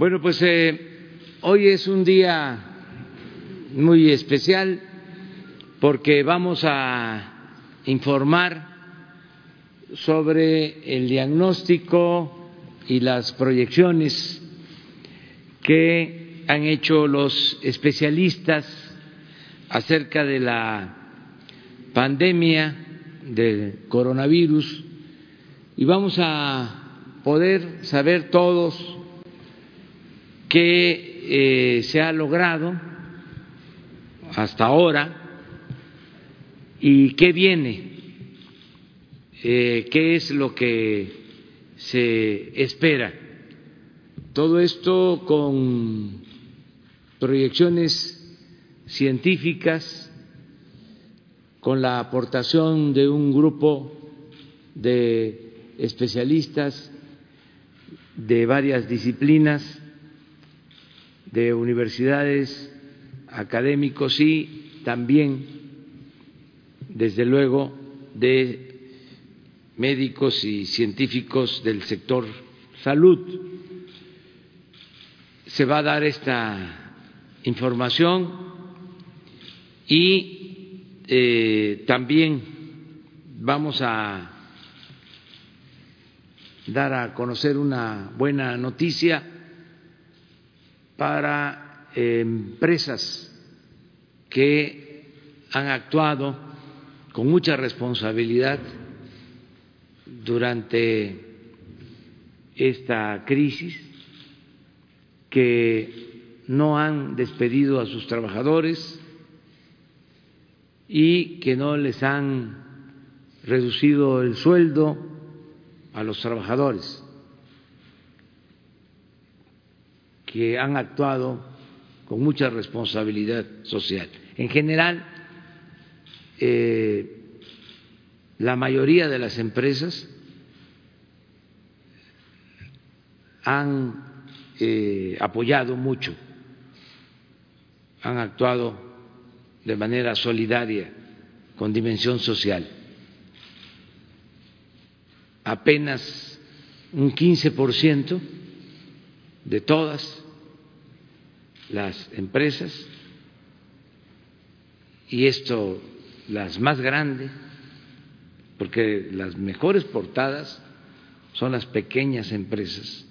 Bueno, pues eh, hoy es un día muy especial porque vamos a informar sobre el diagnóstico y las proyecciones que han hecho los especialistas acerca de la pandemia del coronavirus y vamos a poder saber todos qué eh, se ha logrado hasta ahora y qué viene, eh, qué es lo que se espera. Todo esto con proyecciones científicas, con la aportación de un grupo de especialistas de varias disciplinas de universidades, académicos y también, desde luego, de médicos y científicos del sector salud. Se va a dar esta información y eh, también vamos a dar a conocer una buena noticia para empresas que han actuado con mucha responsabilidad durante esta crisis, que no han despedido a sus trabajadores y que no les han reducido el sueldo a los trabajadores. Que han actuado con mucha responsabilidad social. En general, eh, la mayoría de las empresas han eh, apoyado mucho, han actuado de manera solidaria, con dimensión social. Apenas un 15 por ciento de todas las empresas y esto las más grandes, porque las mejores portadas son las pequeñas empresas,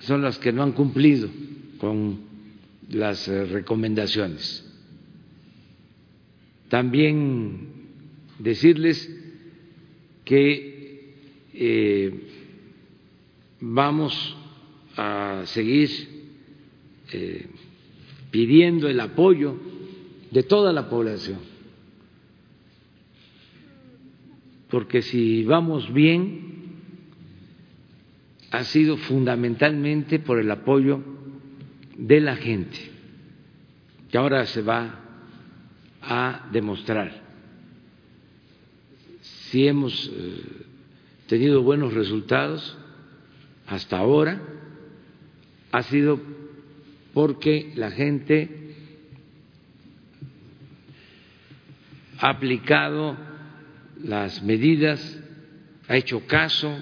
son las que no han cumplido con las eh, recomendaciones. También decirles que eh, vamos a seguir eh, pidiendo el apoyo de toda la población, porque si vamos bien, ha sido fundamentalmente por el apoyo de la gente, que ahora se va a demostrar. Si hemos eh, tenido buenos resultados, hasta ahora ha sido porque la gente ha aplicado las medidas, ha hecho caso,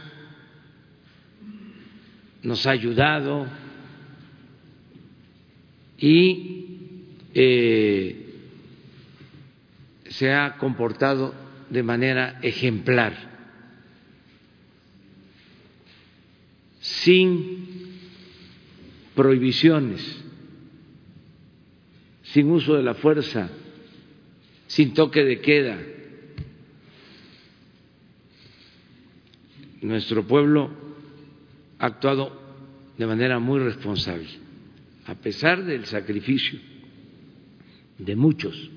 nos ha ayudado y eh, se ha comportado de manera ejemplar. Sin prohibiciones, sin uso de la fuerza, sin toque de queda. Nuestro pueblo ha actuado de manera muy responsable, a pesar del sacrificio de muchos.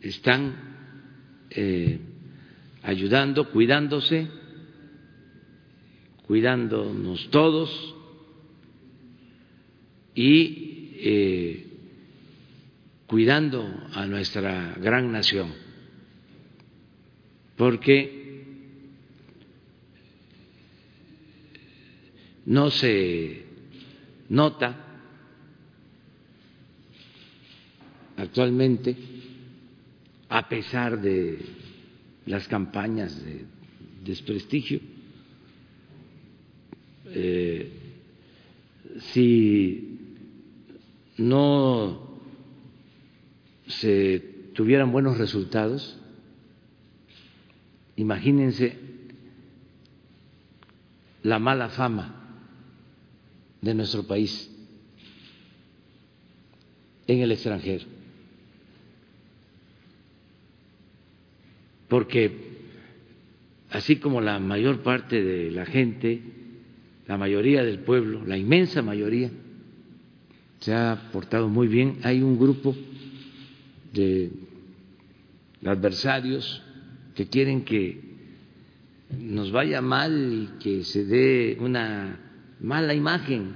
Están eh, ayudando, cuidándose cuidándonos todos y eh, cuidando a nuestra gran nación, porque no se nota actualmente, a pesar de las campañas de desprestigio. Eh, si no se tuvieran buenos resultados, imagínense la mala fama de nuestro país en el extranjero. Porque así como la mayor parte de la gente, la mayoría del pueblo, la inmensa mayoría, se ha portado muy bien, hay un grupo de adversarios que quieren que nos vaya mal y que se dé una mala imagen.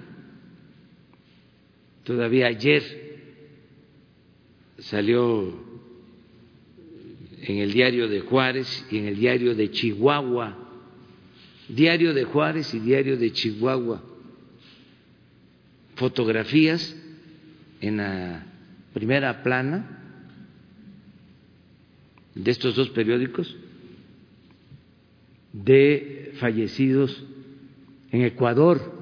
Todavía ayer salió en el diario de Juárez y en el diario de Chihuahua, diario de Juárez y diario de Chihuahua, fotografías en la primera plana de estos dos periódicos de fallecidos en Ecuador.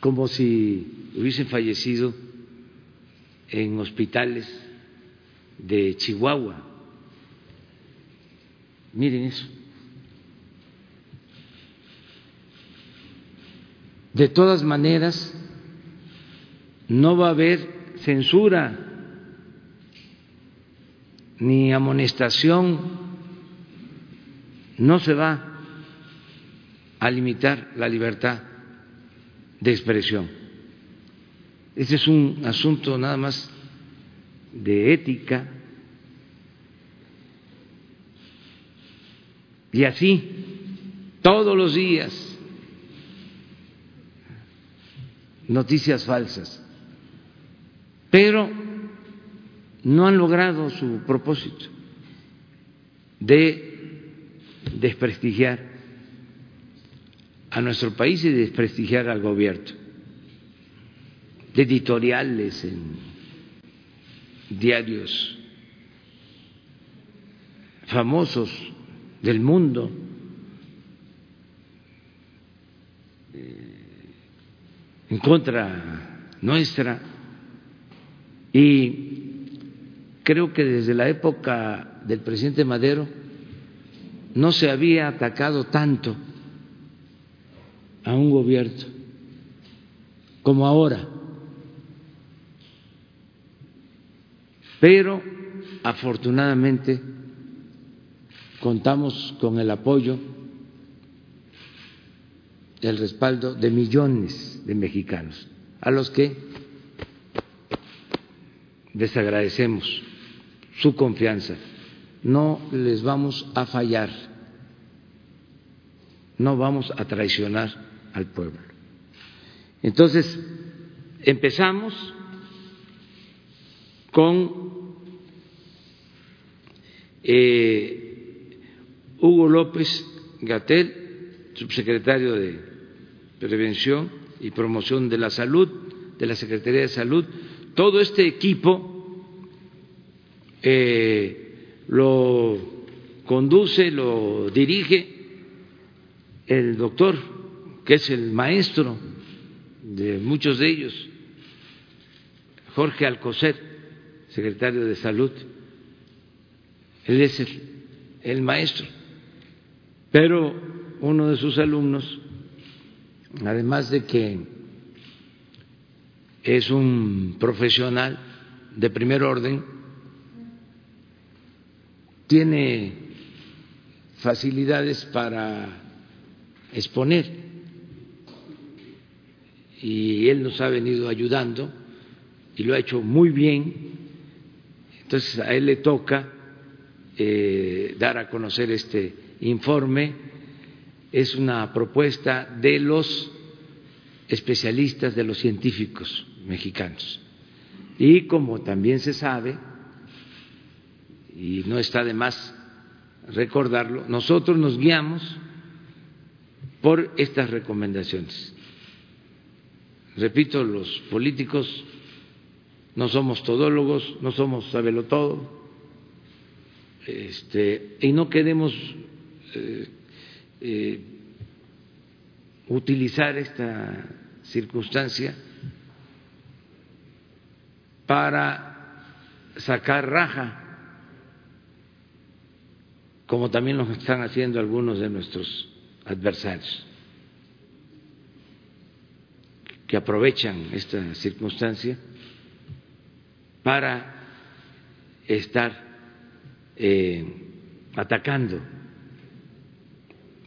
como si hubiesen fallecido en hospitales de Chihuahua. Miren eso. De todas maneras, no va a haber censura ni amonestación, no se va a limitar la libertad de expresión. Este es un asunto nada más de ética. Y así, todos los días, noticias falsas pero no han logrado su propósito de desprestigiar a nuestro país y desprestigiar al gobierno. De editoriales en diarios famosos del mundo, eh, en contra nuestra y creo que desde la época del presidente Madero no se había atacado tanto a un gobierno como ahora. Pero afortunadamente contamos con el apoyo, el respaldo de millones de mexicanos, a los que les agradecemos su confianza. No les vamos a fallar, no vamos a traicionar al pueblo. Entonces, empezamos con eh, Hugo López Gatel, subsecretario de Prevención y Promoción de la Salud de la Secretaría de Salud, todo este equipo eh, lo conduce, lo dirige el doctor, que es el maestro de muchos de ellos, Jorge Alcocer, secretario de Salud. Él es el, maestro. Pero uno de sus alumnos, además de que es un profesional de primer orden, tiene facilidades para exponer y él nos ha venido ayudando y lo ha hecho muy bien. Entonces a él le toca eh, dar a conocer este informe. Es una propuesta de los especialistas, de los científicos mexicanos. Y como también se sabe, y no está de más recordarlo, nosotros nos guiamos por estas recomendaciones. Repito, los políticos no somos todólogos, no somos sabelo todo, este, y no queremos eh, eh, utilizar esta circunstancia para sacar raja, como también lo están haciendo algunos de nuestros adversarios, que aprovechan esta circunstancia para estar eh, atacando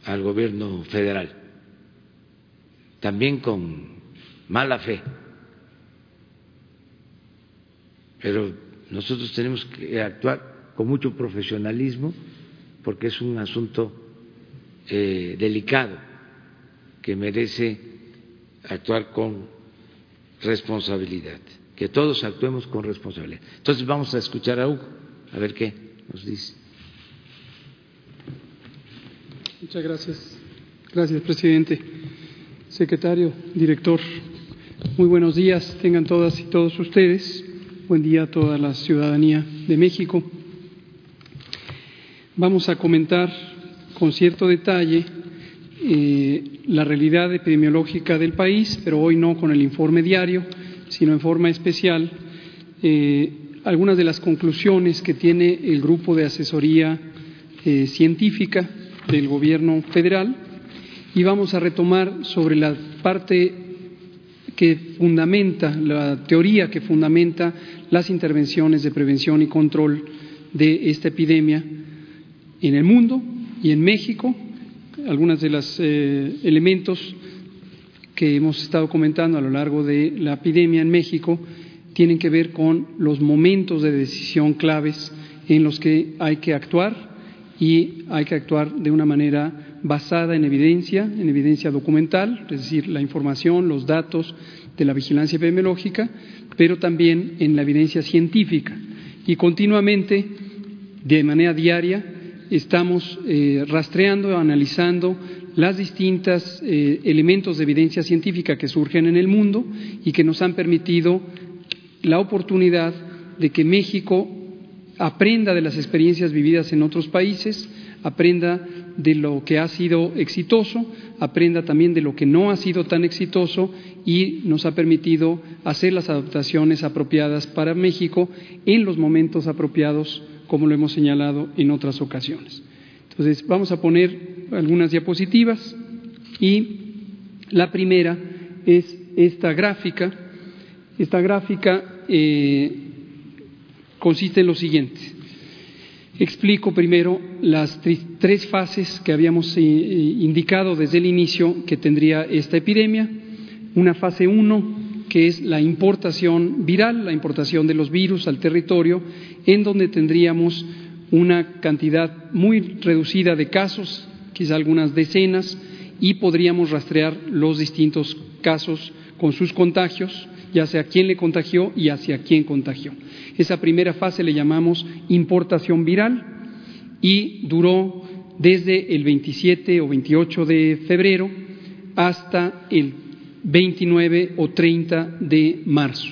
al gobierno federal, también con mala fe. Pero nosotros tenemos que actuar con mucho profesionalismo porque es un asunto eh, delicado que merece actuar con responsabilidad, que todos actuemos con responsabilidad. Entonces vamos a escuchar a Hugo, a ver qué nos dice. Muchas gracias. Gracias, presidente. Secretario, director, muy buenos días tengan todas y todos ustedes. Buen día a toda la ciudadanía de México. Vamos a comentar con cierto detalle eh, la realidad epidemiológica del país, pero hoy no con el informe diario, sino en forma especial eh, algunas de las conclusiones que tiene el grupo de asesoría eh, científica del Gobierno federal. Y vamos a retomar sobre la parte que fundamenta, la teoría que fundamenta las intervenciones de prevención y control de esta epidemia en el mundo y en México, algunos de los eh, elementos que hemos estado comentando a lo largo de la epidemia en México tienen que ver con los momentos de decisión claves en los que hay que actuar y hay que actuar de una manera basada en evidencia, en evidencia documental, es decir, la información, los datos de la vigilancia epidemiológica, pero también en la evidencia científica. Y continuamente, de manera diaria, estamos eh, rastreando, analizando las distintas eh, elementos de evidencia científica que surgen en el mundo y que nos han permitido la oportunidad de que México aprenda de las experiencias vividas en otros países, aprenda de lo que ha sido exitoso, aprenda también de lo que no ha sido tan exitoso y nos ha permitido hacer las adaptaciones apropiadas para México en los momentos apropiados, como lo hemos señalado en otras ocasiones. Entonces, vamos a poner algunas diapositivas y la primera es esta gráfica. Esta gráfica eh, consiste en lo siguiente. Explico primero las tres fases que habíamos eh, indicado desde el inicio que tendría esta epidemia. Una fase 1, que es la importación viral, la importación de los virus al territorio, en donde tendríamos una cantidad muy reducida de casos, quizá algunas decenas, y podríamos rastrear los distintos casos con sus contagios ya sea quién le contagió y hacia quién contagió. Esa primera fase le llamamos importación viral y duró desde el 27 o 28 de febrero hasta el 29 o 30 de marzo.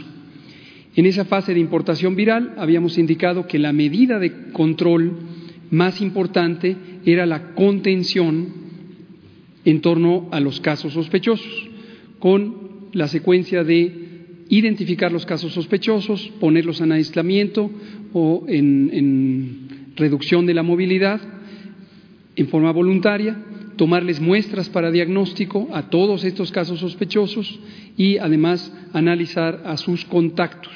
En esa fase de importación viral habíamos indicado que la medida de control más importante era la contención en torno a los casos sospechosos, con la secuencia de identificar los casos sospechosos, ponerlos en aislamiento o en, reducción de la movilidad en forma voluntaria, tomarles muestras para diagnóstico a todos estos casos sospechosos y además analizar a sus contactos.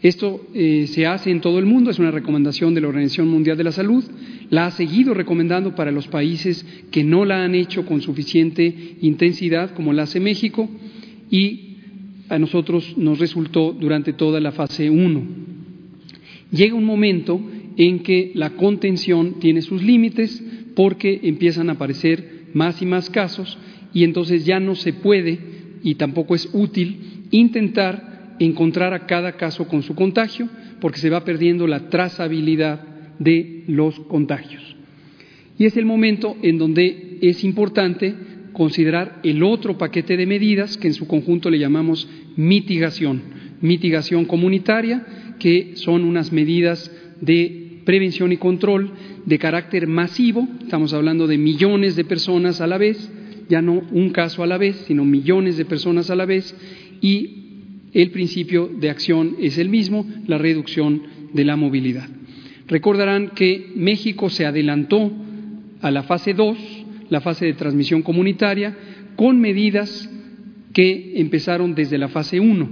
Esto eh, se hace en todo el mundo, es una recomendación de la Organización Mundial de la Salud, la ha seguido recomendando para los países que no la han hecho con suficiente intensidad, como la hace México, y a nosotros nos resultó durante toda la fase 1. Llega un momento en que la contención tiene sus límites porque empiezan a aparecer más y más casos y entonces ya no se puede y tampoco es útil intentar encontrar a cada caso con su contagio porque se va perdiendo la trazabilidad de los contagios. Y es el momento en donde es importante considerar el otro paquete de medidas que en su conjunto le llamamos mitigación. mitigación comunitaria, que son unas medidas de prevención y control de carácter masivo, estamos hablando de millones de personas a la vez, ya no un caso a la vez, sino millones de personas a la vez, y el principio de acción es el mismo, la reducción de la movilidad. Recordarán que México se adelantó a la fase 2, la fase de transmisión comunitaria, con medidas que empezaron desde la fase 1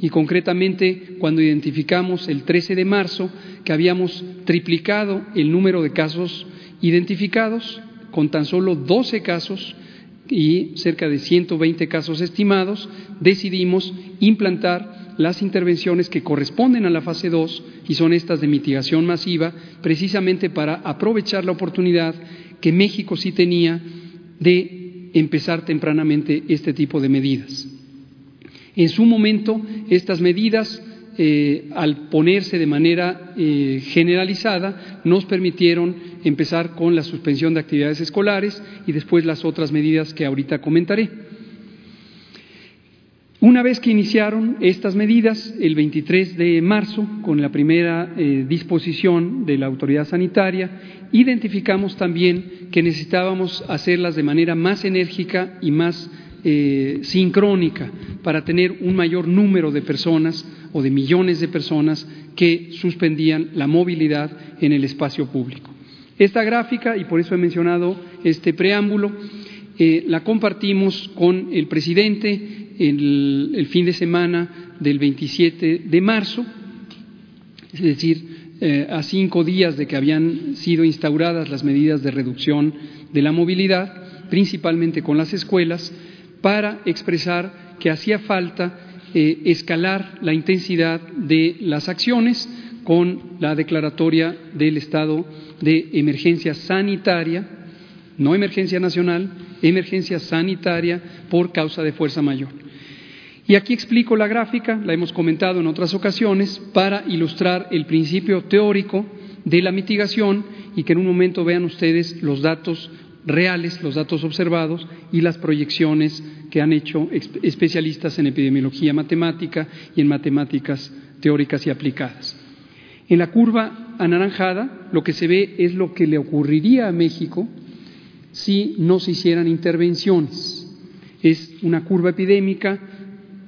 y concretamente cuando identificamos el 13 de marzo que habíamos triplicado el número de casos identificados con tan solo 12 casos y cerca de 120 casos estimados, decidimos implantar las intervenciones que corresponden a la fase 2 y son estas de mitigación masiva, precisamente para aprovechar la oportunidad que México sí tenía de empezar tempranamente este tipo de medidas. En su momento, estas medidas, eh, al ponerse de manera eh, generalizada, nos permitieron empezar con la suspensión de actividades escolares y después las otras medidas que ahorita comentaré. Una vez que iniciaron estas medidas, el 23 de marzo, con la primera eh, disposición de la autoridad sanitaria, identificamos también que necesitábamos hacerlas de manera más enérgica y más eh, sincrónica para tener un mayor número de personas o de millones de personas que suspendían la movilidad en el espacio público. Esta gráfica, y por eso he mencionado este preámbulo, eh, la compartimos con el presidente el, fin de semana del 27 de marzo, es decir, eh, a cinco días de que habían sido instauradas las medidas de reducción de la movilidad, principalmente con las escuelas, para expresar que hacía falta eh, escalar la intensidad de las acciones con la declaratoria del estado de emergencia sanitaria, no emergencia nacional, emergencia sanitaria por causa de fuerza mayor. Y aquí explico la gráfica, la hemos comentado en otras ocasiones, para ilustrar el principio teórico de la mitigación y que en un momento vean ustedes los datos reales, los datos observados y las proyecciones que han hecho especialistas en epidemiología matemática y en matemáticas teóricas y aplicadas. En la curva anaranjada lo que se ve es lo que le ocurriría a México si no se hicieran intervenciones. Es una curva epidémica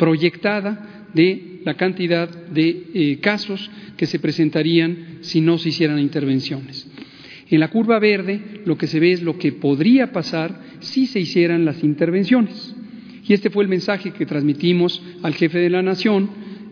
proyectada de la cantidad de eh, casos que se presentarían si no se hicieran intervenciones. En la curva verde lo que se ve es lo que podría pasar si se hicieran las intervenciones. Y este fue el mensaje que transmitimos al jefe de la Nación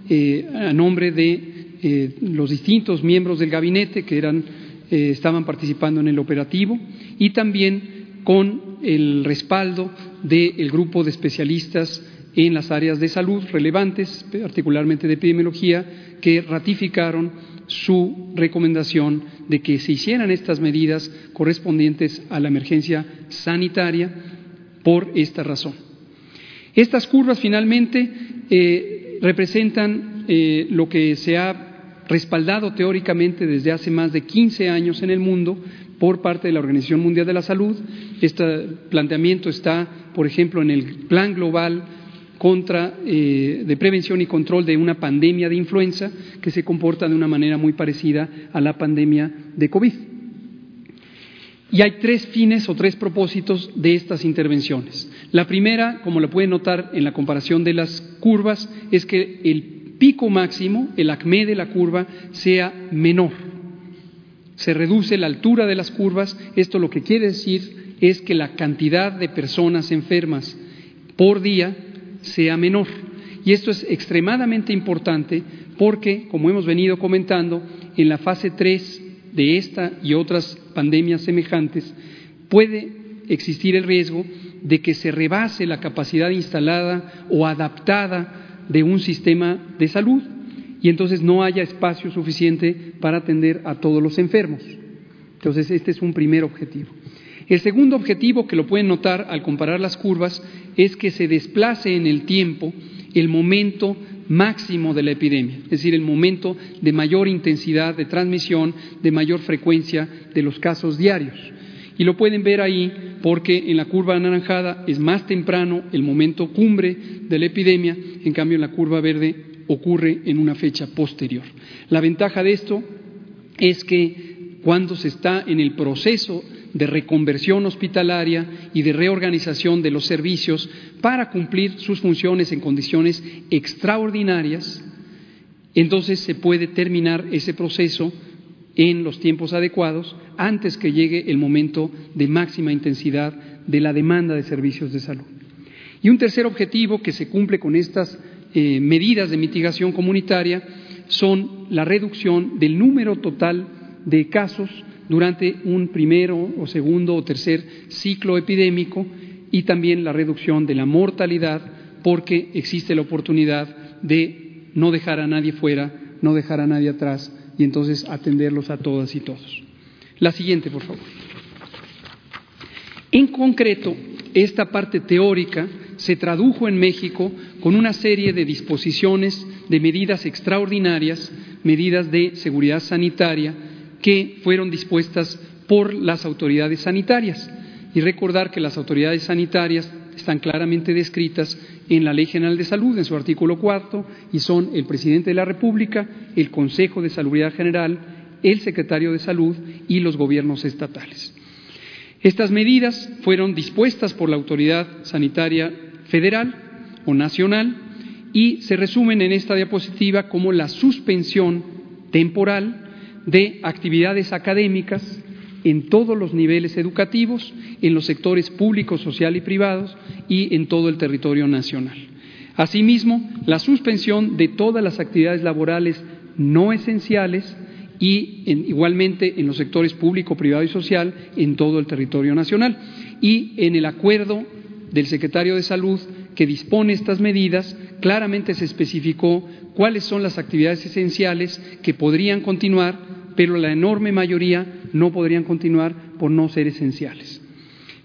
eh, a nombre de eh, los distintos miembros del gabinete que eran, estaban participando en el operativo y también con el respaldo del grupo de especialistas en las áreas de salud relevantes, particularmente de epidemiología, que ratificaron su recomendación de que se hicieran estas medidas correspondientes a la emergencia sanitaria por esta razón. Estas curvas finalmente eh, representan eh, lo que se ha respaldado teóricamente desde hace más de 15 años en el mundo por parte de la Organización Mundial de la Salud. Este planteamiento está, por ejemplo, en el Plan Global contra, eh, de prevención y control de una pandemia de influenza que se comporta de una manera muy parecida a la pandemia de COVID. Y hay tres fines o tres propósitos de estas intervenciones. La primera, como lo pueden notar en la comparación de las curvas, es que el pico máximo, el acme de la curva, sea menor. Se reduce la altura de las curvas. Esto lo que quiere decir es que la cantidad de personas enfermas por día sea menor. Y esto es extremadamente importante porque, como hemos venido comentando, en la fase 3 de esta y otras pandemias semejantes puede existir el riesgo de que se rebase la capacidad instalada o adaptada de un sistema de salud y entonces no haya espacio suficiente para atender a todos los enfermos. Entonces, este es un primer objetivo. El segundo objetivo, que lo pueden notar al comparar las curvas, es que se desplace en el tiempo el momento máximo de la epidemia, es decir, el momento de mayor intensidad de transmisión, de mayor frecuencia de los casos diarios. Y lo pueden ver ahí porque en la curva anaranjada es más temprano el momento cumbre de la epidemia, en cambio en la curva verde ocurre en una fecha posterior. La ventaja de esto es que cuando se está en el proceso de reconversión hospitalaria y de reorganización de los servicios para cumplir sus funciones en condiciones extraordinarias, entonces se puede terminar ese proceso en los tiempos adecuados antes que llegue el momento de máxima intensidad de la demanda de servicios de salud. Y un tercer objetivo que se cumple con estas eh, medidas de mitigación comunitaria son la reducción del número total de casos durante un primero o segundo o tercer ciclo epidémico y también la reducción de la mortalidad porque existe la oportunidad de no dejar a nadie fuera, no dejar a nadie atrás y entonces atenderlos a todas y todos. La siguiente, por favor. En concreto, esta parte teórica se tradujo en México con una serie de disposiciones de medidas extraordinarias, medidas de seguridad sanitaria, que fueron dispuestas por las autoridades sanitarias. Y recordar que las autoridades sanitarias están claramente descritas en la Ley General de Salud, en su artículo cuarto, y son el presidente de la República, el Consejo de Salubridad General, el secretario de Salud y los gobiernos estatales. Estas medidas fueron dispuestas por la autoridad sanitaria federal o nacional y se resumen en esta diapositiva como la suspensión temporal de actividades académicas en todos los niveles educativos, en los sectores público, social y privados y en todo el territorio nacional. Asimismo, la suspensión de todas las actividades laborales no esenciales y igualmente en los sectores público, privado y social en todo el territorio nacional. Y en el acuerdo del secretario de Salud que dispone estas medidas, claramente se especificó cuáles son las actividades esenciales que podrían continuar, pero la enorme mayoría no podrían continuar por no ser esenciales.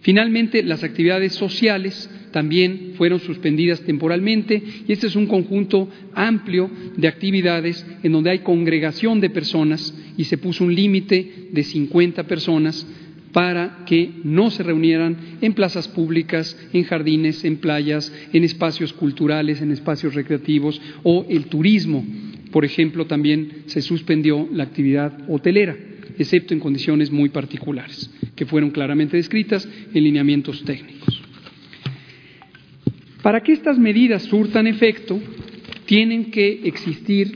Finalmente, las actividades sociales también fueron suspendidas temporalmente y este es un conjunto amplio de actividades en donde hay congregación de personas y se puso un límite de 50 personas para que no se reunieran en plazas públicas, en jardines, en playas, en espacios culturales, en espacios recreativos o el turismo. Por ejemplo, también se suspendió la actividad hotelera, excepto en condiciones muy particulares, que fueron claramente descritas en lineamientos técnicos. Para que estas medidas surtan efecto, tienen que existir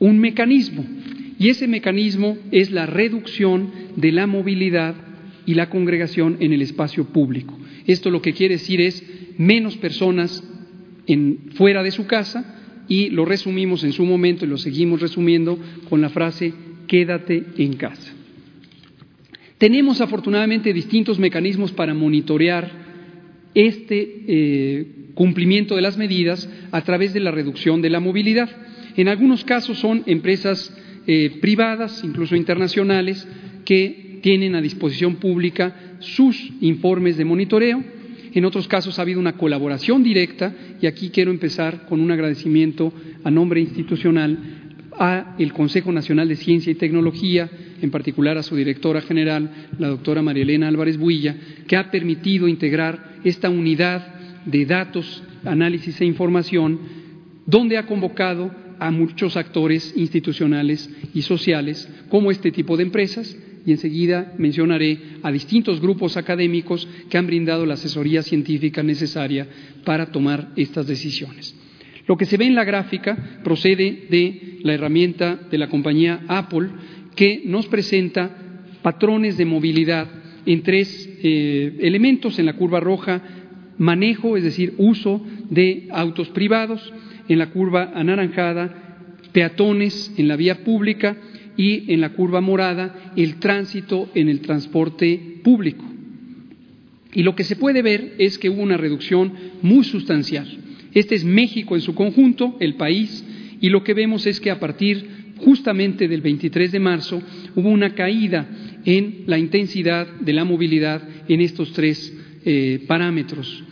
un mecanismo y ese mecanismo es la reducción de la movilidad y la congregación en el espacio público. Esto lo que quiere decir es menos personas fuera de su casa y lo resumimos en su momento y lo seguimos resumiendo con la frase quédate en casa. Tenemos afortunadamente distintos mecanismos para monitorear este eh, cumplimiento de las medidas a través de la reducción de la movilidad. En algunos casos son empresas eh, privadas, incluso internacionales, que tienen a disposición pública sus informes de monitoreo. En otros casos ha habido una colaboración directa y aquí quiero empezar con un agradecimiento a nombre institucional a el Consejo Nacional de Ciencia y Tecnología, en particular a su directora general, la doctora María Elena Álvarez Builla, que ha permitido integrar esta unidad de datos, análisis e información, donde ha convocado a muchos actores institucionales y sociales como este tipo de empresas y enseguida mencionaré a distintos grupos académicos que han brindado la asesoría científica necesaria para tomar estas decisiones. Lo que se ve en la gráfica procede de la herramienta de la compañía Apple que nos presenta patrones de movilidad en tres eh, elementos en la curva roja, manejo, es decir, uso de autos privados, en la curva anaranjada, peatones en la vía pública y en la curva morada, el tránsito en el transporte público. Y lo que se puede ver es que hubo una reducción muy sustancial. Este es México en su conjunto, el país, y lo que vemos es que a partir justamente del 23 de marzo hubo una caída en la intensidad de la movilidad en estos tres eh, parámetros.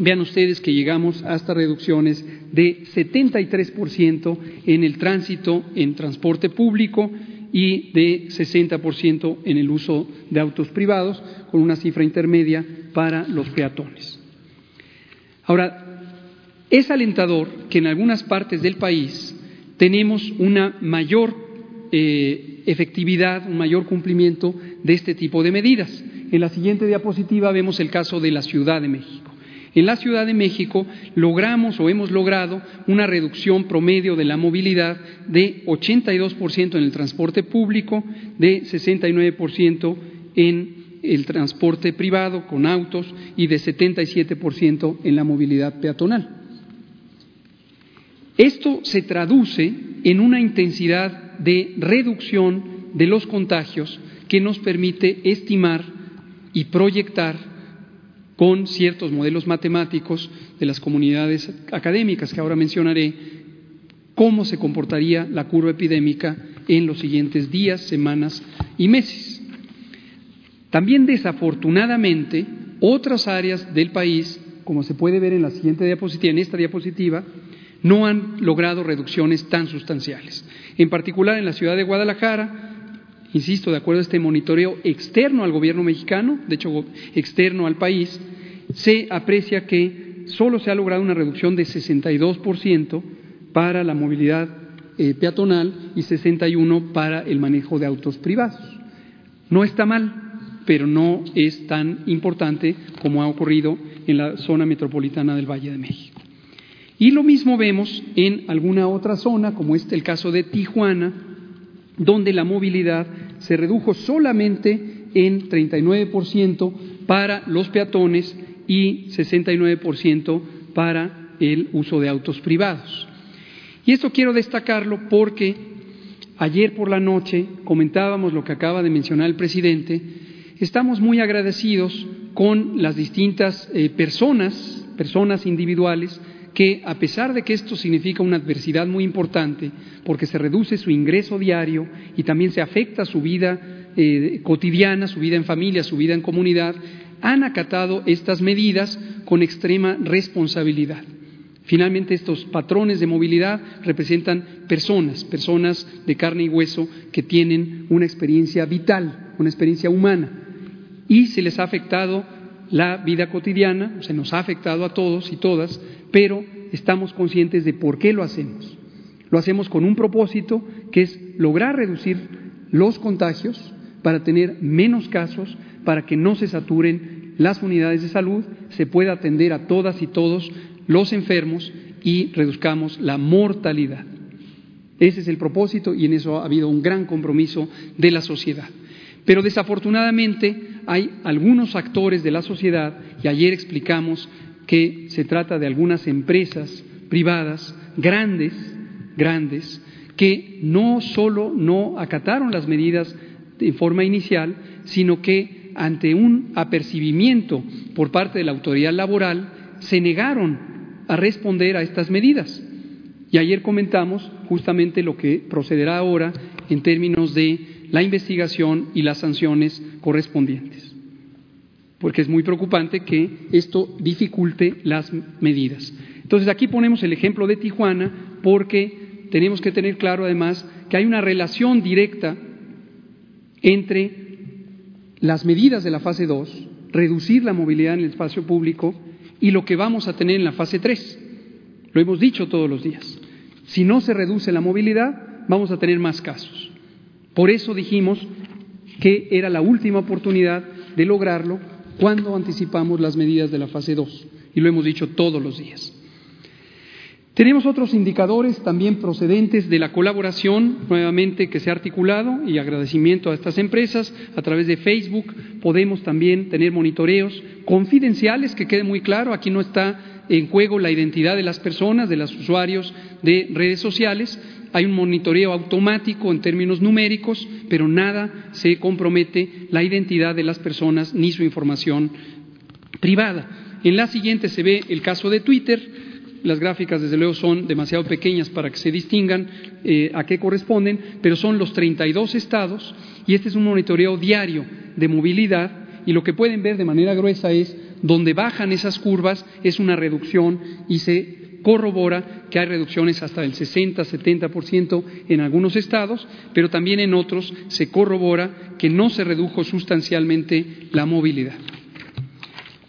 Vean ustedes que llegamos hasta reducciones de 73% en el tránsito en transporte público y de 60% en el uso de autos privados, con una cifra intermedia para los peatones. Ahora, Es alentador que en algunas partes del país tenemos una mayor eh, efectividad, un mayor cumplimiento de este tipo de medidas. En la siguiente diapositiva vemos el caso de la Ciudad de México. En la Ciudad de México logramos o hemos logrado una reducción promedio de la movilidad de 82% en el transporte público, de 69% en el transporte privado con autos y de 77% en la movilidad peatonal. Esto se traduce en una intensidad de reducción de los contagios que nos permite estimar y proyectar con ciertos modelos matemáticos de las comunidades académicas que ahora mencionaré cómo se comportaría la curva epidémica en los siguientes días, semanas y meses. También desafortunadamente otras áreas del país, como se puede ver en la siguiente diapositiva, en esta diapositiva, no han logrado reducciones tan sustanciales. En particular en la ciudad de Guadalajara, insisto, de acuerdo a este monitoreo externo al gobierno mexicano, de hecho externo al país, se aprecia que solo se ha logrado una reducción de 62% para la movilidad eh, peatonal y 61% para el manejo de autos privados. No está mal, pero no es tan importante como ha ocurrido en la zona metropolitana del Valle de México. Y lo mismo vemos en alguna otra zona, como es el caso de Tijuana, donde la movilidad se redujo solamente en 39% para los peatones y 69% para el uso de autos privados. Y esto quiero destacarlo porque ayer por la noche comentábamos lo que acaba de mencionar el presidente, estamos muy agradecidos con las distintas eh, personas, personas individuales, que a pesar de que esto significa una adversidad muy importante, porque se reduce su ingreso diario y también se afecta su vida eh, cotidiana, su vida en familia, su vida en comunidad, han acatado estas medidas con extrema responsabilidad. Finalmente, estos patrones de movilidad representan personas, personas de carne y hueso que tienen una experiencia vital, una experiencia humana, y se les ha afectado la vida cotidiana, se nos ha afectado a todos y todas, pero estamos conscientes de por qué lo hacemos. Lo hacemos con un propósito que es lograr reducir los contagios para tener menos casos, para que no se saturen las unidades de salud, se pueda atender a todas y todos los enfermos y reduzcamos la mortalidad. Ese es el propósito y en eso ha habido un gran compromiso de la sociedad. Pero desafortunadamente hay algunos actores de la sociedad, y ayer explicamos que se trata de algunas empresas privadas grandes, grandes, que no solo no acataron las medidas en forma inicial, sino que ante un apercibimiento por parte de la autoridad laboral se negaron a responder a estas medidas. Y ayer comentamos justamente lo que procederá ahora en términos de la investigación y las sanciones correspondientes porque es muy preocupante que esto dificulte las medidas. Entonces aquí ponemos el ejemplo de Tijuana porque tenemos que tener claro además que hay una relación directa entre las medidas de la fase 2, reducir la movilidad en el espacio público y lo que vamos a tener en la fase 3. Lo hemos dicho todos los días. Si no se reduce la movilidad, vamos a tener más casos. Por eso dijimos que era la última oportunidad de lograrlo cuando anticipamos las medidas de la fase 2, y lo hemos dicho todos los días. Tenemos otros indicadores también procedentes de la colaboración, nuevamente, que se ha articulado y agradecimiento a estas empresas. A través de Facebook podemos también tener monitoreos confidenciales, que quede muy claro, aquí no está en juego la identidad de las personas, de los usuarios de redes sociales, hay un monitoreo automático en términos numéricos, pero nada se compromete la identidad de las personas ni su información privada. En la siguiente se ve el caso de Twitter. Las gráficas, desde luego, son demasiado pequeñas para que se distingan eh, a qué corresponden, pero son los 32 estados y este es un monitoreo diario de movilidad y lo que pueden ver de manera gruesa es donde bajan esas curvas es una reducción y se corrobora que hay reducciones hasta del 60-70% en algunos estados, pero también en otros se corrobora que no se redujo sustancialmente la movilidad.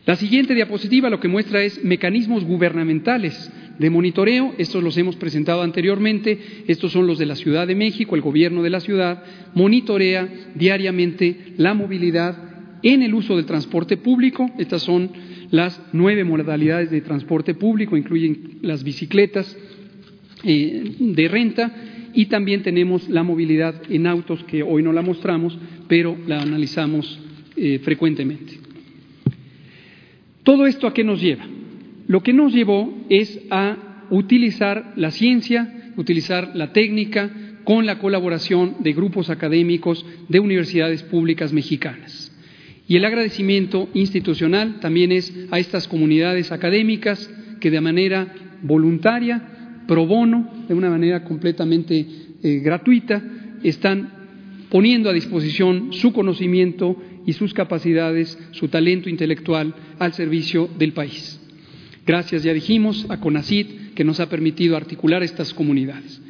La siguiente diapositiva lo que muestra es mecanismos gubernamentales de monitoreo. Estos los hemos presentado anteriormente. Estos son los de la Ciudad de México. El gobierno de la ciudad monitorea diariamente la movilidad en el uso del transporte público. Estas son las nueve modalidades de transporte público, incluyen las bicicletas eh, de renta y también tenemos la movilidad en autos que hoy no la mostramos, pero la analizamos eh, frecuentemente. ¿Todo esto a qué nos lleva? Lo que nos llevó es a utilizar la ciencia, utilizar la técnica con la colaboración de grupos académicos de universidades públicas mexicanas. Y el agradecimiento institucional también es a estas comunidades académicas que de manera voluntaria, pro bono, de una manera completamente eh, gratuita, están poniendo a disposición su conocimiento y sus capacidades, su talento intelectual al servicio del país. Gracias, ya dijimos, a CONACIT, que nos ha permitido articular estas comunidades.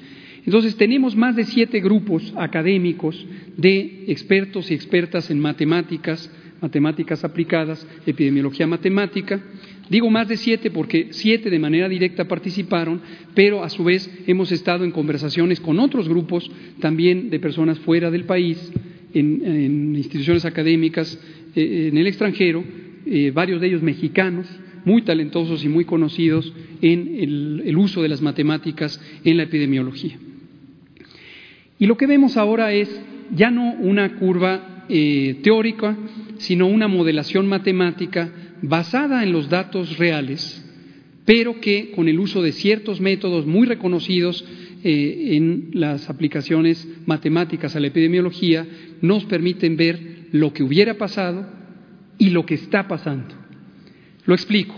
Entonces, tenemos más de siete grupos académicos de expertos y expertas en matemáticas, matemáticas aplicadas, epidemiología matemática. Digo más de siete porque siete de manera directa participaron, pero a su vez hemos estado en conversaciones con otros grupos también de personas fuera del país en, instituciones académicas eh, en el extranjero, eh, varios de ellos mexicanos, muy talentosos y muy conocidos en el, uso de las matemáticas en la epidemiología. Y lo que vemos ahora es ya no una curva eh, teórica, sino una modelación matemática basada en los datos reales, pero que con el uso de ciertos métodos muy reconocidos eh, en las aplicaciones matemáticas a la epidemiología nos permiten ver lo que hubiera pasado y lo que está pasando. Lo explico.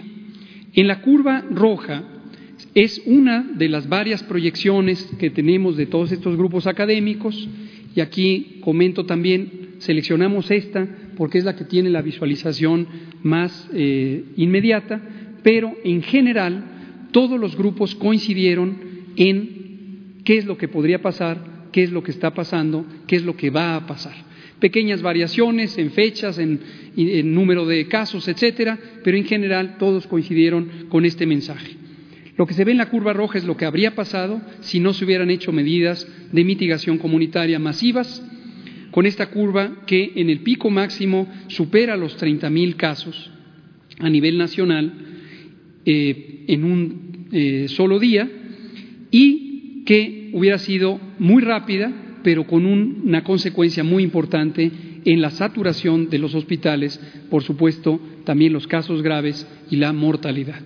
En la curva roja es una de las varias proyecciones que tenemos de todos estos grupos académicos y aquí comento también, seleccionamos esta porque es la que tiene la visualización más eh, inmediata, pero en general todos los grupos coincidieron en qué es lo que podría pasar, qué es lo que está pasando, qué es lo que va a pasar. Pequeñas variaciones en fechas, en, número de casos, etcétera, pero en general todos coincidieron con este mensaje. Lo que se ve en la curva roja es lo que habría pasado si no se hubieran hecho medidas de mitigación comunitaria masivas, con esta curva que en el pico máximo supera los 30.000 casos a nivel nacional eh, en un eh, solo día y que hubiera sido muy rápida, pero con una consecuencia muy importante en la saturación de los hospitales, por supuesto, también los casos graves y la mortalidad.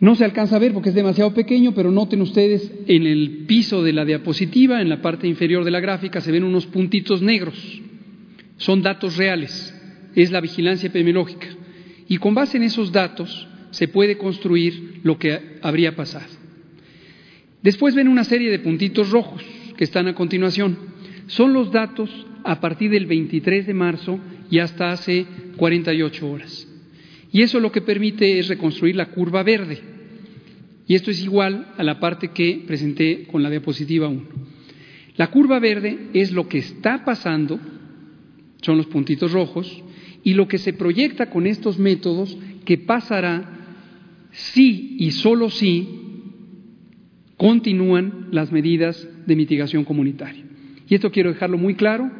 No se alcanza a ver porque es demasiado pequeño, pero noten ustedes en el piso de la diapositiva, en la parte inferior de la gráfica, se ven unos puntitos negros. Son datos reales, es la vigilancia epidemiológica. Y con base en esos datos se puede construir lo que habría pasado. Después ven una serie de puntitos rojos que están a continuación. Son los datos a partir del 23 de marzo y hasta hace 48 horas. Y eso lo que permite es reconstruir la curva verde. Y esto es igual a la parte que presenté con la diapositiva 1. La curva verde es lo que está pasando, son los puntitos rojos, y lo que se proyecta con estos métodos que pasará si y solo si continúan las medidas de mitigación comunitaria. Y esto quiero dejarlo muy claro,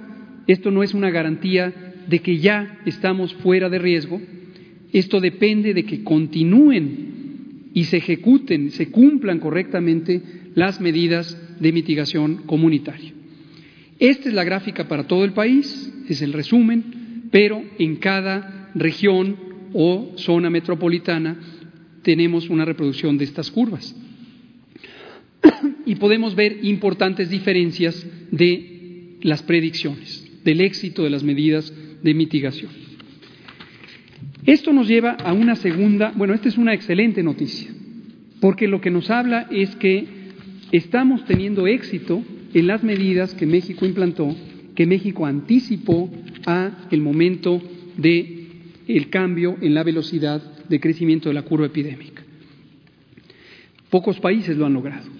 esto no es una garantía de que ya estamos fuera de riesgo, esto depende de que continúen y se ejecuten, se cumplan correctamente las medidas de mitigación comunitaria. Esta es la gráfica para todo el país, es el resumen, pero en cada región o zona metropolitana tenemos una reproducción de estas curvas y podemos ver importantes diferencias de las predicciones, del éxito de las medidas de mitigación. Esto nos lleva a una segunda, bueno, esta es una excelente noticia, porque lo que nos habla es que estamos teniendo éxito en las medidas que México implantó, que México anticipó a el momento de el cambio en la velocidad de crecimiento de la curva epidémica. Pocos países lo han logrado.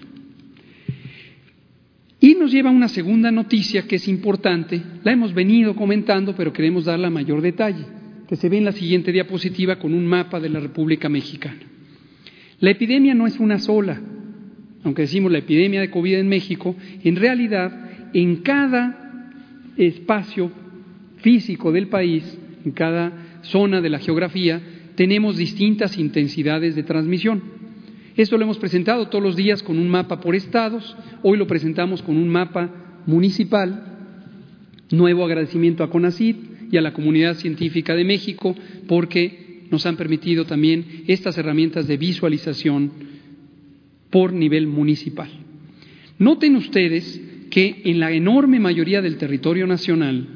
Y nos lleva a una segunda noticia que es importante, la hemos venido comentando, pero queremos darla mayor detalle, que se ve en la siguiente diapositiva con un mapa de la República Mexicana. La epidemia no es una sola, aunque decimos la epidemia de COVID en México, en realidad en cada espacio físico del país, en cada zona de la geografía, tenemos distintas intensidades de transmisión. Esto lo hemos presentado todos los días con un mapa por estados, hoy lo presentamos con un mapa municipal. Nuevo agradecimiento a CONACID y a la comunidad científica de México porque nos han permitido también estas herramientas de visualización por nivel municipal. Noten ustedes que en la enorme mayoría del territorio nacional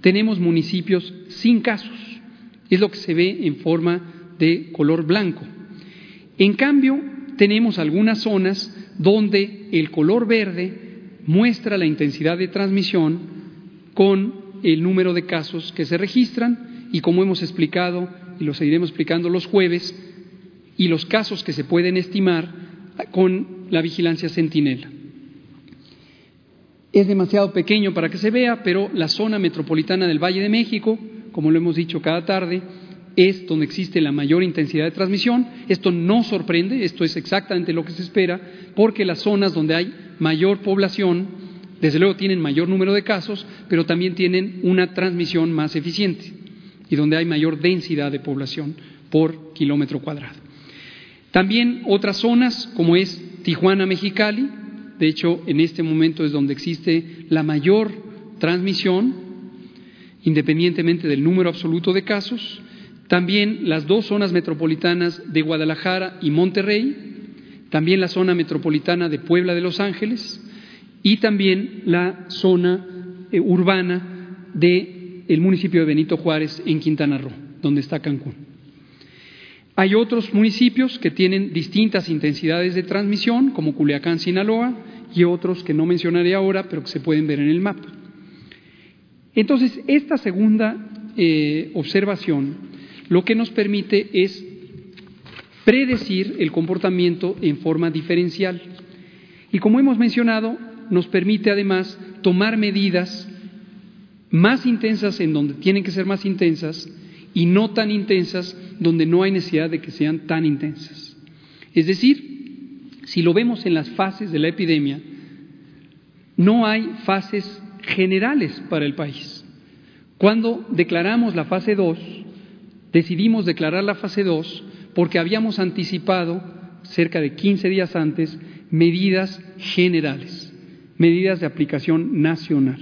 tenemos municipios sin casos. Es lo que se ve en forma de color blanco. En cambio, tenemos algunas zonas donde el color verde muestra la intensidad de transmisión con el número de casos que se registran y como hemos explicado y lo seguiremos explicando los jueves, y los casos que se pueden estimar con la vigilancia centinela. Es demasiado pequeño para que se vea, pero la zona metropolitana del Valle de México, como lo hemos dicho cada tarde, es donde existe la mayor intensidad de transmisión. Esto no sorprende, esto es exactamente lo que se espera, porque las zonas donde hay mayor población, desde luego tienen mayor número de casos, pero también tienen una transmisión más eficiente y donde hay mayor densidad de población por kilómetro cuadrado. También otras zonas, como es Tijuana, Mexicali, de hecho, en este momento es donde existe la mayor transmisión, independientemente del número absoluto de casos. También las dos zonas metropolitanas de Guadalajara y Monterrey, también la zona metropolitana de Puebla de Los Ángeles y también la zona eh, urbana del el municipio de Benito Juárez en Quintana Roo, donde está Cancún. Hay otros municipios que tienen distintas intensidades de transmisión, como Culiacán, Sinaloa, y otros que no mencionaré ahora, pero que se pueden ver en el mapa. Entonces, esta segunda eh, observación lo que nos permite es predecir el comportamiento en forma diferencial. Y como hemos mencionado, nos permite además tomar medidas más intensas en donde tienen que ser más intensas y no tan intensas donde no hay necesidad de que sean tan intensas. Es decir, si lo vemos en las fases de la epidemia, no hay fases generales para el país. Cuando declaramos la fase 2, decidimos declarar la fase 2 porque habíamos anticipado, cerca de 15 días antes, medidas generales, medidas de aplicación nacional.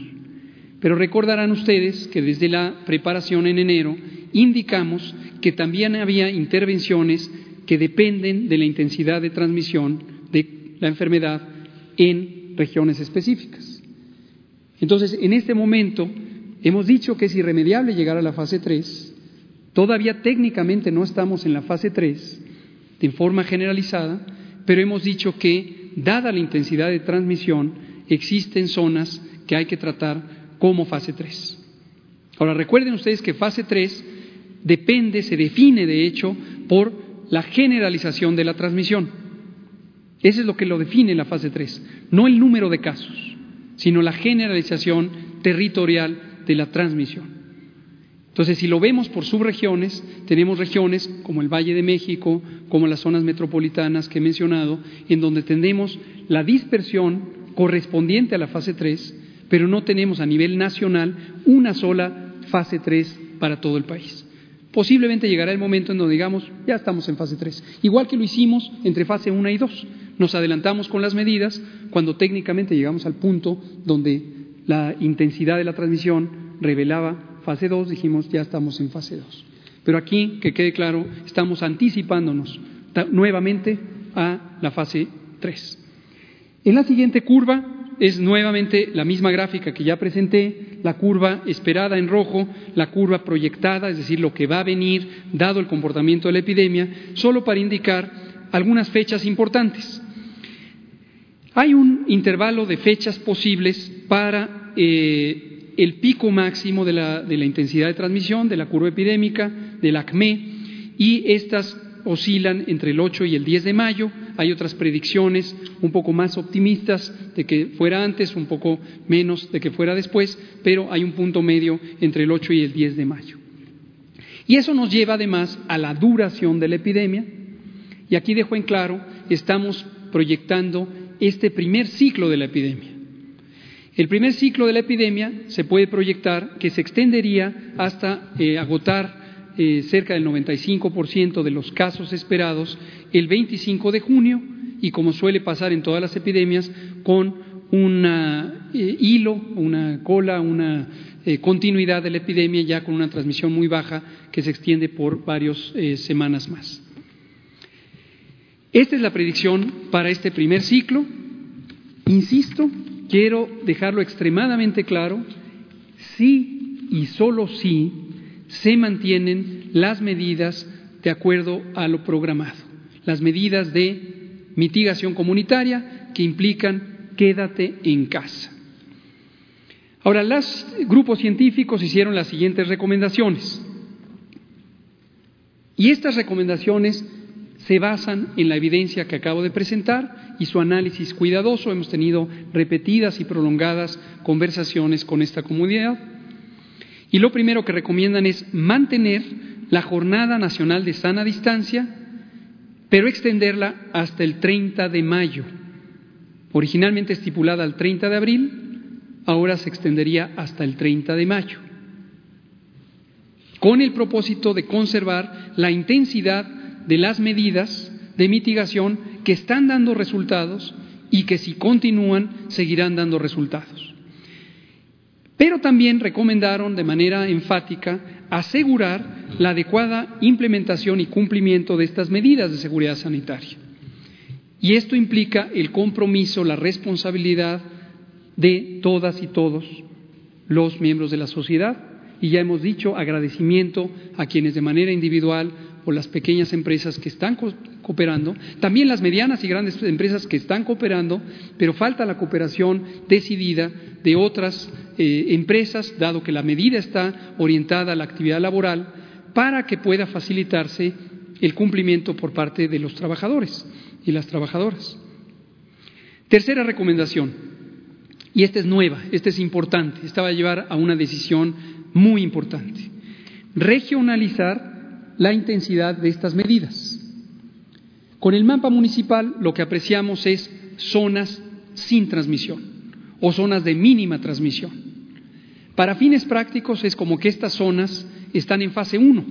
Pero recordarán ustedes que desde la preparación en enero indicamos que también había intervenciones que dependen de la intensidad de transmisión de la enfermedad en regiones específicas. Entonces, en este momento, hemos dicho que es irremediable llegar a la fase 3. Todavía técnicamente no estamos en la fase 3 de forma generalizada, pero hemos dicho que, dada la intensidad de transmisión, existen zonas que hay que tratar como fase 3. Ahora, recuerden ustedes que fase 3 depende, se define de hecho, por la generalización de la transmisión. Eso es lo que lo define la fase 3, no el número de casos, sino la generalización territorial de la transmisión. Entonces, si lo vemos por subregiones, tenemos regiones como el Valle de México, como las zonas metropolitanas que he mencionado, en donde tenemos la dispersión correspondiente a la fase 3, pero no tenemos a nivel nacional una sola fase 3 para todo el país. Posiblemente llegará el momento en donde digamos, ya estamos en fase 3, igual que lo hicimos entre fase 1 y 2. Nos adelantamos con las medidas cuando técnicamente llegamos al punto donde la intensidad de la transmisión revelaba fase 2, dijimos, ya estamos en fase 2. Pero aquí, que quede claro, estamos anticipándonos nuevamente a la fase 3. En la siguiente curva es nuevamente la misma gráfica que ya presenté, la curva esperada en rojo, la curva proyectada, es decir, lo que va a venir dado el comportamiento de la epidemia, solo para indicar algunas fechas importantes. Hay un intervalo de fechas posibles para eh, el pico máximo de la, de la intensidad de transmisión, de la curva epidémica, del ACME, y estas oscilan entre el 8 y el 10 de mayo. Hay otras predicciones un poco más optimistas de que fuera antes, un poco menos de que fuera después, pero hay un punto medio entre el 8 y el 10 de mayo. Y eso nos lleva además a la duración de la epidemia Y aquí dejo en claro, estamos proyectando este primer ciclo de la epidemia. El primer ciclo de la epidemia se puede proyectar que se extendería hasta eh, agotar eh, cerca del 95% de los casos esperados el 25 de junio y como suele pasar en todas las epidemias, con un eh, hilo, una cola, una continuidad de la epidemia ya con una transmisión muy baja que se extiende por varias semanas más. Esta es la predicción para este primer ciclo. Insisto, quiero dejarlo extremadamente claro, si y solo si se mantienen las medidas de acuerdo a lo programado, las medidas de mitigación comunitaria que implican quédate en casa. Ahora, los grupos científicos hicieron las siguientes recomendaciones. Y estas recomendaciones se basan en la evidencia que acabo de presentar y su análisis cuidadoso. Hemos tenido repetidas y prolongadas conversaciones con esta comunidad. Y lo primero que recomiendan es mantener la Jornada Nacional de Sana Distancia, pero extenderla hasta el 30 de mayo. Originalmente estipulada al 30 de abril, ahora se extendería hasta el 30 de mayo, con el propósito de conservar la intensidad de las medidas de mitigación que están dando resultados y que si continúan seguirán dando resultados. Pero también recomendaron de manera enfática asegurar la adecuada implementación y cumplimiento de estas medidas de seguridad sanitaria. Y esto implica el compromiso, la responsabilidad de todas y todos los miembros de la sociedad. Y ya hemos dicho agradecimiento a quienes de manera individual o las pequeñas empresas que están cooperando, también las medianas y grandes empresas que están cooperando, pero falta la cooperación decidida de otras eh, empresas, dado que la medida está orientada a la actividad laboral, para que pueda facilitarse el cumplimiento por parte de los trabajadores y las trabajadoras. Tercera recomendación, y esta es nueva, esta es importante, esta va a llevar a una decisión muy importante. Regionalizar la intensidad de estas medidas. Con el mapa municipal lo que apreciamos es zonas sin transmisión o zonas de mínima transmisión. Para fines prácticos es como que estas zonas están en fase 1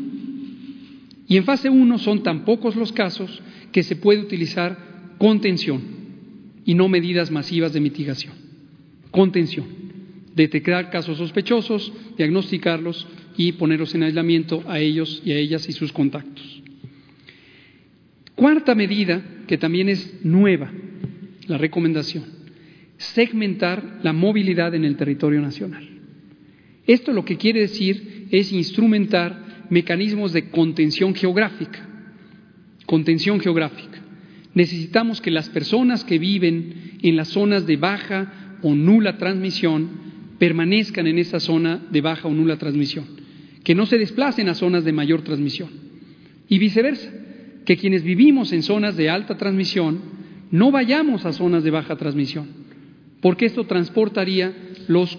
y en fase 1 son tan pocos los casos que se puede utilizar contención y no medidas masivas de mitigación. Contención. Detectar casos sospechosos, diagnosticarlos y ponerlos en aislamiento a ellos y a ellas y sus contactos. Cuarta medida, que también es nueva, la recomendación, segmentar la movilidad en el territorio nacional. Esto lo que quiere decir es instrumentar mecanismos de contención geográfica. Contención geográfica. Necesitamos que las personas que viven en las zonas de baja o nula transmisión permanezcan en esa zona de baja o nula transmisión que no se desplacen a zonas de mayor transmisión. Y viceversa, que quienes vivimos en zonas de alta transmisión no vayamos a zonas de baja transmisión, porque esto transportaría los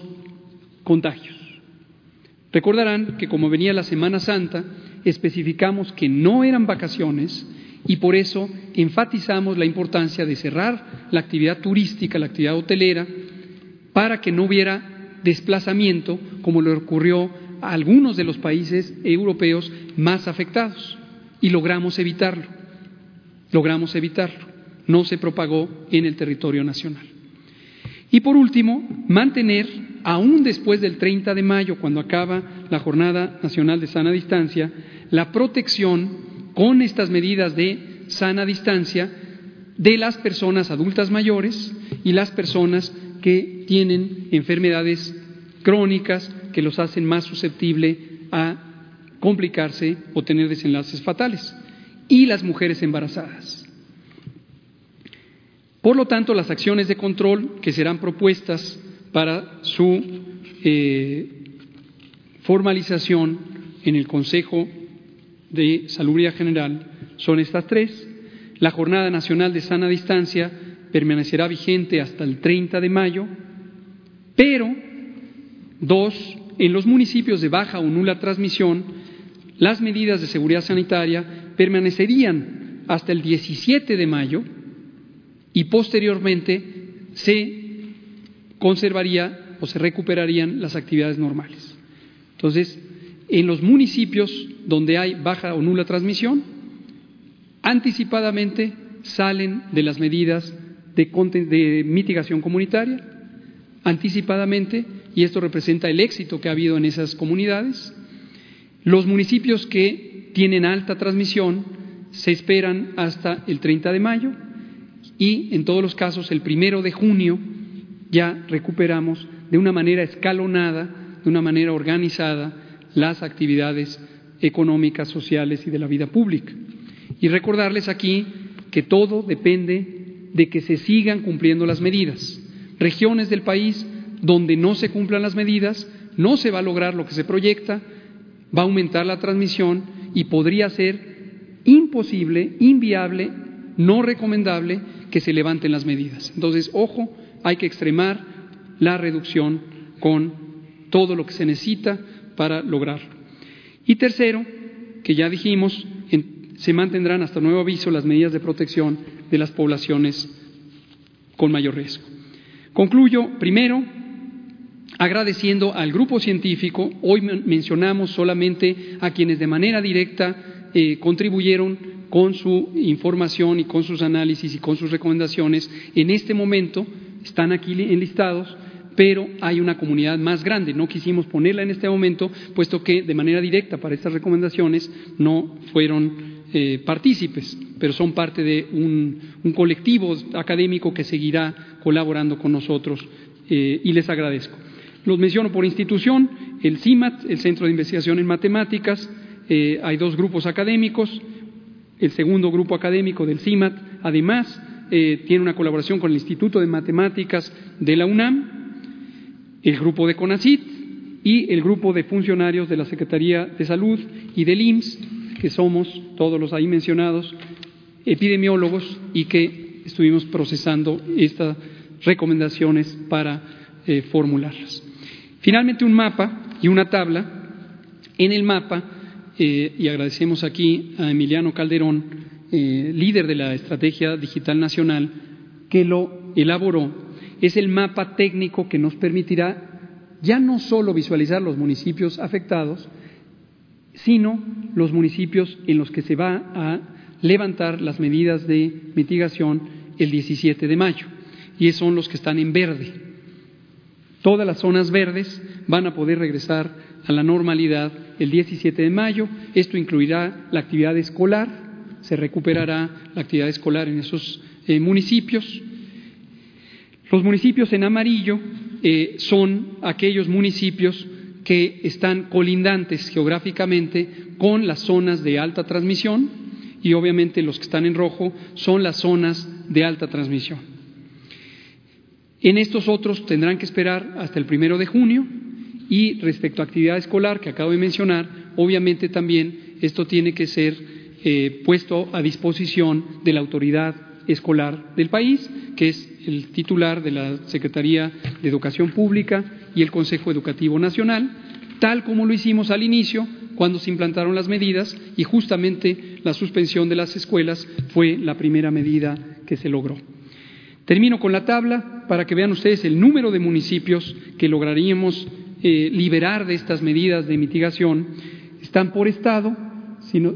contagios. Recordarán que como venía la Semana Santa, especificamos que no eran vacaciones y por eso enfatizamos la importancia de cerrar la actividad turística, la actividad hotelera, para que no hubiera desplazamiento como le ocurrió a algunos de los países europeos más afectados y logramos evitarlo. Logramos evitarlo. No se propagó en el territorio nacional. Y por último, mantener, aún después del 30 de mayo, cuando acaba la Jornada Nacional de Sana Distancia, la protección con estas medidas de sana distancia de las personas adultas mayores y las personas que tienen enfermedades crónicas que los hacen más susceptibles a complicarse o tener desenlaces fatales, y las mujeres embarazadas. Por lo tanto, las acciones de control que serán propuestas para su eh, formalización en el Consejo de Salubridad General son estas tres. La Jornada Nacional de Sana Distancia permanecerá vigente hasta el 30 de mayo, pero Dos, en los municipios de baja o nula transmisión, las medidas de seguridad sanitaria permanecerían hasta el 17 de mayo y posteriormente se conservaría o se recuperarían las actividades normales. Entonces, en los municipios donde hay baja o nula transmisión, anticipadamente salen de las medidas de, mitigación comunitaria, anticipadamente, y esto representa el éxito que ha habido en esas comunidades. Los municipios que tienen alta transmisión se esperan hasta el 30 de mayo y, en todos los casos, el primero de junio ya recuperamos de una manera escalonada, de una manera organizada, las actividades económicas, sociales y de la vida pública. Y recordarles aquí que todo depende de que se sigan cumpliendo las medidas. Regiones del país donde no se cumplan las medidas, no se va a lograr lo que se proyecta, va a aumentar la transmisión y podría ser imposible, inviable, no recomendable que se levanten las medidas. Entonces, ojo, hay que extremar la reducción con todo lo que se necesita para lograrlo. Y tercero, que ya dijimos, se mantendrán hasta nuevo aviso las medidas de protección de las poblaciones con mayor riesgo. Concluyo primero agradeciendo al grupo científico, hoy mencionamos solamente a quienes de manera directa eh, contribuyeron con su información y con sus análisis y con sus recomendaciones. En este momento están aquí enlistados, pero hay una comunidad más grande. No quisimos ponerla en este momento, puesto que de manera directa para estas recomendaciones no fueron eh, partícipes, pero son parte de un, colectivo académico que seguirá colaborando con nosotros eh, y les agradezco. Los menciono por institución, el CIMAT, el Centro de Investigación en Matemáticas, eh, hay dos grupos académicos, el segundo grupo académico del CIMAT, además, tiene una colaboración con el Instituto de Matemáticas de la UNAM, el grupo de CONACIT y el grupo de funcionarios de la Secretaría de Salud y del IMSS que somos, todos los ahí mencionados, epidemiólogos y que estuvimos procesando estas recomendaciones para eh, formularlas. Finalmente, un mapa y una tabla. En el mapa, eh, y agradecemos aquí a Emiliano Calderón, eh, líder de la Estrategia Digital Nacional, que lo elaboró, es el mapa técnico que nos permitirá ya no solo visualizar los municipios afectados, sino los municipios en los que se va a levantar las medidas de mitigación el 17 de mayo, y son los que están en verde. Todas las zonas verdes van a poder regresar a la normalidad el 17 de mayo. Esto incluirá la actividad escolar, se recuperará la actividad escolar en esos eh, municipios. Los municipios en amarillo eh, son aquellos municipios que están colindantes geográficamente con las zonas de alta transmisión y obviamente los que están en rojo son las zonas de alta transmisión. En estos otros tendrán que esperar hasta el primero de junio y respecto a actividad escolar que acabo de mencionar, obviamente también esto tiene que ser eh, puesto a disposición de la autoridad escolar del país, que es el titular de la Secretaría de Educación Pública y el Consejo Educativo Nacional, tal como lo hicimos al inicio cuando se implantaron las medidas y justamente la suspensión de las escuelas fue la primera medida que se logró. Termino con la tabla para que vean ustedes el número de municipios que lograríamos eh, liberar de estas medidas de mitigación. Están por estado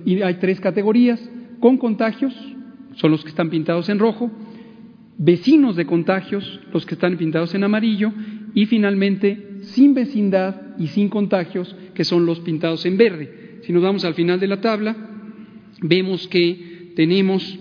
y hay tres categorías. Con contagios, son los que están pintados en rojo, vecinos de contagios, los que están pintados en amarillo, y finalmente sin vecindad y sin contagios, que son los pintados en verde. Si nos vamos al final de la tabla, vemos que tenemos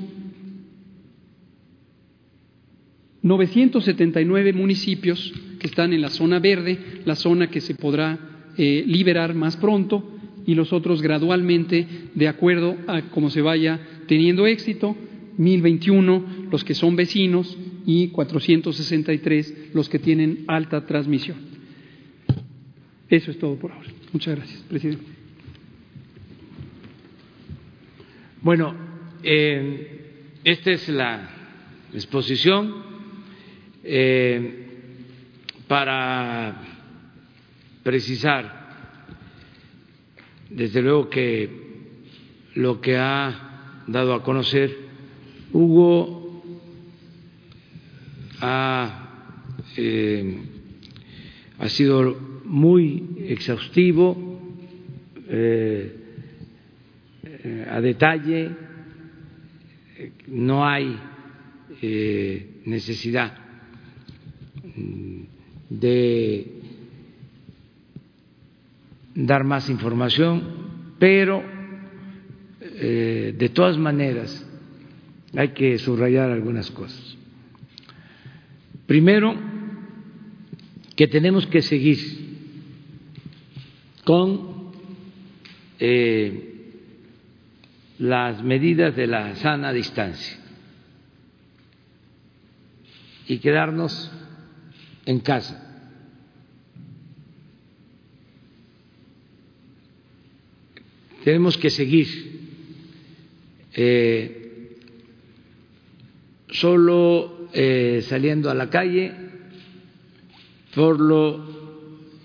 979 municipios que están en la zona verde, la zona que se podrá eh, liberar más pronto, y los otros gradualmente de acuerdo a cómo se vaya teniendo éxito. 1021 los que son vecinos y 463 los que tienen alta transmisión. Eso es todo por ahora. Muchas gracias, presidente. Bueno, eh, esta es la exposición eh, para precisar, desde luego que lo que ha dado a conocer, Hugo ha, eh, sido muy exhaustivo, eh, a detalle, no hay necesidad de dar más información, pero eh, de todas maneras hay que subrayar algunas cosas. Primero, que tenemos que seguir con eh, las medidas de la sana distancia y quedarnos en casa. Tenemos que seguir eh, solo eh, saliendo a la calle por lo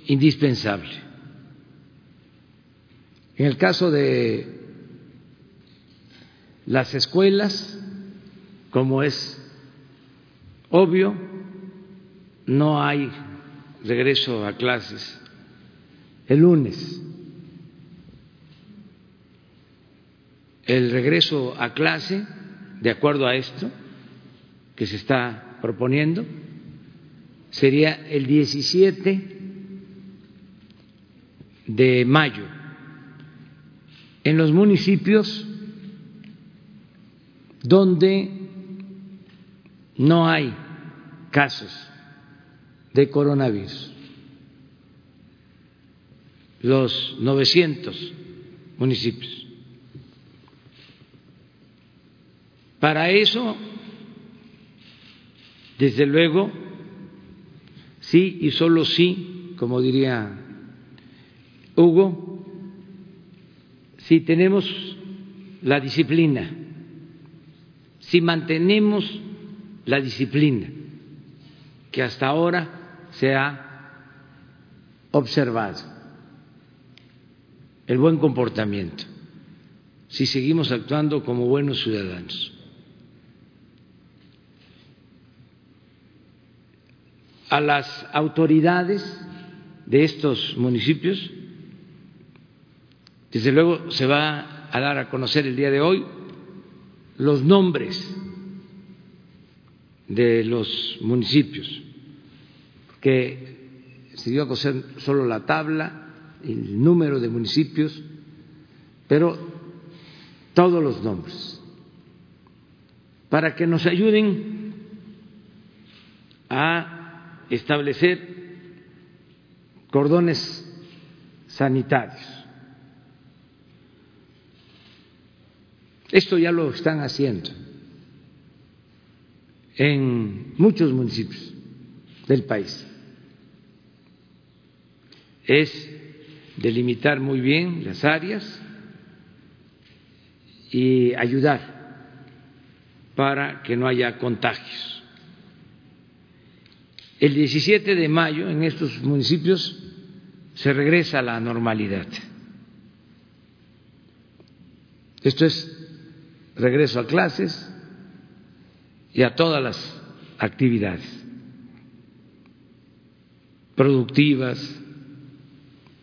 indispensable. En el caso de las escuelas, como es obvio, no hay regreso a clases el lunes. El regreso a clase, de acuerdo a esto que se está proponiendo, sería el 17 de mayo. En los municipios donde no hay casos de coronavirus. Los 900 municipios. Para eso, desde luego, sí y solo sí, como diría Hugo, si tenemos la disciplina, si mantenemos la disciplina que hasta ahora se ha observado el buen comportamiento, si seguimos actuando como buenos ciudadanos. A las autoridades de estos municipios, desde luego se va a dar a conocer el día de hoy los nombres de los municipios que se dio a conocer solo la tabla, el número de municipios, pero todos los nombres, para que nos ayuden a establecer cordones sanitarios. Esto ya lo están haciendo en muchos municipios del país es delimitar muy bien las áreas y ayudar para que no haya contagios. El 17 de mayo en estos municipios se regresa a la normalidad. Esto es regreso a clases y a todas las actividades productivas,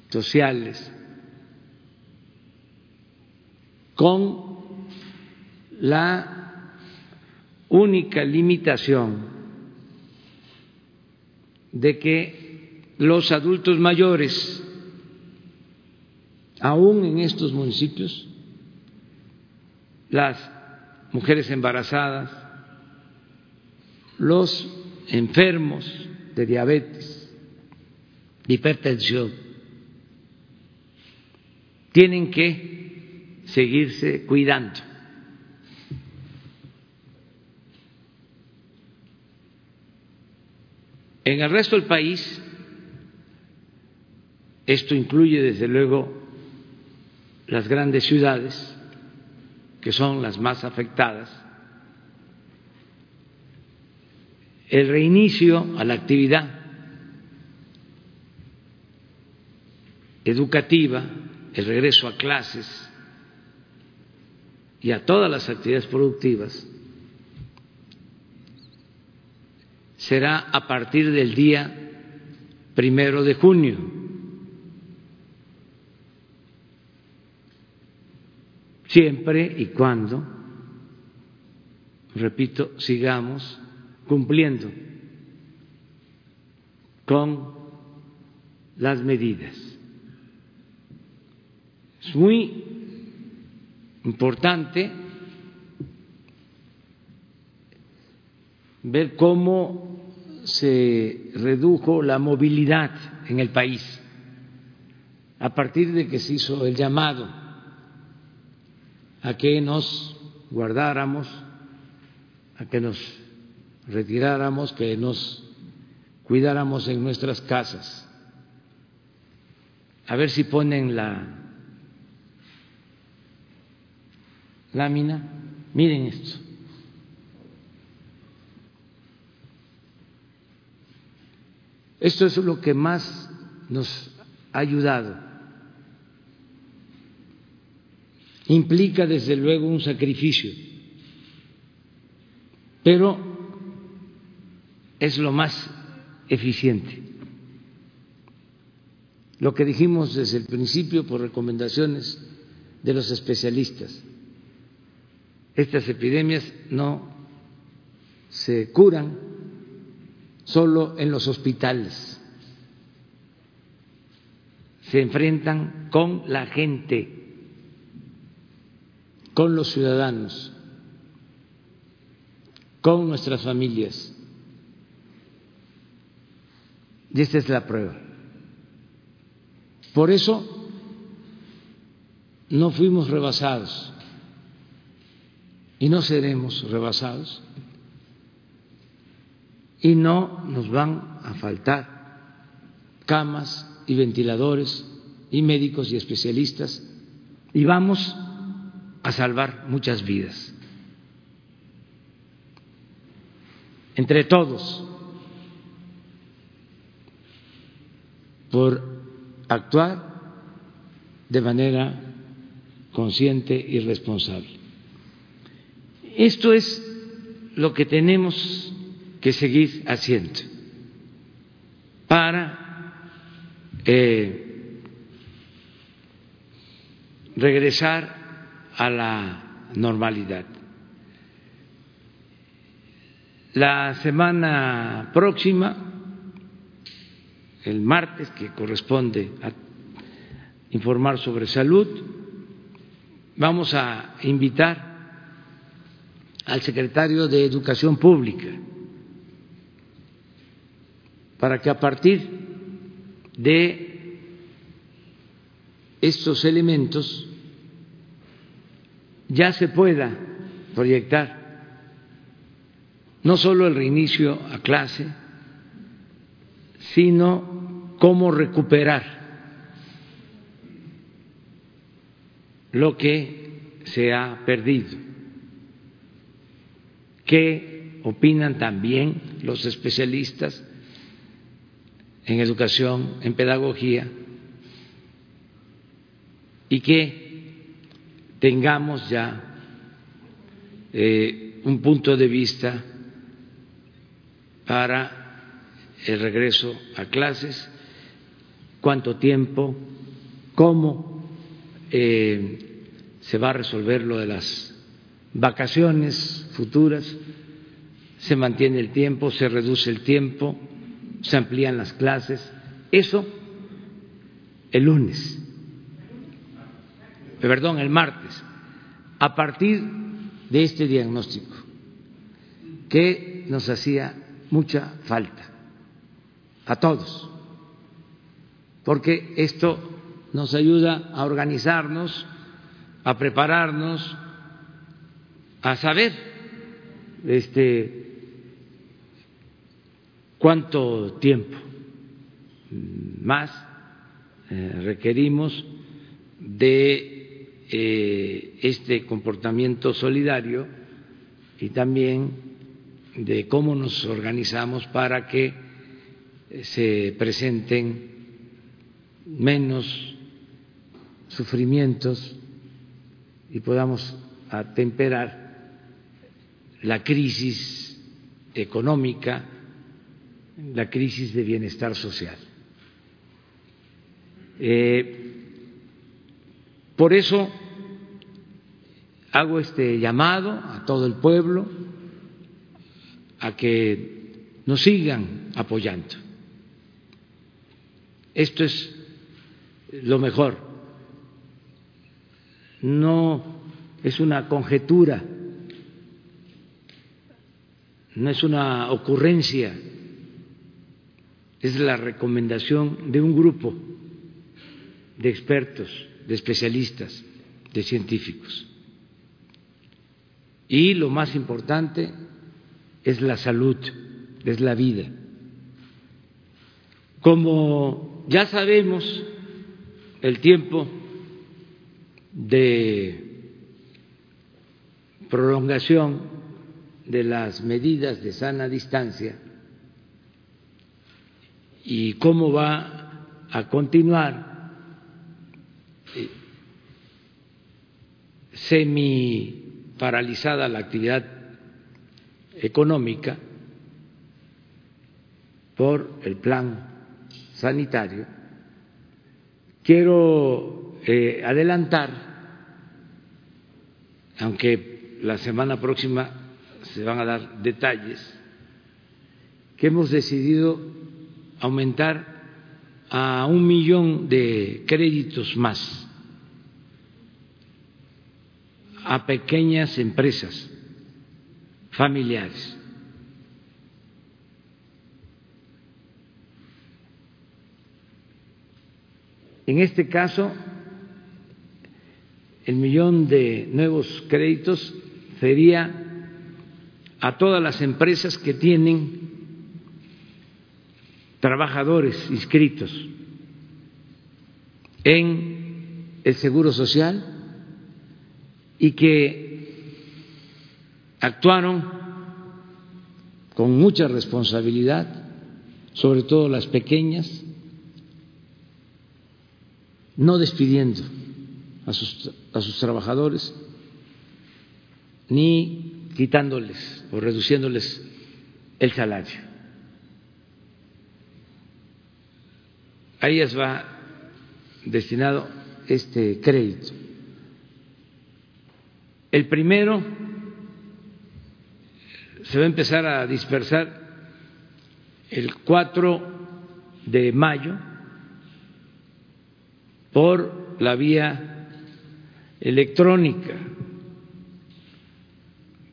sociales, con la única limitación de que los adultos mayores, aún en estos municipios, las mujeres embarazadas, los enfermos de diabetes, de hipertensión, tienen que seguirse cuidando. En el resto del país, esto incluye desde luego las grandes ciudades, que son las más afectadas, el reinicio a la actividad educativa el regreso a clases y a todas las actividades productivas será a partir del día primero de junio. Siempre y cuando, repito, sigamos cumpliendo con las medidas. Es muy importante ver cómo se redujo la movilidad en el país a partir de que se hizo el llamado a que nos guardáramos, a que nos retiráramos, que nos cuidáramos en nuestras casas. A ver si ponen la lámina. Miren esto. Esto es lo que más nos ha ayudado. Implica desde luego un sacrificio, pero es lo más eficiente. Lo que dijimos desde el principio por recomendaciones de los especialistas, estas epidemias no se curan solo en los hospitales. Se enfrentan con la gente, con los ciudadanos, con nuestras familias. Y esta es la prueba. Por eso no fuimos rebasados y no seremos rebasados y no nos van a faltar camas y ventiladores y médicos y especialistas y vamos a salvar muchas vidas. Entre todos, por actuar de manera consciente y responsable. Esto es lo que tenemos que seguir haciendo para eh, regresar a la normalidad. La semana próxima, el martes, que corresponde a informar sobre salud, vamos a invitar al secretario de Educación Pública para que a partir de estos elementos ya se pueda proyectar no solo el reinicio a clase, sino cómo recuperar lo que se ha perdido. ¿Qué opinan también los especialistas? En educación, en pedagogía, y que tengamos ya eh, un punto de vista para el regreso a clases, cuánto tiempo, cómo eh, se va a resolver lo de las vacaciones futuras, se mantiene el tiempo, se reduce el tiempo, se amplían las clases. Eso el lunes, perdón, el martes, a partir de este diagnóstico que nos hacía mucha falta a todos, porque esto nos ayuda a organizarnos, a prepararnos, a saber este cuánto tiempo más eh, requerimos de eh, este comportamiento solidario y también de cómo nos organizamos para que se presenten menos sufrimientos y podamos a temperar la crisis económica, la crisis de bienestar social. Eh, por eso hago este llamado a todo el pueblo a que nos sigan apoyando. Esto es lo mejor. No es una conjetura, no es una ocurrencia, es la recomendación de un grupo de expertos, de especialistas, de científicos. Y lo más importante es la salud, es la vida. Como ya sabemos, el tiempo de prolongación de las medidas de sana distancia y cómo va a continuar eh, semi paralizada la actividad económica por el plan sanitario, quiero eh, adelantar, aunque la semana próxima se van a dar detalles, que hemos decidido aumentar a un millón de créditos más a pequeñas empresas familiares. En este caso, el millón de nuevos créditos sería a todas las empresas que tienen trabajadores inscritos en el Seguro Social y que actuaron con mucha responsabilidad, sobre todo las pequeñas, no despidiendo a sus, trabajadores ni quitándoles o reduciéndoles el salario. A ellas va destinado este crédito. El primero se va a empezar a dispersar el 4 de mayo por la vía electrónica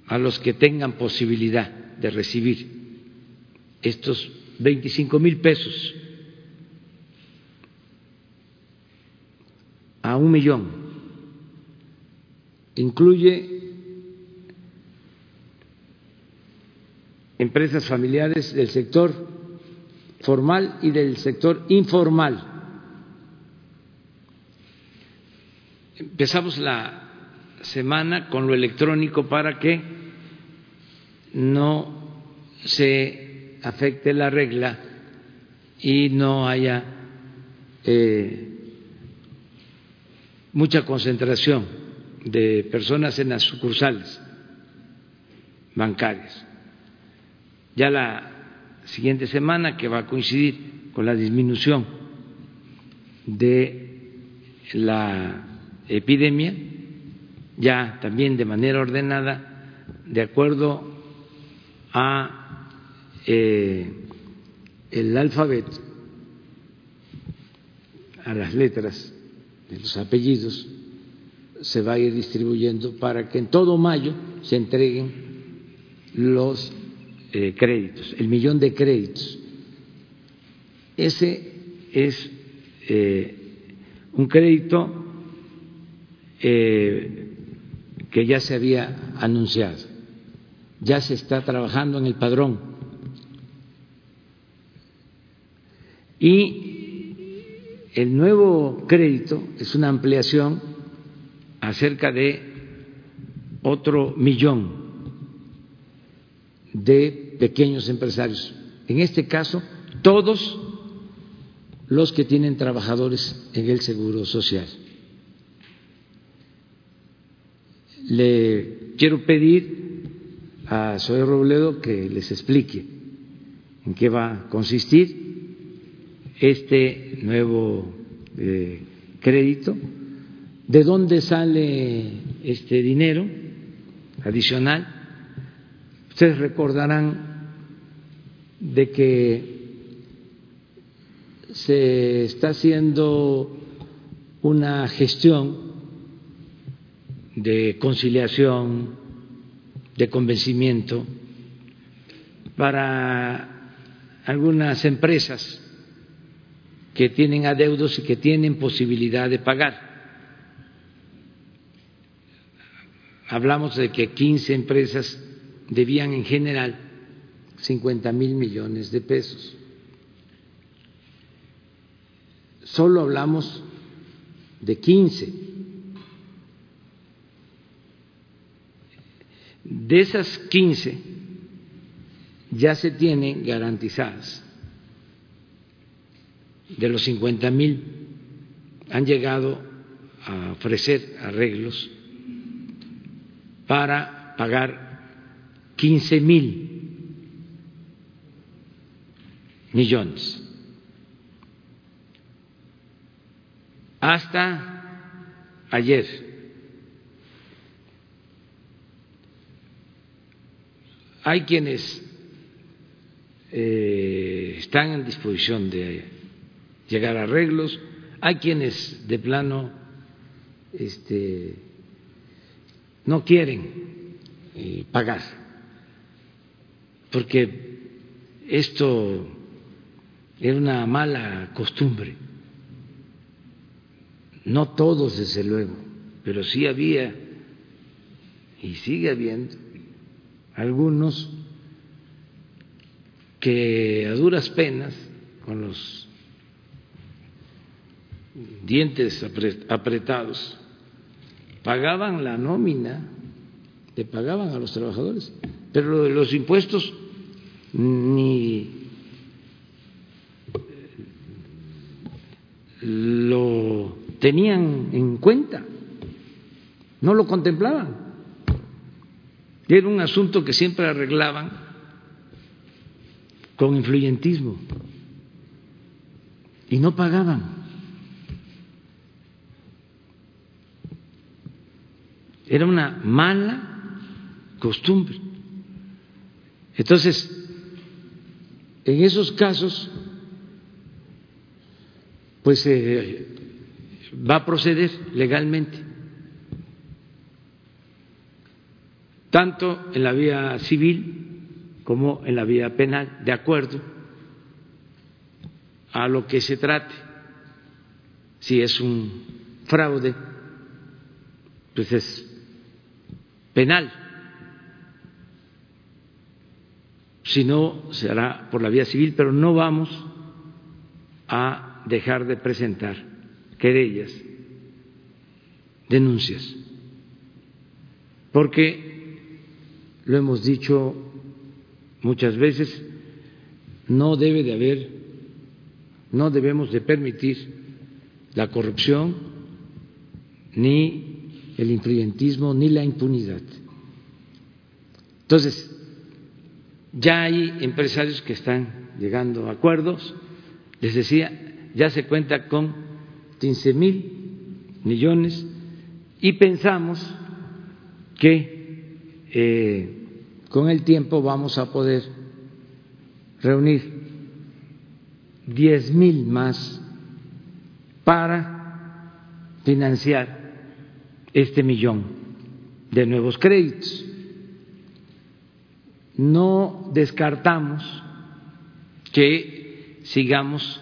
a los que tengan posibilidad de recibir estos 25 mil pesos a un millón incluye empresas familiares del sector formal y del sector informal. Empezamos la semana con lo electrónico para que no se afecte la regla y no haya eh, mucha concentración de personas en las sucursales bancarias. Ya la siguiente semana, que va a coincidir con la disminución de la epidemia, ya también de manera ordenada, de acuerdo a eh, el alfabeto, a las letras los apellidos, se va a ir distribuyendo para que en todo mayo se entreguen los eh, créditos, el millón de créditos. Ese es eh, un crédito eh, que ya se había anunciado, ya se está trabajando en el padrón. Y el nuevo crédito es una ampliación a cerca de otro millón de pequeños empresarios. En este caso, todos los que tienen trabajadores en el Seguro Social. le quiero pedir a Soy Robledo que les explique en qué va a consistir este nuevo eh, crédito, de dónde sale este dinero adicional. Ustedes recordarán de que se está haciendo una gestión de conciliación, de convencimiento para algunas empresas que tienen adeudos y que tienen posibilidad de pagar. Hablamos de que 15 empresas debían en general 50 mil millones de pesos. Solo hablamos de 15. De esas 15 ya se tienen garantizadas de los 50 mil han llegado a ofrecer arreglos para pagar 15 mil millones. Hasta ayer. Hay quienes eh, están en disposición de llegar a arreglos. Hay quienes de plano este, no quieren eh, pagar, porque esto era una mala costumbre. No todos, desde luego, pero sí había y sigue habiendo algunos que a duras penas, con los dientes apretados, pagaban la nómina, le pagaban a los trabajadores, pero los impuestos ni lo tenían en cuenta, no lo contemplaban. Era un asunto que siempre arreglaban con influyentismo y no pagaban. Era una mala costumbre. Entonces, en esos casos, pues eh, va a proceder legalmente, tanto en la vía civil como en la vía penal, de acuerdo a lo que se trate. Si es un fraude, pues es penal. Si no, se hará por la vía civil, pero no vamos a dejar de presentar querellas, denuncias, porque lo hemos dicho muchas veces, no debe de haber, no debemos de permitir la corrupción ni el influyentismo ni la impunidad. Entonces, ya hay empresarios que están llegando a acuerdos, les decía, ya se cuenta con 15 mil millones y pensamos que eh, con el tiempo vamos a poder reunir 10 mil más para financiar este millón de nuevos créditos. No descartamos que sigamos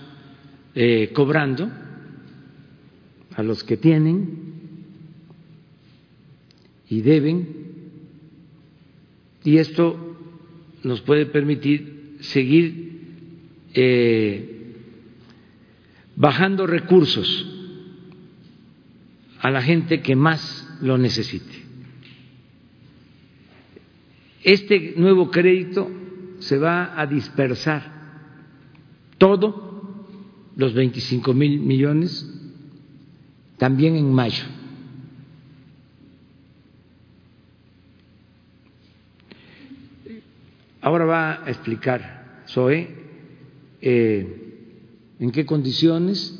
eh, cobrando a los que tienen y deben, y esto nos puede permitir seguir eh, bajando recursos a la gente que más lo necesite. Este nuevo crédito se va a dispersar todo, los 25 mil millones, también en mayo. Ahora va a explicar Zoe eh, en qué condiciones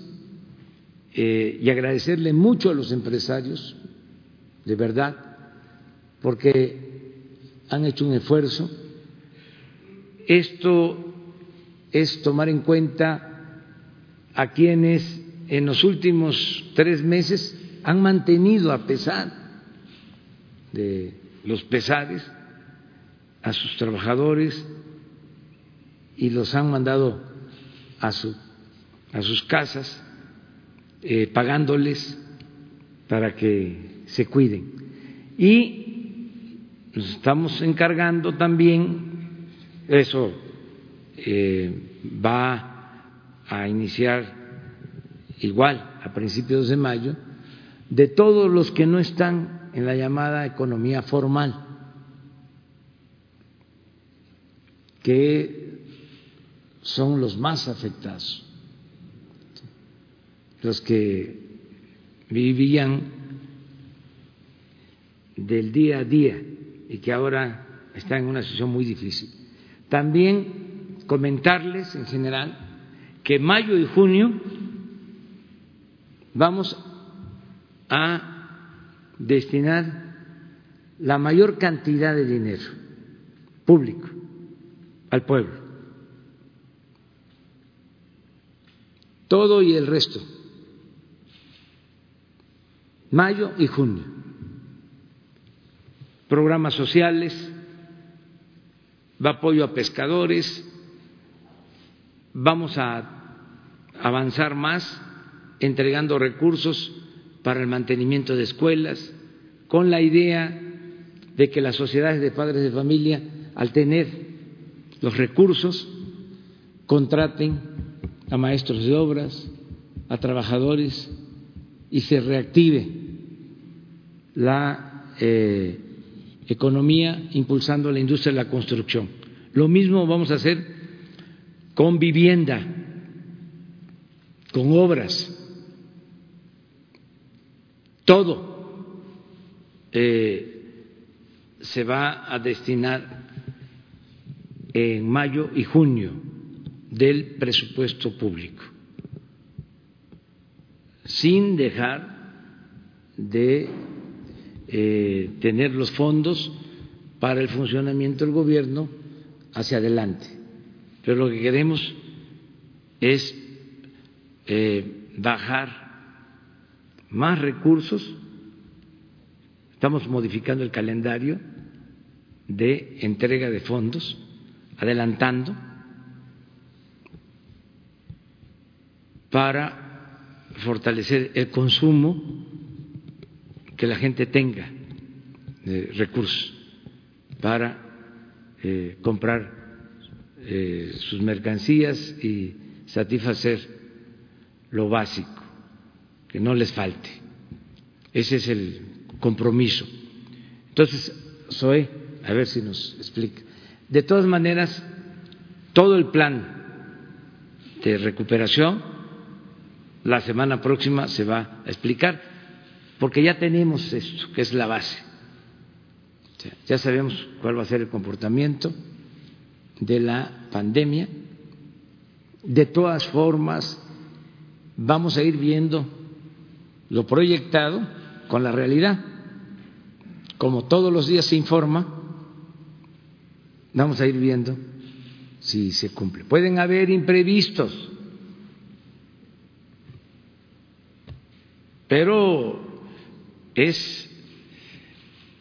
eh, y agradecerle mucho a los empresarios, de verdad, porque han hecho un esfuerzo. Esto es tomar en cuenta a quienes en los últimos tres meses han mantenido, a pesar de los pesares, a sus trabajadores y los han mandado a, su, a sus casas eh, pagándoles para que se cuiden. Y nos estamos encargando también, eso eh, va a iniciar igual a principios de mayo, de todos los que no están en la llamada economía formal, que son los más afectados, los que vivían del día a día y que ahora están en una situación muy difícil. También comentarles en general que mayo y junio vamos a destinar la mayor cantidad de dinero público al pueblo. Todo y el resto. Mayo y junio. Programas sociales, va apoyo a pescadores, vamos a avanzar más entregando recursos para el mantenimiento de escuelas, con la idea de que las sociedades de padres de familia, al tener los recursos, contraten a maestros de obras, a trabajadores y se reactive la eh, economía impulsando la industria de la construcción. Lo mismo vamos a hacer con vivienda, con obras, todo eh, se va a destinar en mayo y junio del presupuesto público, sin dejar de eh, tener los fondos para el funcionamiento del gobierno hacia adelante. Pero lo que queremos es eh, bajar más recursos, estamos modificando el calendario de entrega de fondos, adelantando para fortalecer el consumo que la gente tenga recursos para eh, comprar eh, sus mercancías y satisfacer lo básico que no les falte. Ese es el compromiso. Entonces, Zoe, a ver si nos explica. De todas maneras, todo el plan de recuperación la semana próxima se va a explicar, porque ya tenemos esto, que es la base. Ya sabemos cuál va a ser el comportamiento de la pandemia. De todas formas, vamos a ir viendo lo proyectado con la realidad. Como todos los días se informa, vamos a ir viendo si se cumple. Pueden haber imprevistos, pero es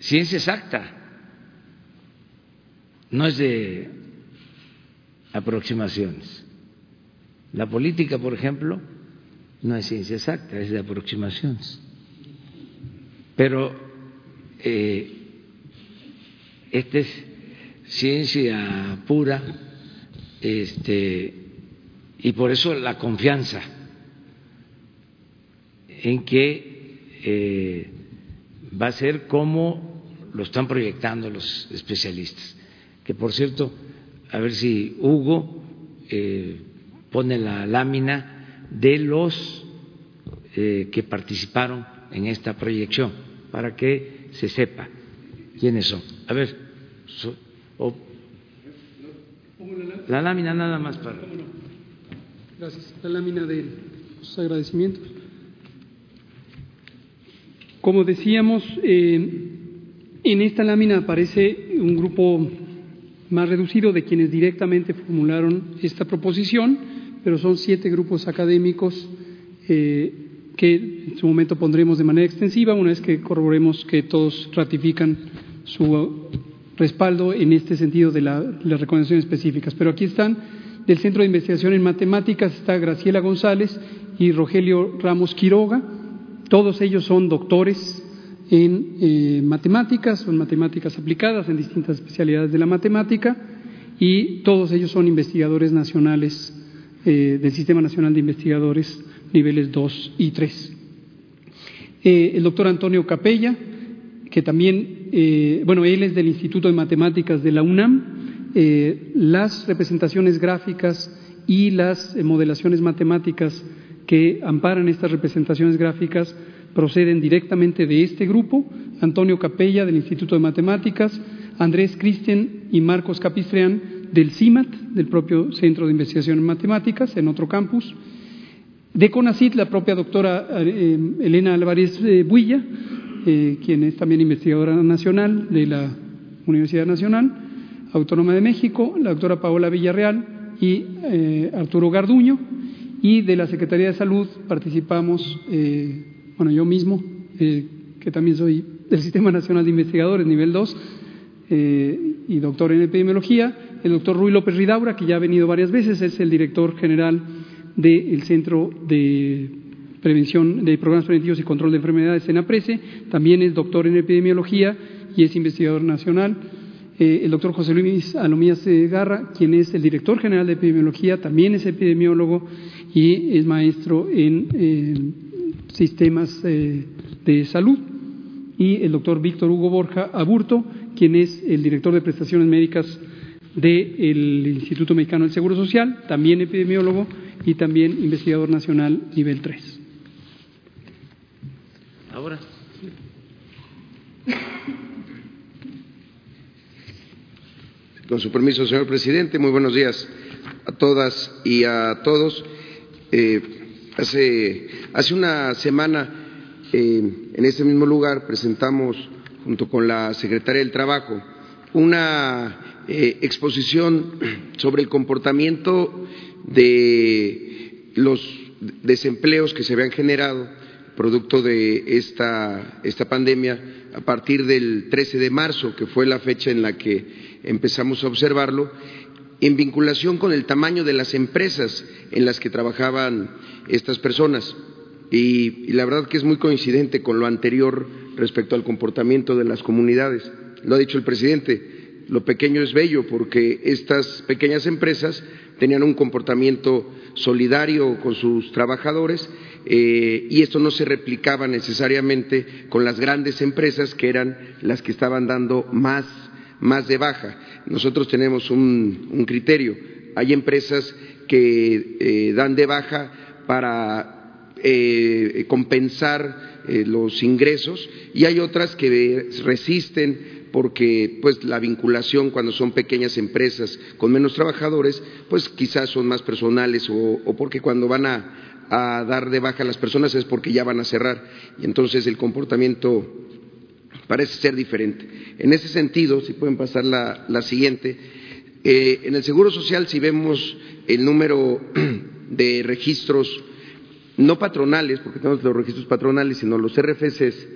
ciencia exacta, no es de aproximaciones. La política, por ejemplo, no es ciencia exacta, es de aproximaciones. Pero eh, esta es ciencia pura, este, y por eso la confianza en que eh, va a ser como lo están proyectando los especialistas. Que por cierto, a ver si Hugo eh, pone la lámina de los eh, que participaron en esta proyección, para que se sepa quiénes son. A ver, la lámina nada más para. Gracias. La lámina de los agradecimientos. Como decíamos, eh, en esta lámina aparece un grupo más reducido de quienes directamente formularon esta proposición, pero son siete grupos académicos eh, que en su momento pondremos de manera extensiva una vez que corroboremos que todos ratifican su respaldo en este sentido de, las recomendaciones específicas. Pero aquí están del Centro de Investigación en Matemáticas, está Graciela González y Rogelio Ramos Quiroga. Todos ellos son doctores en eh, matemáticas, son matemáticas aplicadas en distintas especialidades de la matemática y todos ellos son investigadores nacionales eh, del Sistema Nacional de Investigadores niveles 2 y 3. Eh, el doctor Antonio Capella, que también, bueno, él es del Instituto de Matemáticas de la UNAM, las representaciones gráficas y las modelaciones matemáticas que amparan estas representaciones gráficas proceden directamente de este grupo, Antonio Capella del Instituto de Matemáticas, Andrés Cristian y Marcos Capistreán del CIMAT, del propio Centro de Investigación en Matemáticas, en otro campus, de CONACIT, la propia doctora eh, Elena Álvarez eh, Builla, eh, quien es también investigadora nacional de la Universidad Nacional Autónoma de México, la doctora Paola Villarreal y Arturo Garduño, y de la Secretaría de Salud participamos bueno, yo mismo, eh, que también soy del Sistema Nacional de Investigadores, nivel 2, eh, y doctor en epidemiología, el doctor Ruy López Ridaura, que ya ha venido varias veces, es el director general del Centro de Prevención de Programas Preventivos y Control de Enfermedades en APRESE, también es doctor en epidemiología y es investigador nacional. Eh, el doctor José Luis Alomías Garra, quien es el director general de epidemiología, también es epidemiólogo y es maestro en sistemas eh, de salud, y el doctor Víctor Hugo Borja Aburto, quien es el director de prestaciones médicas del Instituto Mexicano del Seguro Social, también epidemiólogo y también investigador nacional nivel 3. Ahora. Con su permiso, señor presidente, muy buenos días a todas y a todos. Eh, Hace, hace una semana, eh, en este mismo lugar, presentamos, junto con la Secretaria del Trabajo, una eh, exposición sobre el comportamiento de los desempleos que se habían generado producto de esta, esta pandemia a partir del 13 de marzo, que fue la fecha en la que empezamos a observarlo, en vinculación con el tamaño de las empresas en las que trabajaban estas personas. Y, la verdad que es muy coincidente con lo anterior respecto al comportamiento de las comunidades. Lo ha dicho el presidente, lo pequeño es bello porque estas pequeñas empresas tenían un comportamiento solidario con sus trabajadores eh, y esto no se replicaba necesariamente con las grandes empresas que eran las que estaban dando más, más de baja. Nosotros tenemos un, criterio. Hay empresas que eh, dan de baja para eh, compensar eh, los ingresos y hay otras que resisten porque pues la vinculación cuando son pequeñas empresas con menos trabajadores pues quizás son más personales o, porque cuando van a, dar de baja a las personas es porque ya van a cerrar y entonces el comportamiento parece ser diferente. En ese sentido, si pueden pasar la, siguiente, eh, en el Seguro Social si vemos el número de registros no patronales, porque tenemos los registros patronales, sino los RFCs,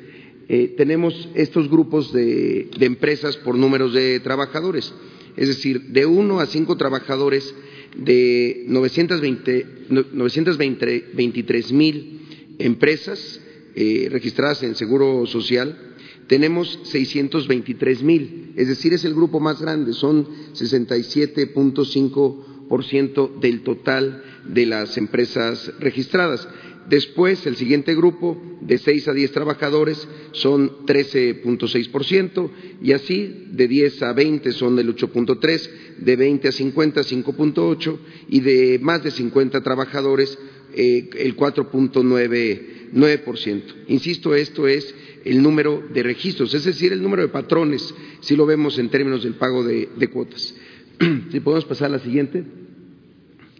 eh, tenemos estos grupos de, empresas por números de trabajadores. Es decir, de uno a cinco trabajadores de 920, 923 mil empresas eh, registradas en Seguro Social, tenemos 623 mil, es decir, es el grupo más grande, son 67.5% del total de las empresas registradas. Después, el siguiente grupo, de 6 a 10 trabajadores, son 13.6%, y así, de 10 a 20 son del 8.3%, de 20 a 50, 5.8%, y de más de 50 trabajadores, eh, el 4.9%. Insisto, esto es el número de registros, es decir, el número de patrones, si lo vemos en términos del pago de, cuotas. si podemos pasar a la siguiente,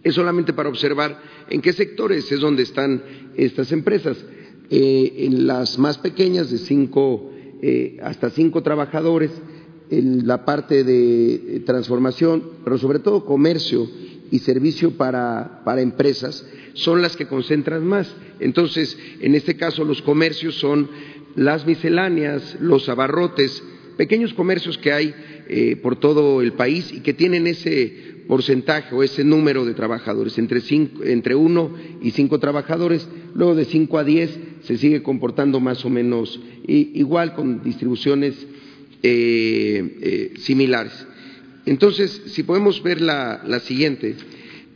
es solamente para observar en qué sectores es donde están estas empresas. Eh, en las más pequeñas, de cinco eh, hasta cinco trabajadores, en la parte de transformación, pero sobre todo comercio y servicio para, para empresas, son las que concentran más. Entonces, en este caso, los comercios son las misceláneas, los abarrotes, pequeños comercios que hay eh, por todo el país y que tienen ese porcentaje o ese número de trabajadores, entre, entre uno y cinco trabajadores, luego de cinco a diez se sigue comportando más o menos igual con distribuciones eh, eh, similares. Entonces, si podemos ver la, siguiente,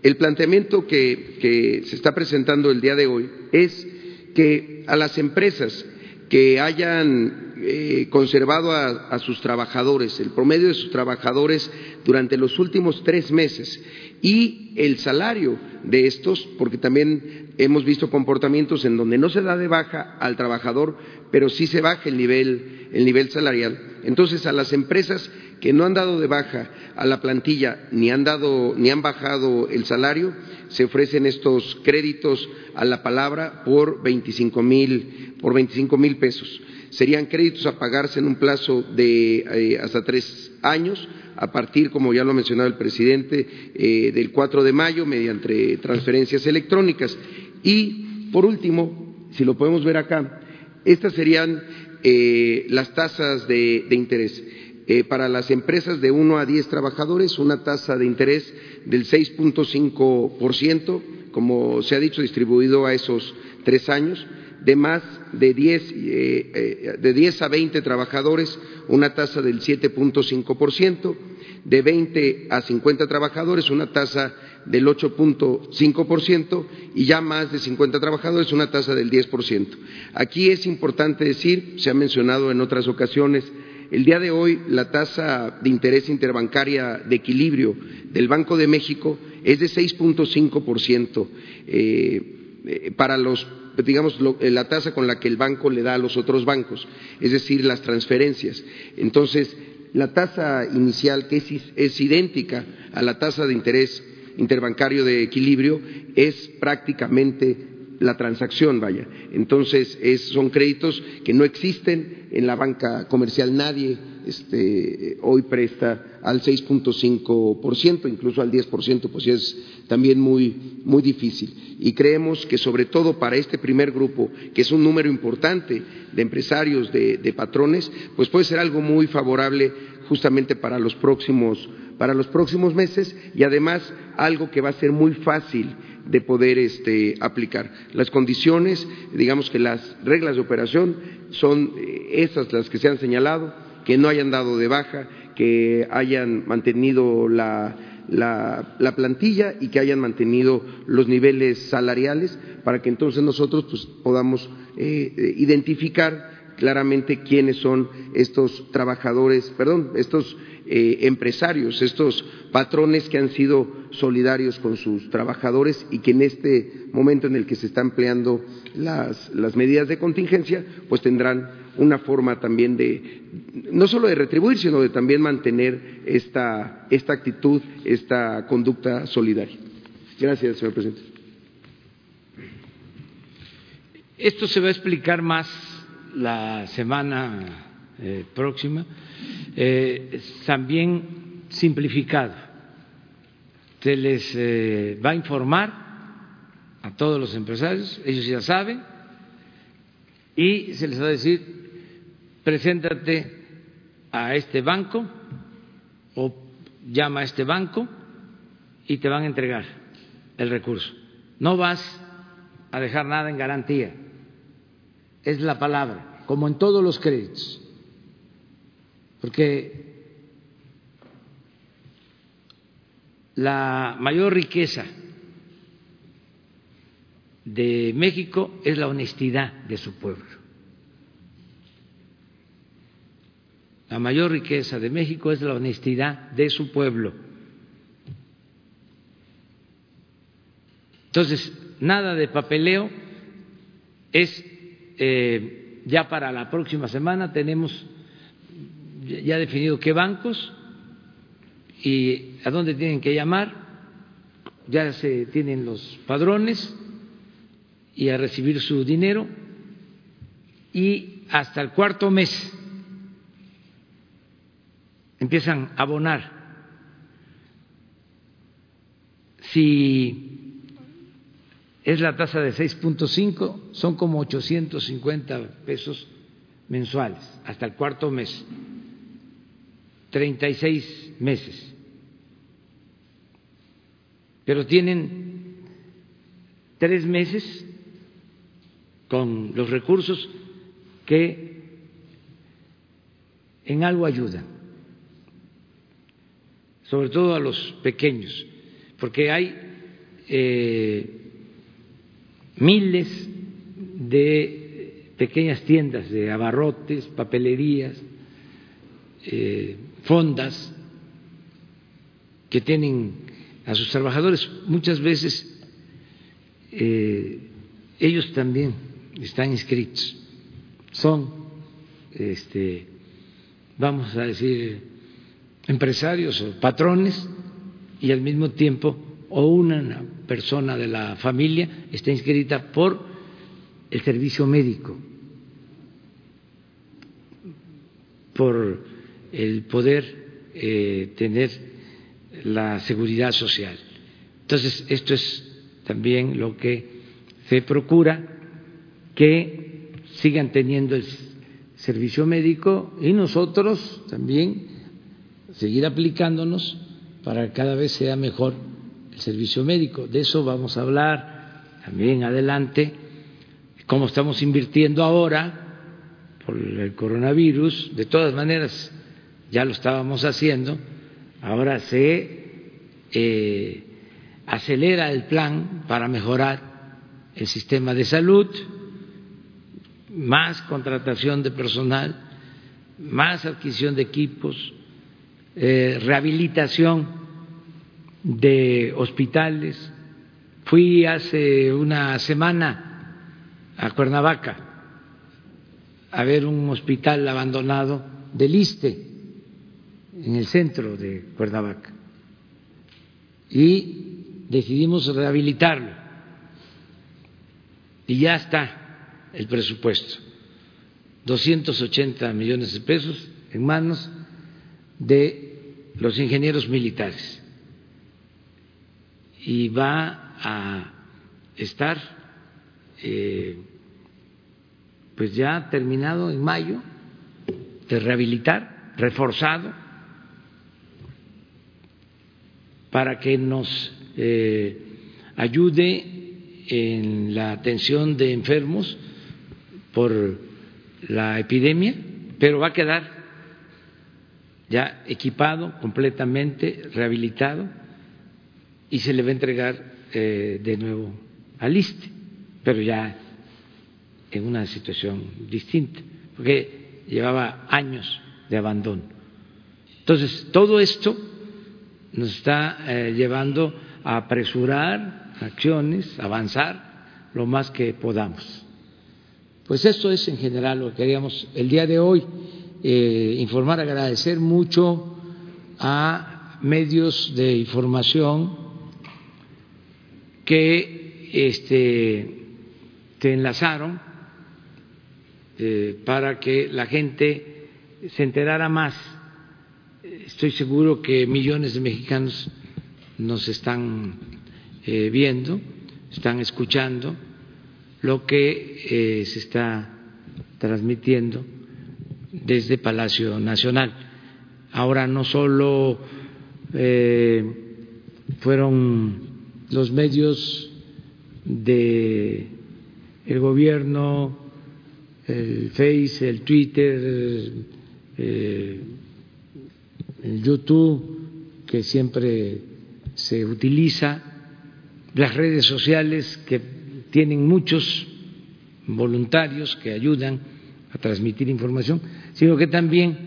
el planteamiento que se está presentando el día de hoy es que a las empresas que hayan eh, conservado a, sus trabajadores, el promedio de sus trabajadores durante los últimos tres meses y el salario de estos, porque también hemos visto comportamientos en donde no se da de baja al trabajador, pero sí se baja el nivel, el nivel salarial. Entonces, a las empresas que no han dado de baja a la plantilla ni han dado ni han bajado el salario, se ofrecen estos créditos a la palabra por 25 mil por 25 mil pesos. Serían créditos a pagarse en un plazo de eh, hasta tres años, a partir, como ya lo ha mencionado el presidente, eh, del 4 de mayo, mediante transferencias electrónicas. Y, por último, si lo podemos ver acá, estas serían eh, las tasas de, de interés. Eh, para las empresas de uno a diez trabajadores, una tasa de interés del 6.5%, como se ha dicho, distribuido a esos tres años. De más de 10, eh, eh, de 10 a 20 trabajadores, una tasa del 7.5%. De 20 a 50 trabajadores, una tasa del 8.5% y ya más de 50 trabajadores una tasa del 10%. Aquí es importante decir, se ha mencionado en otras ocasiones, el día de hoy la tasa de interés interbancaria de equilibrio del Banco de México es de 6.5% eh, eh, para los digamos, eh, la tasa con la que el banco le da a los otros bancos, es decir, las transferencias. Entonces, la tasa inicial, que es idéntica a la tasa de interés interbancario de equilibrio, es prácticamente la transacción, vaya. Entonces, son créditos que no existen en la banca comercial. Nadie este, hoy presta al 6.5%, incluso al 10%, pues es también muy, muy difícil. Y creemos que, sobre todo para este primer grupo, que es un número importante de empresarios, de, de patrones, pues puede ser algo muy favorable justamente para los próximos para los próximos meses y además algo que va a ser muy fácil de poder este, aplicar. Las condiciones, digamos que las reglas de operación son eh, esas las que se han señalado, que no hayan dado de baja, que hayan mantenido la, la, plantilla y que hayan mantenido los niveles salariales para que entonces nosotros pues, podamos eh, eh, identificar claramente quiénes son estos trabajadores, perdón, estos eh, empresarios, estos patrones que han sido solidarios con sus trabajadores y que en este momento en el que se están empleando las, las medidas de contingencia, pues tendrán una forma también de, no solo de retribuir, sino de también mantener esta, esta actitud, esta conducta solidaria. Gracias, señor presidente. Esto se va a explicar más la semana eh, próxima, eh, también simplificado. Se les eh, va a informar a todos los empresarios, ellos ya saben, y se les va a decir, preséntate a este banco o llama a este banco y te van a entregar el recurso. No vas a dejar nada en garantía, es la palabra, como en todos los créditos porque la mayor riqueza de México es la honestidad de su pueblo. La mayor riqueza de México es la honestidad de su pueblo. Entonces, nada de papeleo, es eh, ya para la próxima semana tenemos ya definido qué bancos y a dónde tienen que llamar. Ya se tienen los padrones y a recibir su dinero y hasta el cuarto mes empiezan a abonar. Si es la tasa de 6.5, son como 850 pesos mensuales hasta el cuarto mes, 36 meses. Pero tienen tres meses con los recursos que en algo ayudan, sobre todo a los pequeños, porque hay eh, miles de pequeñas tiendas de abarrotes, papelerías, eh, fondas que tienen a sus trabajadores. Muchas veces eh, ellos también están inscritos, son, este, vamos a decir, empresarios o patrones y al mismo tiempo o una persona de la familia está inscrita por el servicio médico, por el poder eh, tener la seguridad social. Entonces, esto es también lo que se procura que sigan teniendo el servicio médico y nosotros también seguir aplicándonos para que cada vez sea mejor el servicio médico. De eso vamos a hablar también adelante, cómo estamos invirtiendo ahora por el coronavirus. De todas maneras, ya lo estábamos haciendo, ahora se eh, acelera el plan para mejorar el sistema de salud, más contratación de personal, más adquisición de equipos, eh, rehabilitación de hospitales. Fui hace una semana a Cuernavaca a ver un hospital abandonado del ISTE en el centro de Cuernavaca. Y decidimos rehabilitarlo. Y ya está el presupuesto, 280 millones de pesos en manos de los ingenieros militares. Y va a estar eh, pues ya terminado en mayo de rehabilitar, reforzado, para que nos eh, ayude en la atención de enfermos por la epidemia, pero va a quedar ya equipado completamente, rehabilitado, y se le va a entregar eh, de nuevo al ISTE, pero ya en una situación distinta, porque llevaba años de abandono. Entonces, todo esto nos está eh, llevando a apresurar acciones, avanzar lo más que podamos. Pues esto es en general lo que queríamos el día de hoy eh, informar, agradecer mucho a medios de información que este, se enlazaron eh, para que la gente se enterara más. Estoy seguro que millones de mexicanos nos están eh, viendo, están escuchando lo que eh, se está transmitiendo desde Palacio Nacional. Ahora no solo eh, fueron los medios de el gobierno, el Face, el Twitter, YouTube, que siempre se utiliza, las redes sociales que tienen muchos voluntarios que ayudan a transmitir información, sino que también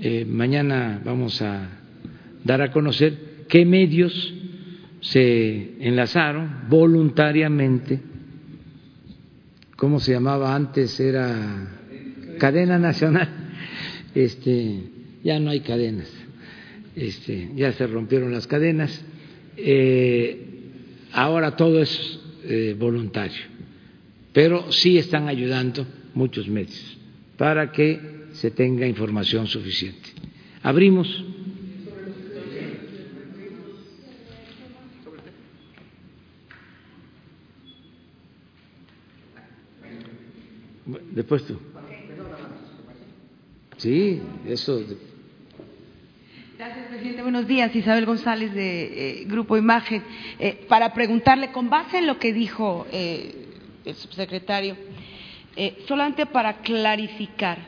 eh, mañana vamos a dar a conocer qué medios se enlazaron voluntariamente, ¿cómo se llamaba antes? Era cadena nacional, este, ya no hay cadenas, este, ya se rompieron las cadenas. Eh, ahora todo es eh, voluntario, pero sí están ayudando muchos medios para que se tenga información suficiente. Abrimos. Después tú. Sí, eso. Gracias, presidente. Buenos días. Isabel González de eh, Grupo Imagen. Eh, para preguntarle, con base en lo que dijo eh, el subsecretario, solamente para clarificar,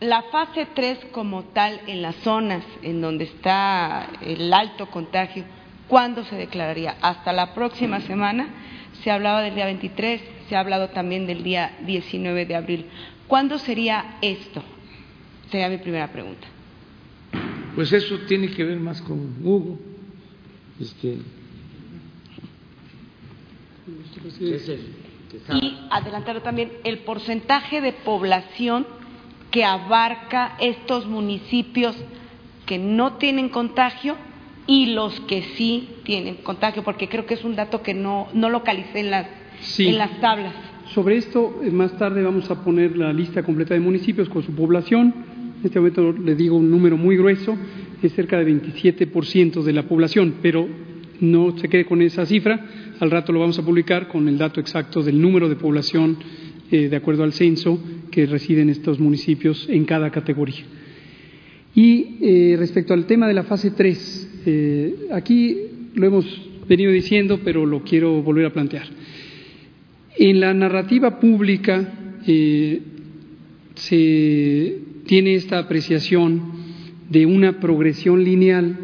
la fase 3 como tal en las zonas en donde está el alto contagio, ¿cuándo se declararía? ¿Hasta la próxima semana? Se hablaba del día 23, se ha hablado también del día 19 de abril. ¿Cuándo sería esto? Sería mi primera pregunta. Pues eso tiene que ver más con Hugo. Este, y adelantarlo también, el porcentaje de población que abarca estos municipios que no tienen contagio y los que sí tienen contagio, porque creo que es un dato que no, no localicé en las, en las tablas. Sobre esto, eh, más tarde vamos a poner la lista completa de municipios con su población. En este momento le digo un número muy grueso, es cerca de 27% de la población, pero no se quede con esa cifra. Al rato lo vamos a publicar con el dato exacto del número de población eh, de acuerdo al censo que residen estos municipios en cada categoría. Y eh, respecto al tema de la fase 3, eh, aquí lo hemos venido diciendo, pero lo quiero volver a plantear. En la narrativa pública se tiene esta apreciación de una progresión lineal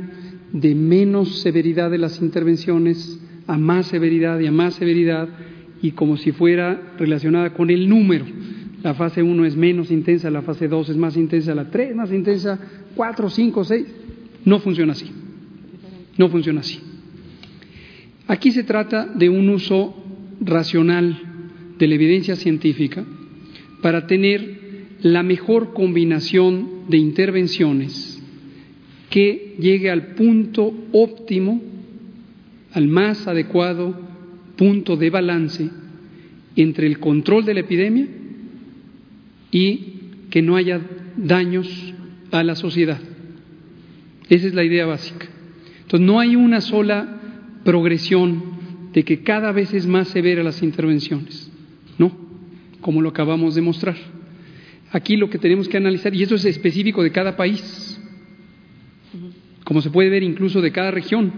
de menos severidad de las intervenciones a más severidad y a más severidad y como si fuera relacionada con el número. La fase 1 es menos intensa, la fase 2 es más intensa, la 3 más intensa, 4, 5, 6. No funciona así. No funciona así. Aquí se trata de un uso racional de la evidencia científica para tener la mejor combinación de intervenciones que llegue al punto óptimo, al más adecuado punto de balance entre el control de la epidemia y que no haya daños a la sociedad. Esa es la idea básica. Entonces, no hay una sola progresión de que cada vez es más severa las intervenciones, ¿no? Como lo acabamos de mostrar. Aquí lo que tenemos que analizar, y eso es específico de cada país, como se puede ver incluso de cada región,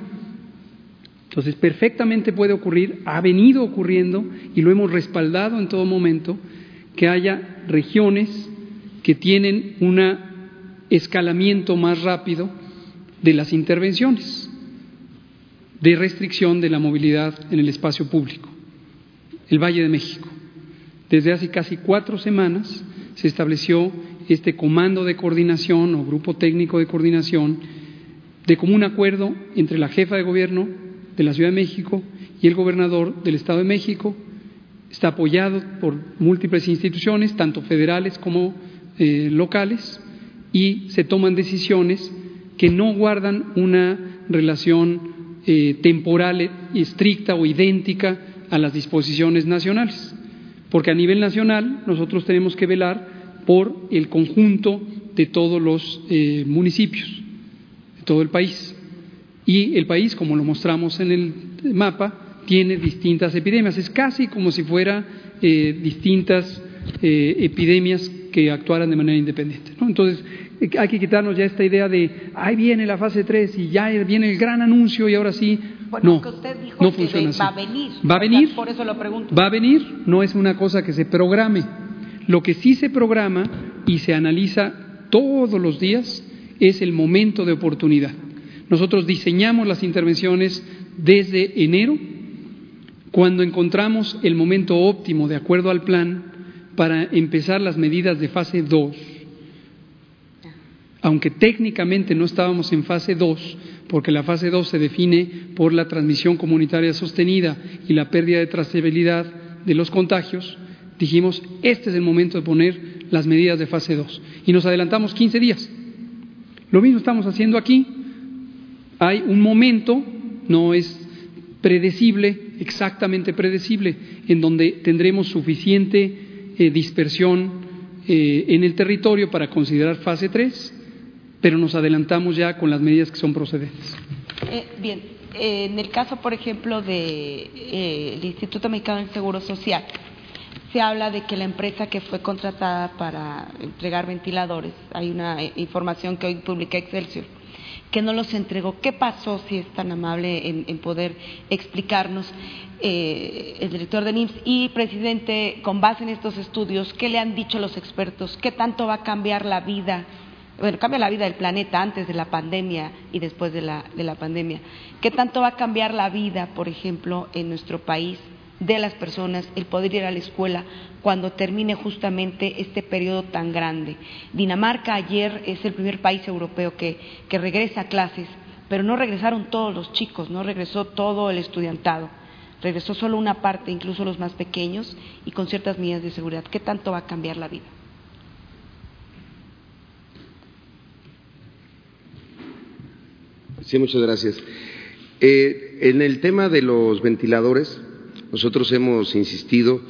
entonces, perfectamente puede ocurrir, ha venido ocurriendo y lo hemos respaldado en todo momento, que haya regiones que tienen un escalamiento más rápido de las intervenciones de restricción de la movilidad en el espacio público. El Valle de México. Desde hace casi cuatro semanas se estableció este comando de coordinación o grupo técnico de coordinación de común acuerdo entre la jefa de gobierno, de la Ciudad de México y el gobernador del Estado de México. Está apoyado por múltiples instituciones, tanto federales como eh, locales, y se toman decisiones que no guardan una relación eh, temporal estricta o idéntica a las disposiciones nacionales, porque a nivel nacional nosotros tenemos que velar por el conjunto de todos los eh, municipios, de todo el país. Y el país, como lo mostramos en el mapa, tiene distintas epidemias. Es casi como si fuera eh, distintas eh, epidemias que actuaran de manera independiente. Entonces, eh, hay que quitarnos ya esta idea de, ahí viene la fase 3 y ya viene el gran anuncio y ahora sí. No, no funciona así. va a venir. Va a venir. por eso lo pregunto. Va a venir, no es una cosa que se programe. Lo que sí se programa y se analiza todos los días es el momento de oportunidad. Nosotros diseñamos las intervenciones desde enero, cuando encontramos el momento óptimo de acuerdo al plan para empezar las medidas de fase 2. Aunque técnicamente no estábamos en fase 2, porque la fase 2 se define por la transmisión comunitaria sostenida y la pérdida de trazabilidad de los contagios, dijimos, este es el momento de poner las medidas de fase 2. Y nos adelantamos 15 días. Lo mismo estamos haciendo aquí Hay un momento, no es predecible, exactamente predecible, en donde tendremos suficiente eh, dispersión eh, en el territorio para considerar fase 3, pero nos adelantamos ya con las medidas que son procedentes. Eh, bien, en el caso, por ejemplo, del de, Instituto Mexicano del Seguro Social, se habla de que la empresa que fue contratada para entregar ventiladores, hay una información que hoy publica Excelsior, que no los entregó. ¿Qué pasó, si es tan amable en, poder explicarnos, eh, el director de NIMS y presidente, con base en estos estudios, qué le han dicho los expertos? ¿Qué tanto va a cambiar la vida? Bueno, cambia la vida del planeta antes de la pandemia y después de la, de la pandemia. ¿Qué tanto va a cambiar la vida, por ejemplo, en nuestro país de las personas el poder ir a la escuela cuando termine justamente este periodo tan grande. Dinamarca ayer es el primer país europeo que, que regresa a clases, pero no regresaron todos los chicos, no regresó todo el estudiantado. Regresó solo una parte, incluso los más pequeños, y con ciertas medidas de seguridad. ¿Qué tanto va a cambiar la vida? Sí, muchas gracias. Eh, en el tema de los ventiladores, nosotros hemos insistido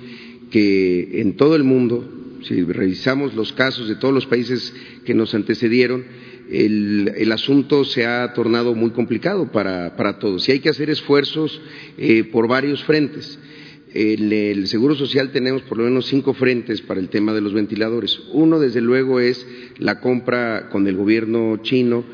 que en todo el mundo, si revisamos los casos de todos los países que nos antecedieron, el, asunto se ha tornado muy complicado para, todos y hay que hacer esfuerzos eh, por varios frentes. En el Seguro Social tenemos por lo menos cinco frentes para el tema de los ventiladores. Uno, desde luego, es la compra con el gobierno chino,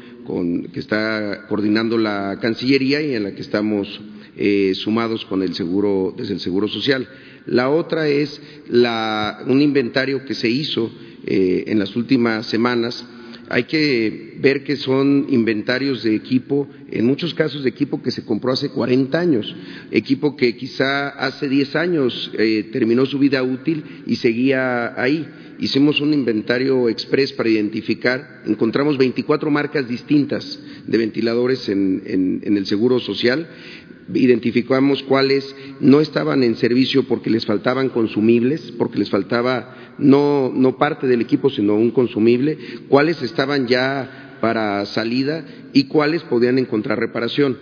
que está coordinando la Cancillería y en la que estamos eh, sumados con el seguro, desde el Seguro Social. La otra es un inventario que se hizo eh, en las últimas semanas. Hay que ver que son inventarios de equipo, en muchos casos de equipo que se compró hace 40 años, equipo que quizá hace 10 años eh, terminó su vida útil y seguía ahí. Hicimos un inventario express para identificar, encontramos 24 marcas distintas de ventiladores en, el Seguro Social, identificamos cuáles no estaban en servicio porque les faltaban consumibles, porque les faltaba no, no parte del equipo, sino un consumible, cuáles estaban ya para salida y cuáles podían encontrar reparación.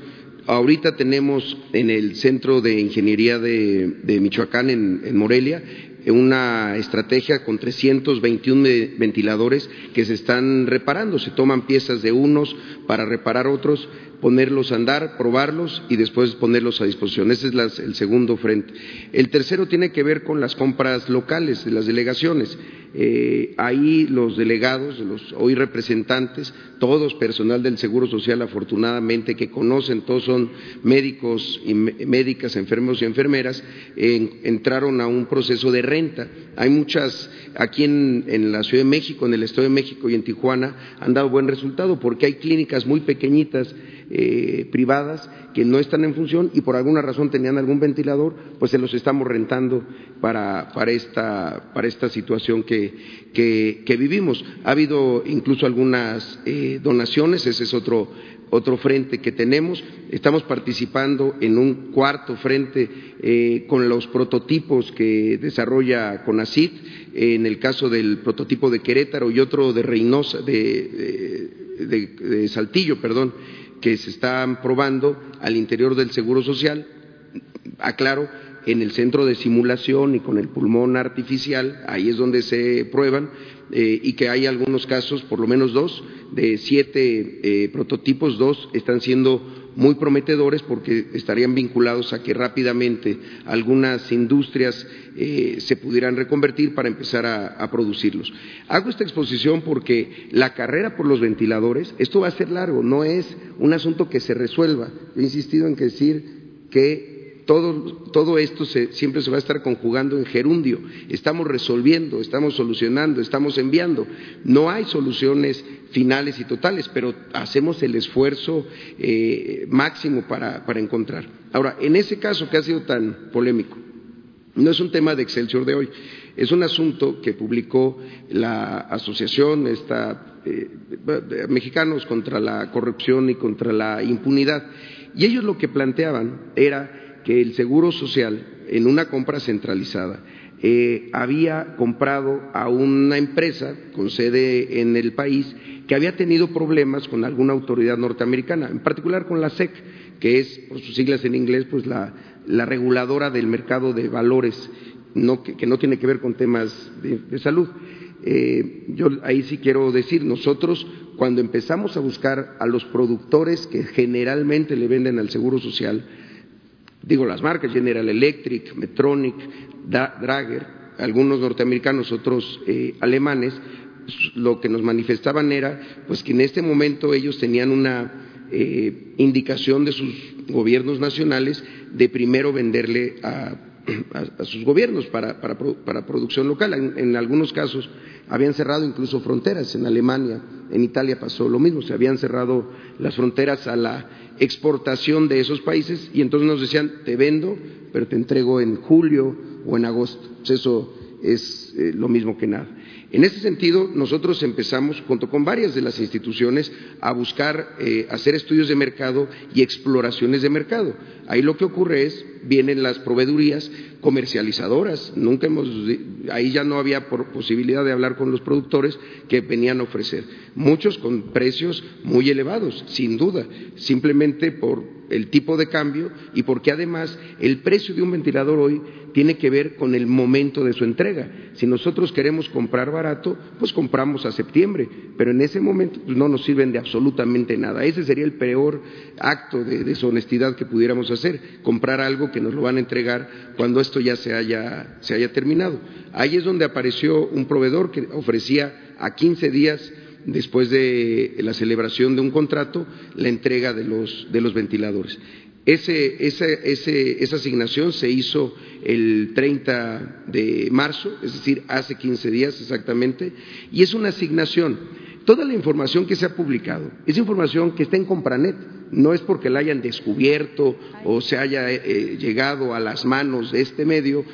Ahorita tenemos en el Centro de Ingeniería de, Michoacán, en, Morelia, una estrategia con 321 ventiladores que se están reparando. Se toman piezas de unos para reparar otros ponerlos a andar, probarlos y después ponerlos a disposición. Ese es el segundo frente. El tercero tiene que ver con las compras locales de las delegaciones. Eh, ahí los delegados, los hoy representantes, todos personal del Seguro Social afortunadamente que conocen, todos son médicos y médicas, enfermos y enfermeras, entraron a un proceso de renta. Hay muchas, aquí en, en la Ciudad de México, en el Estado de México y en Tijuana, han dado buen resultado porque hay clínicas muy pequeñitas eh, privadas que no están en función y por alguna razón tenían algún ventilador, pues se los estamos rentando para, para, esta, para esta situación que, que, vivimos. Ha habido incluso algunas eh, donaciones, ese es otro, otro frente que tenemos. Estamos participando en un cuarto frente eh, con los prototipos que desarrolla CONACIT, en el caso del prototipo de Querétaro y otro de Reynosa, de Saltillo, perdón que se están probando al interior del Seguro Social, aclaro, en el centro de simulación y con el pulmón artificial, ahí es donde se prueban, eh, y que hay algunos casos, por lo menos dos, de siete eh, prototipos, dos están siendo muy prometedores porque estarían vinculados a que rápidamente algunas industrias eh, se pudieran reconvertir para empezar a, producirlos. Hago esta exposición porque la carrera por los ventiladores, esto va a ser largo, no es un asunto que se resuelva. He insistido en decir que todo, esto siempre se va a estar conjugando en gerundio. Estamos resolviendo, estamos solucionando, estamos enviando. No hay soluciones finales y totales, pero hacemos el esfuerzo eh, máximo para, encontrar. Ahora, en ese caso que ha sido tan polémico, no es un tema de Excelsior de hoy, es un asunto que publicó la asociación esta, eh, Mexicanos contra la Corrupción y contra la Impunidad. Y ellos lo que planteaban era que el Seguro Social, en una compra centralizada, eh, había comprado a una empresa con sede en el país que había tenido problemas con alguna autoridad norteamericana, en particular con la SEC, que es, por sus siglas en inglés, pues la, reguladora del mercado de valores, que, no tiene que ver con temas de, salud. Eh, yo ahí sí quiero decir, nosotros cuando empezamos a buscar a los productores que generalmente le venden al Seguro Social, digo las marcas General Electric, Metronic, Drager, algunos norteamericanos, otros eh, alemanes, lo que nos manifestaban era pues que en este momento ellos tenían una eh, indicación de sus gobiernos nacionales de primero venderle a, sus gobiernos para, producción local. En, algunos casos habían cerrado incluso fronteras. En Alemania, en Italia pasó lo mismo. Se habían cerrado las fronteras a la exportación de esos países y entonces nos decían, te vendo, pero te entrego en julio o en agosto. Eso es eh, lo mismo que nada. En ese sentido, nosotros empezamos, junto con varias de las instituciones, a buscar eh, hacer estudios de mercado y exploraciones de mercado. Ahí lo que ocurre es, vienen las proveedurías comercializadoras, nunca hemos, ahí ya no había posibilidad de hablar con los productores que venían a ofrecer, muchos con precios muy elevados, sin duda, simplemente por el tipo de cambio y porque además el precio de un ventilador hoy tiene que ver con el momento de su entrega. Si nosotros queremos comprar barato, pues compramos a septiembre, pero en ese momento pues, no nos sirven de absolutamente nada. Ese sería el peor acto de deshonestidad que pudiéramos hacer, comprar algo que nos lo van a entregar cuando esto ya se haya, se haya terminado. Ahí es donde apareció un proveedor que ofrecía a 15 días después de la celebración de un contrato, la entrega de los, de los ventiladores. Ese, esa asignación se hizo el 30 de marzo, es decir, hace 15 días exactamente, y es una asignación. Toda la información que se ha publicado es información que está en Compranet, no es porque la hayan descubierto o se haya eh, eh, llegado a las manos de este medio,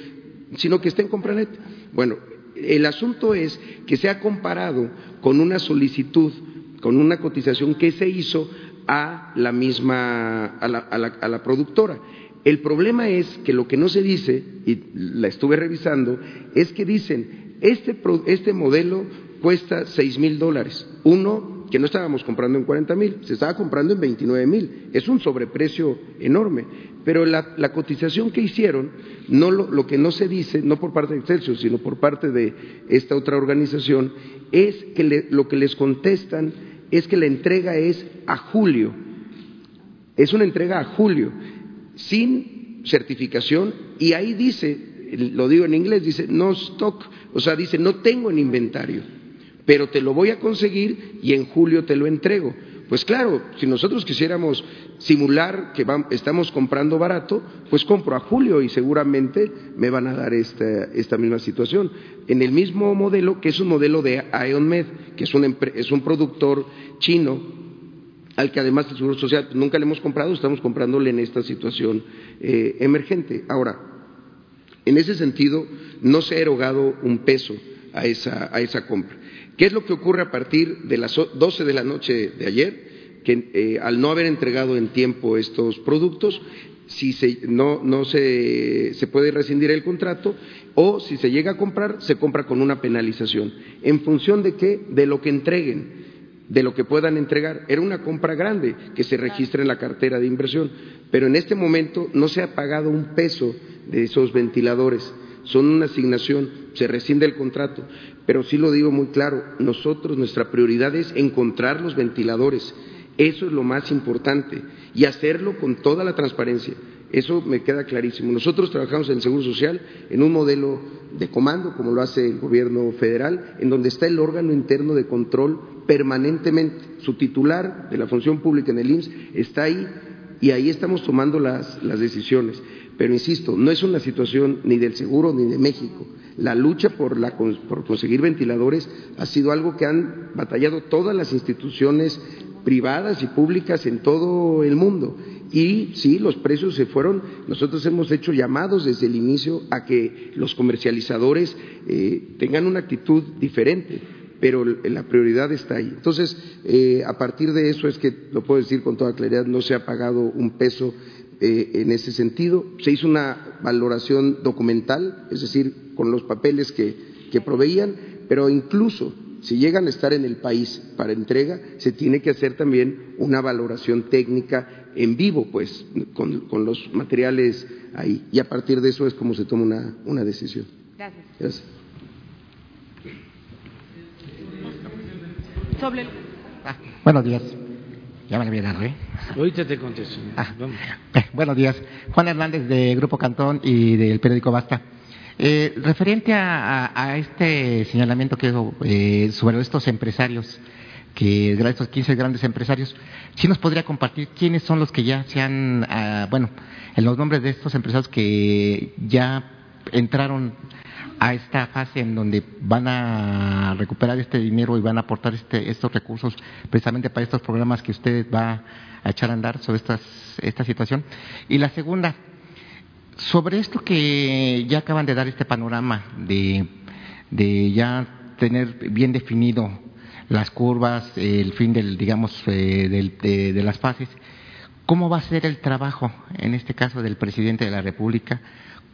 sino que está en Compranet. Bueno, el asunto es que se ha comparado con una solicitud, con una cotización que se hizo a la misma, a la, productora. El problema es que lo que no se dice, y la estuve revisando, es que dicen, este, este modelo cuesta seis mil dólares. Uno que no estábamos comprando en 40 mil, se estaba comprando en 29 mil. Es un sobreprecio enorme. Pero la, cotización que hicieron, no lo, que no se dice, no por parte de Excelsior, sino por parte de esta otra organización, es que lo que les contestan es que la entrega es a julio. Es una entrega a julio, sin certificación, y ahí dice, lo digo en inglés, dice no stock, o sea, dice no tengo en inventario, pero te lo voy a conseguir y en julio te lo entrego. Pues claro, si nosotros quisiéramos simular que estamos comprando barato, pues compro a julio y seguramente me van a dar esta, esta misma situación. En el mismo modelo, que es un modelo de IonMed, que es un, es un productor chino, al que además el Seguro Social nunca le hemos comprado, estamos comprándole en esta situación eh, emergente. Ahora, en ese sentido, no se ha erogado un peso a esa, a esa compra. ¿Qué es lo que ocurre a partir de las 12 de la noche de ayer? Que eh, al no haber entregado en tiempo estos productos, si se, no, no se, se, puede rescindir el contrato o si se llega a comprar, se compra con una penalización. ¿En función de qué? De lo que entreguen, de lo que puedan entregar. Era una compra grande que se registra en la cartera de inversión, pero en este momento no se ha pagado un peso de esos ventiladores son una asignación, se rescinde el contrato, pero sí lo digo muy claro, nosotros nuestra prioridad es encontrar los ventiladores, eso es lo más importante y hacerlo con toda la transparencia. Eso me queda clarísimo. Nosotros trabajamos en el Seguro Social en un modelo de comando, como lo hace el Gobierno federal, en donde está el órgano interno de control permanentemente. Su titular de la función pública en el IMSS está ahí y ahí estamos tomando las, las decisiones. Pero insisto, no es una situación ni del seguro ni de México. La lucha por, conseguir ventiladores ha sido algo que han batallado todas las instituciones privadas y públicas en todo el mundo. Y sí, los precios se fueron. Nosotros hemos hecho llamados desde el inicio a que los comercializadores eh, tengan una actitud diferente, pero la prioridad está ahí. Entonces, eh, a partir de eso es que, lo puedo decir con toda claridad, no se ha pagado un peso eh, en ese sentido. Se hizo una valoración documental, es decir, con los papeles que, que proveían, pero incluso si llegan a estar en el país para entrega, se tiene que hacer también una valoración técnica en vivo, pues, con, los materiales ahí. Y a partir de eso es como se toma una, una decisión. Gracias. Gracias. Ah, buenos días. Ya me viene ¿eh? Ahorita te contesto. Ah, eh, buenos días. Juan Hernández de Grupo Cantón y del periódico Basta. Eh, referente a, este señalamiento que eh, sobre estos empresarios, que estos 15 grandes empresarios, ¿sí nos podría compartir quiénes son los que ya se han, ah, bueno, en los nombres de estos empresarios que ya entraron a esta fase en donde van a recuperar este dinero y van a aportar este, estos recursos precisamente para estos programas que usted va a echar a andar sobre estas, esta situación. Y la segunda, sobre esto que ya acaban de dar este panorama de, de ya tener bien definido las curvas, el fin del, digamos, eh, de, de, las fases, ¿cómo va a ser el trabajo, en este caso, del presidente de la República?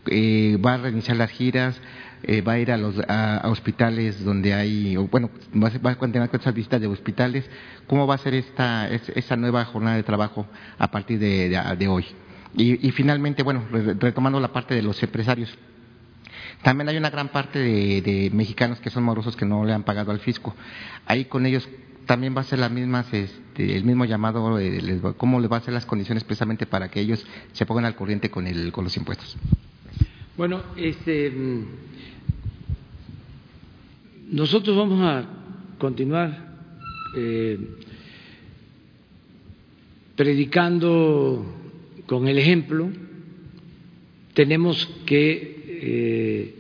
Eh, ¿Va a reiniciar las giras? Eh, ¿Va a ir a los a, hospitales donde hay, o, bueno, va a, va a continuar con esas visitas de hospitales? ¿Cómo va a ser esta, esa nueva jornada de trabajo a partir de, de hoy? Y, finalmente, bueno, retomando la parte de los empresarios, también hay una gran parte de, mexicanos que son morosos que no le han pagado al fisco. Ahí con ellos también va a ser la misma, este, el mismo llamado, eh, cómo le va a hacer las condiciones precisamente para que ellos se pongan al corriente con, el, con los impuestos. Bueno, este, nosotros vamos a continuar eh, predicando con el ejemplo, tenemos que eh,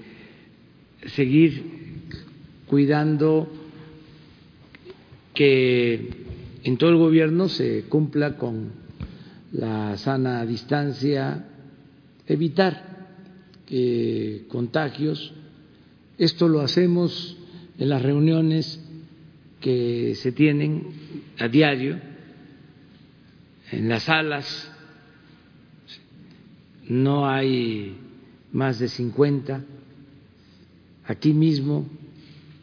seguir cuidando que en todo el gobierno se cumpla con la sana distancia, evitar contagios. Esto lo hacemos en las reuniones que se tienen a diario, en las salas no hay más de 50 aquí mismo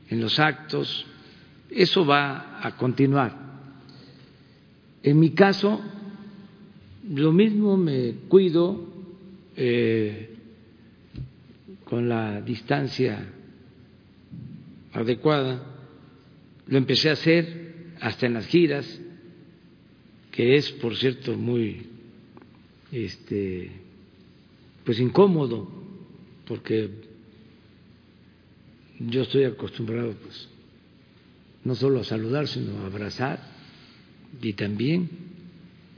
en los actos. Eso va a continuar. En mi caso, lo mismo me cuido eh, con la distancia adecuada. Lo empecé a hacer hasta en las giras, que es, por cierto, muy este, pues incómodo, porque yo estoy acostumbrado pues no solo a saludar, sino a abrazar y también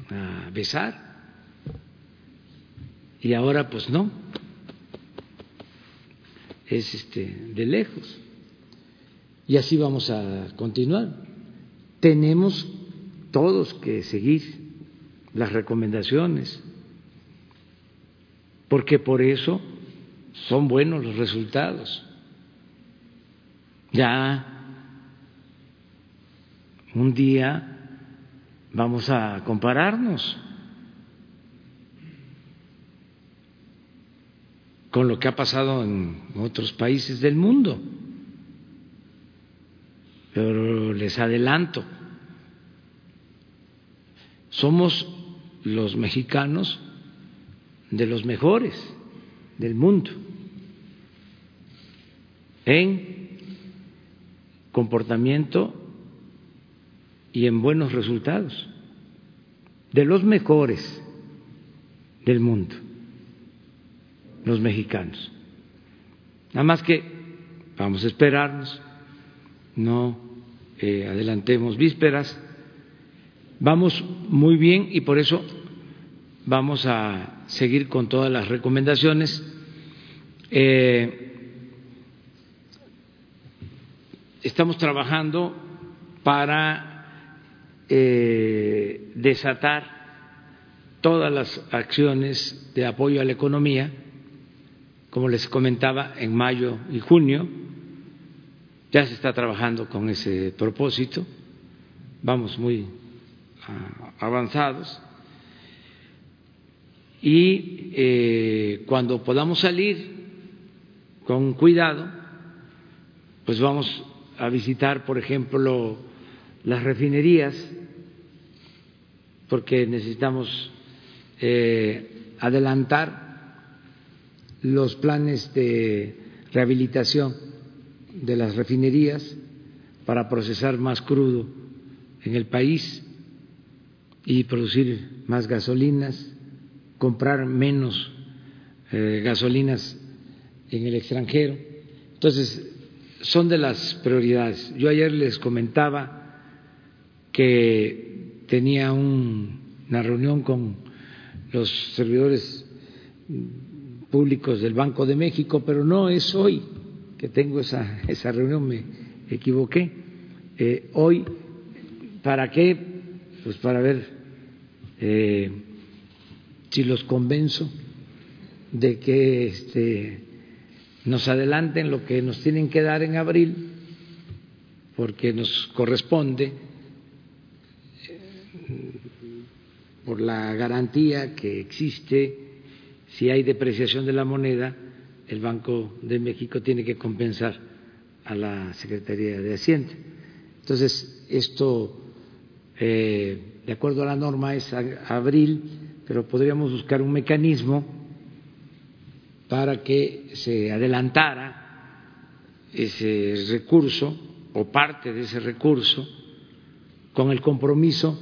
a besar. Y ahora pues no. Es este de lejos. Y así vamos a continuar. Tenemos todos que seguir las recomendaciones porque por eso son buenos los resultados. Ya un día vamos a compararnos con lo que ha pasado en otros países del mundo. Pero les adelanto, somos los mexicanos de los mejores del mundo en comportamiento y en buenos resultados, de los mejores del mundo, los mexicanos. Nada más que vamos a esperarnos, no eh, adelantemos vísperas, vamos muy bien y por eso vamos a seguir con todas las recomendaciones. Eh, estamos trabajando para eh, desatar todas las acciones de apoyo a la economía, como les comentaba, en mayo y junio. Ya se está trabajando con ese propósito, vamos muy ah, avanzados y eh, cuando podamos salir con cuidado, pues vamos a visitar, por ejemplo, las refinerías, porque necesitamos eh, adelantar los planes de rehabilitación de las refinerías para procesar más crudo en el país y producir más gasolinas, comprar menos eh, gasolinas en el extranjero. Entonces, son de las prioridades. Yo ayer les comentaba que tenía una reunión con los servidores públicos del Banco de México, pero no es hoy que tengo esa, esa reunión, me equivoqué. Eh, hoy, ¿para qué? Pues para ver eh, si los convenzo de que este, nos adelanten lo que nos tienen que dar en abril, porque nos corresponde eh, por la garantía que existe si hay depreciación de la moneda, el Banco de México tiene que compensar a la Secretaría de Hacienda. Entonces, esto, eh, de acuerdo a la norma, es abril, pero podríamos buscar un mecanismo para que se adelantara ese recurso o parte de ese recurso con el compromiso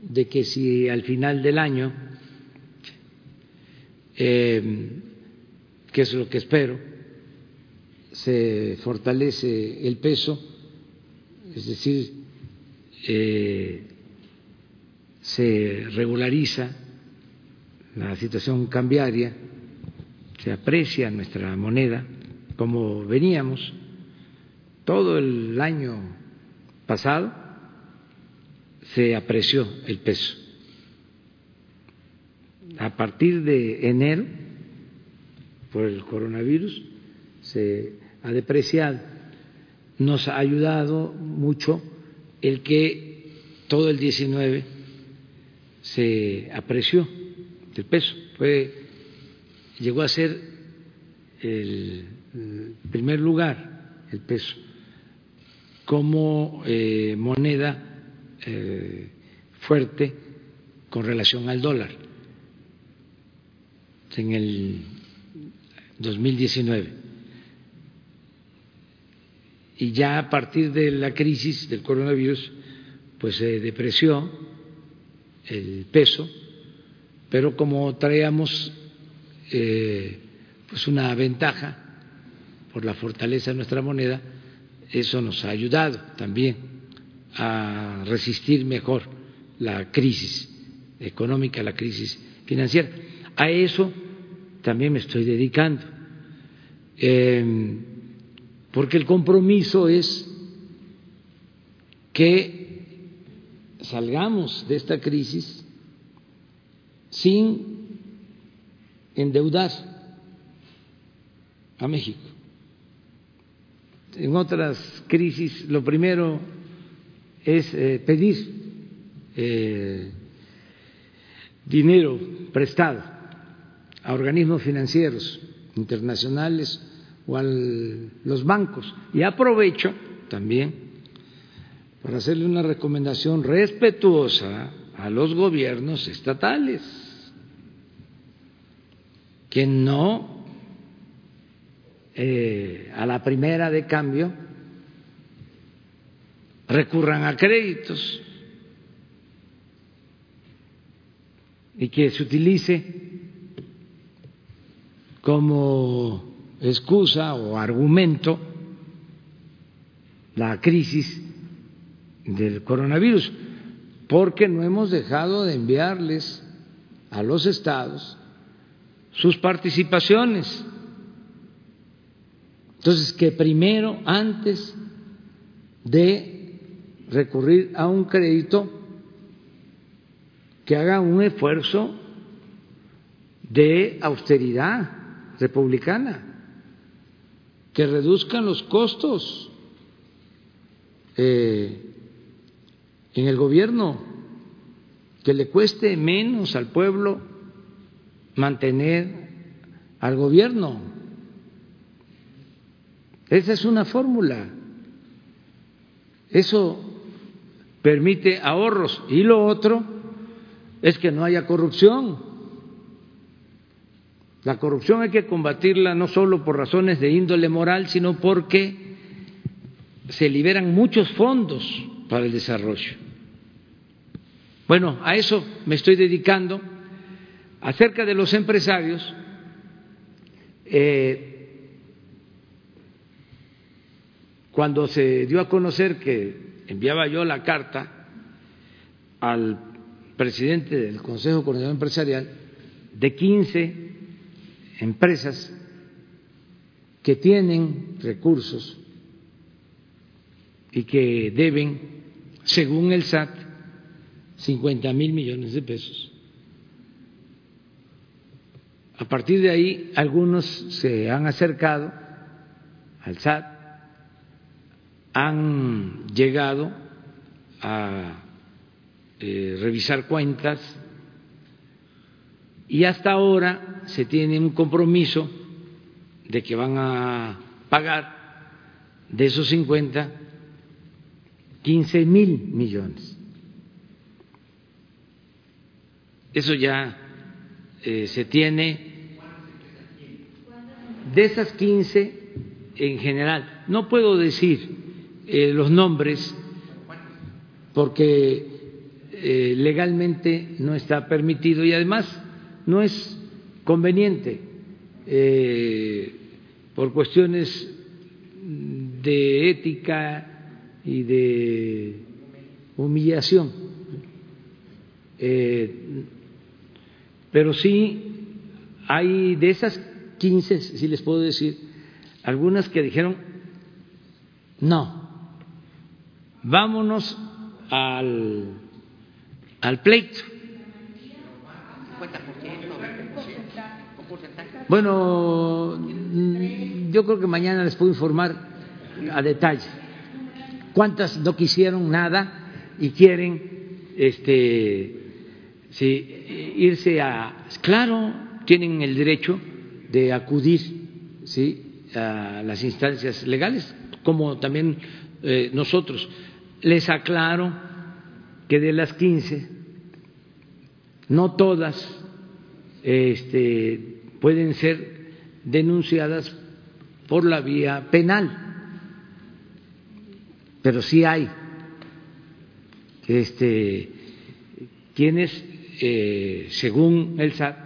de que si al final del año, eh, que es lo que espero, se fortalece el peso, es decir, eh, se regulariza la situación cambiaria, se aprecia nuestra moneda como veníamos todo el año pasado se apreció el peso. A partir de enero, por el coronavirus, se ha depreciado. Nos ha ayudado mucho el que todo el 19 se apreció el peso. Fue, llegó a ser el primer lugar el peso como eh, moneda eh, fuerte con relación al dólar en el 2019. Y ya a partir de la crisis del coronavirus, pues se depreció el peso, pero como traíamos eh, pues una ventaja por la fortaleza de nuestra moneda, eso nos ha ayudado también a resistir mejor la crisis económica, la crisis financiera. A eso también me estoy dedicando, em, porque el compromiso es que salgamos de esta crisis sin endeudar a México en otras crisis lo primero es eh, pedir eh, dinero prestado a organismos financieros internacionales o a los bancos. Y aprovecho también para hacerle una recomendación respetuosa a los gobiernos estatales, que no eh, a la primera de cambio recurran a créditos y que se utilice como excusa o argumento la crisis del coronavirus, porque no hemos dejado de enviarles a los estados sus participaciones. Entonces, que primero, antes de recurrir a un crédito, que haga un esfuerzo de austeridad republicana, que reduzcan los costos eh, en el gobierno, que le cueste menos al pueblo mantener al gobierno Esa es una fórmula. Eso permite ahorros. Y lo otro es que no haya corrupción. La corrupción hay que combatirla no solo por razones de índole moral, sino porque se liberan muchos fondos para el desarrollo. Bueno, a eso me estoy dedicando. Acerca de los empresarios, eh, cuando se dio a conocer que enviaba yo la carta al presidente del Consejo Coordinador Empresarial de 15 empresas que tienen recursos y que deben, según el SAT, 50 mil millones de pesos. A partir de ahí, algunos se han acercado al SAT, han llegado a eh, revisar cuentas y hasta ahora se tiene un compromiso de que van a pagar de esos 50 15 mil millones. Eso ya eh, se tiene de esas 15 en general. No puedo decir eh, los nombres porque eh, legalmente no está permitido y además no es conveniente por cuestiones de ética y de humillación. Eh, pero sí hay de esas 15, si les puedo decir, algunas que dijeron, no, vámonos al, al pleito. Bueno, yo creo que mañana les puedo informar a detalle. ¿Cuántas no quisieron nada y quieren este, sí, irse a... Claro, tienen el derecho de acudir ¿sí? a las instancias legales, como también eh, nosotros. Les aclaro que de las 15, no todas este, pueden ser denunciadas por la vía penal pero sí hay este, quienes, eh, según el SAT,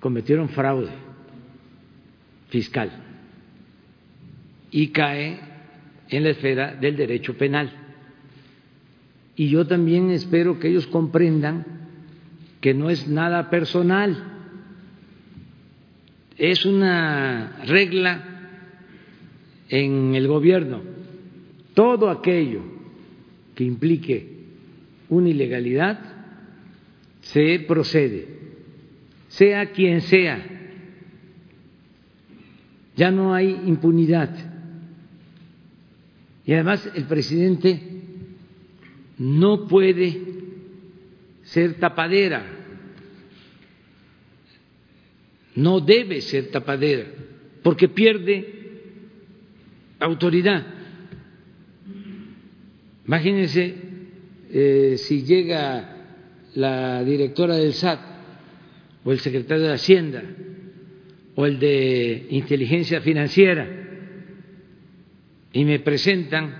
cometieron fraude fiscal y cae en la esfera del derecho penal. Y yo también espero que ellos comprendan que no es nada personal, es una regla en el gobierno todo aquello que implique una ilegalidad se procede, sea quien sea. Ya no hay impunidad. Y además el presidente no puede ser tapadera, no debe ser tapadera, porque pierde autoridad. Imagínense eh, si llega la directora del SAT o el secretario de Hacienda o el de inteligencia financiera y me presentan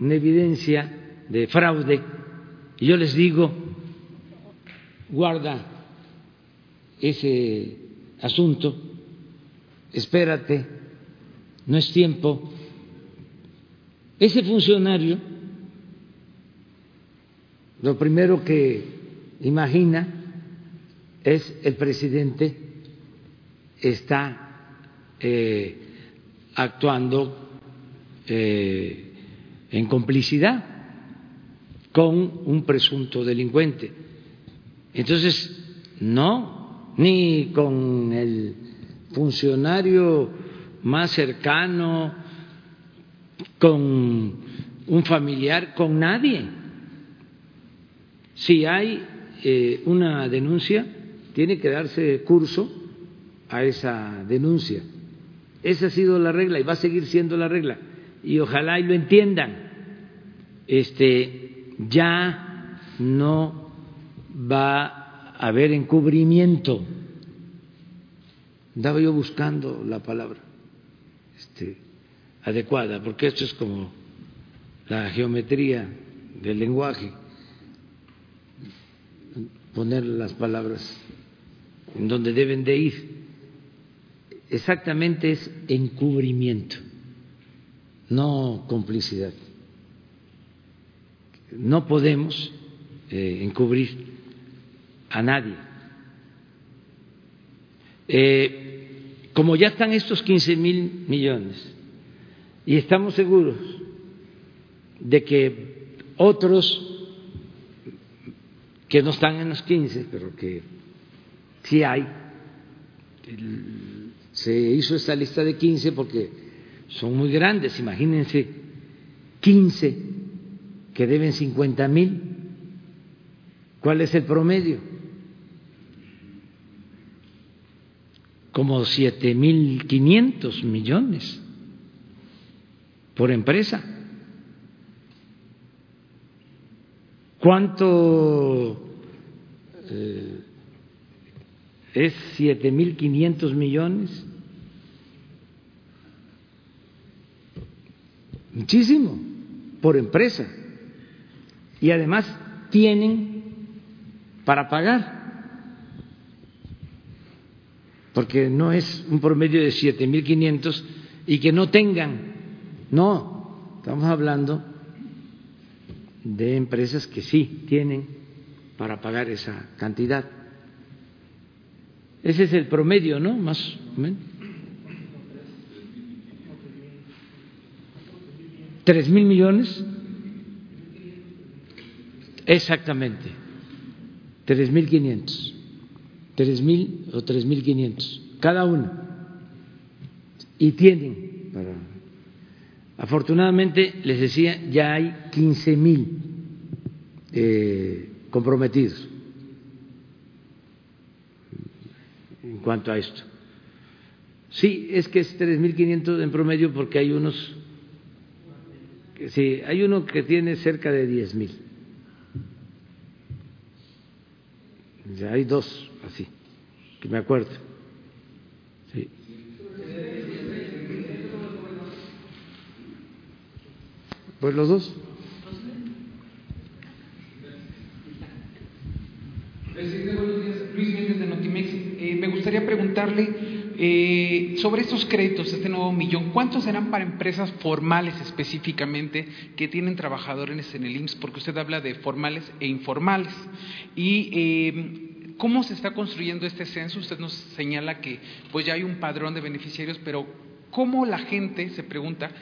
una evidencia de fraude y yo les digo, guarda ese asunto, espérate, no es tiempo. Ese funcionario lo primero que imagina es el presidente está eh, actuando eh, en complicidad con un presunto delincuente. Entonces, no, ni con el funcionario más cercano, con un familiar, con nadie si hay eh, una denuncia, tiene que darse curso a esa denuncia. Esa ha sido la regla y va a seguir siendo la regla. Y ojalá y lo entiendan. Este, ya no va a haber encubrimiento. Andaba yo buscando la palabra este, adecuada, porque esto es como la geometría del lenguaje, poner las palabras en donde deben de ir. Exactamente es encubrimiento, no complicidad. No podemos eh, encubrir a nadie. Eh, como ya están estos 15 mil millones y estamos seguros de que otros que no están en los 15, pero que sí hay, se hizo esta lista de 15 porque son muy grandes, imagínense 15 que deben 50 mil, ¿cuál es el promedio? Como siete mil quinientos millones por empresa. ¿Cuánto eh, es siete mil quinientos millones? Muchísimo por empresa. Y además tienen para pagar, porque no es un promedio de siete mil quinientos y que no tengan, no, estamos hablando de empresas que sí tienen para pagar esa cantidad. Ese es el promedio, ¿no? Más o menos. ¿Tres mil millones? Exactamente. Tres mil quinientos. Tres mil o tres mil quinientos. Cada uno. Y tienen para Afortunadamente, les decía, ya hay 15 mil eh, comprometidos en cuanto a esto. Sí, es que es 3.500 en promedio porque hay unos, sí, hay uno que tiene cerca de 10.000. Ya hay dos así, que me acuerdo. Sí. Pues los dos. Presidente, buenos días. Luis Méndez de gustaría preguntarle eh, sobre estos créditos, este nuevo millón, ¿cuántos serán para empresas formales específicamente que tienen trabajadores en el IMSS? Porque usted habla de formales e informales. Y eh, ¿cómo se está construyendo este censo? Usted nos señala que pues ya hay un padrón de beneficiarios, pero ¿cómo la gente, se pregunta,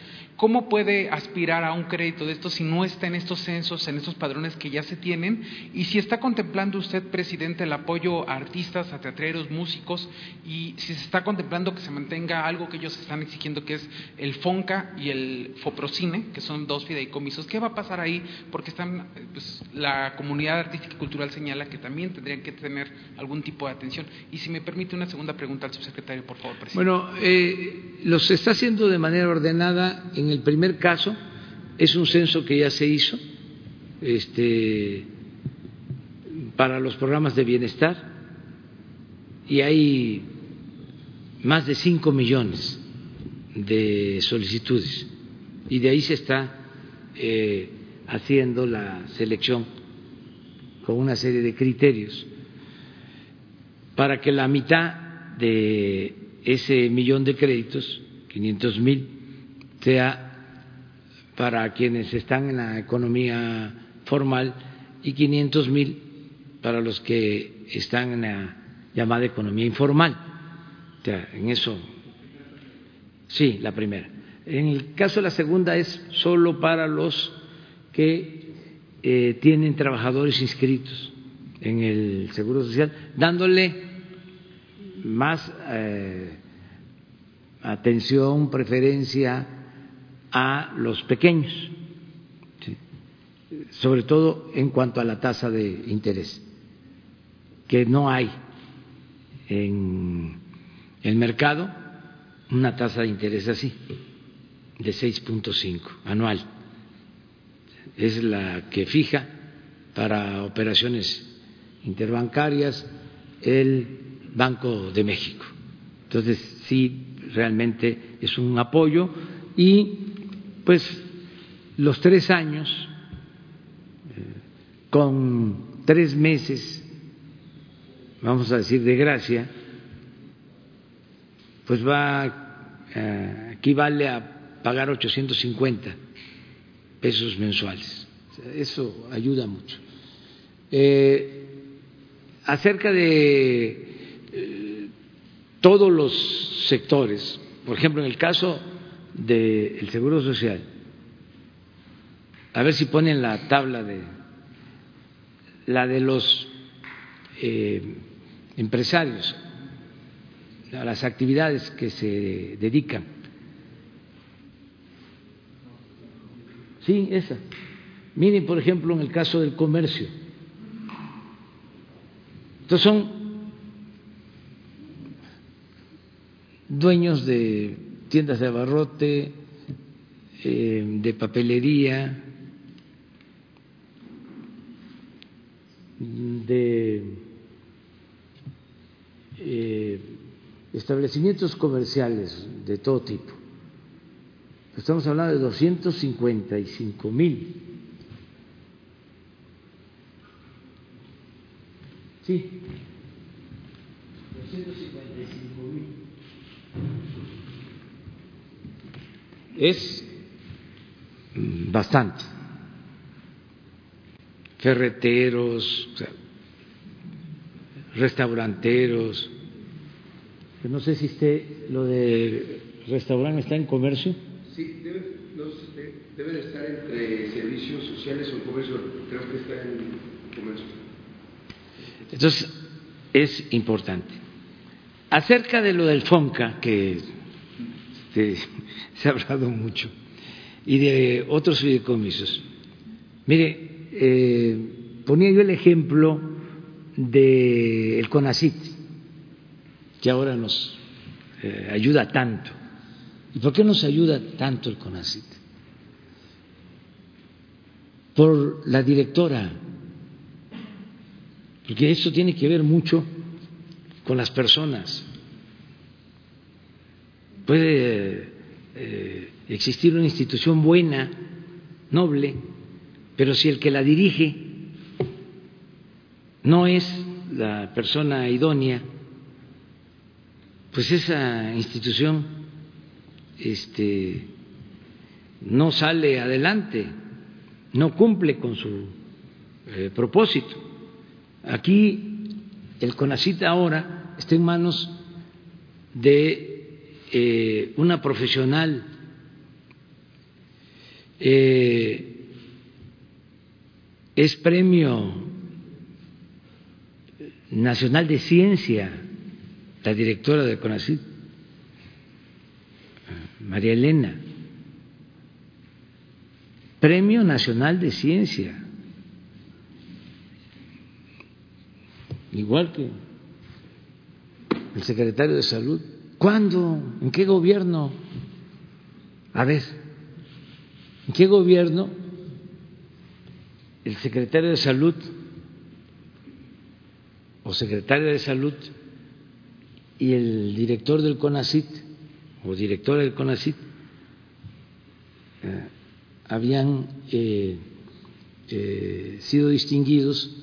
¿Cómo puede aspirar a un crédito de esto si no está en estos censos, en estos padrones que ya se tienen? Y si está contemplando usted, presidente, el apoyo a artistas, a teatreros, músicos, y si se está contemplando que se mantenga algo que ellos están exigiendo, que es el FONCA y el FOPROCINE, que son dos fideicomisos. ¿Qué va a pasar ahí? Porque están, pues, la comunidad artística y cultural señala que también tendrían que tener algún tipo de atención. Y si me permite una segunda pregunta al subsecretario, por favor, presidente. Bueno, eh, los está haciendo de manera ordenada en el primer caso es un censo que ya se hizo este, para los programas de bienestar y hay más de cinco millones de solicitudes y de ahí se está eh, haciendo la selección con una serie de criterios para que la mitad de ese millón de créditos, 500 mil, sea para quienes están en la economía formal y 500 mil para los que están en la llamada economía informal. O sea, en eso, sí, la primera. En el caso de la segunda es solo para los que eh, tienen trabajadores inscritos en el Seguro Social, dándole más eh, atención, preferencia a los pequeños, sobre todo en cuanto a la tasa de interés, que no hay en el mercado una tasa de interés así, de 6.5 anual. Es la que fija para operaciones interbancarias el Banco de México. Entonces, sí, realmente es un apoyo y pues los tres años con tres meses, vamos a decir, de gracia, pues va, eh, equivale a pagar 850 pesos mensuales. Eso ayuda mucho. Eh, acerca de eh, todos los sectores, por ejemplo, en el caso del Seguro Social, a ver si ponen la tabla de la de los eh, empresarios, a las actividades que se dedican. Sí, esa. Miren, por ejemplo, en el caso del comercio. Entonces son dueños de tiendas de abarrote, eh, de papelería, de eh, establecimientos comerciales de todo tipo. Estamos hablando de 255 mil. Sí, 255 mil. Es bastante. Ferreteros, restauranteros, no sé si esté, lo de restaurante está en comercio. Sí, debe, deben estar entre servicios sociales o comercio, creo que está en comercio. Entonces, es importante. Acerca de lo del FONCA, que este, se ha hablado mucho, y de otros fideicomisos. Mire, eh, ponía yo el ejemplo del CONACIT, que ahora nos eh, ayuda tanto. ¿Y por qué nos ayuda tanto el CONACIT? Por la directora, porque eso tiene que ver mucho con las personas. Puede eh, existir una institución buena, noble, pero si el que la dirige no es la persona idónea, pues esa institución este, no sale adelante, no cumple con su eh, propósito. Aquí el CONACIT ahora está en manos de eh, una profesional eh, es premio nacional de ciencia la directora de CONACYT, María Elena, Premio Nacional de Ciencia, igual que el secretario de Salud. ¿Cuándo? ¿En qué gobierno? A ver, ¿en qué gobierno el secretario de Salud o secretaria de Salud y el director del CONACIT o directora del CONACIT eh, habían eh, eh, sido distinguidos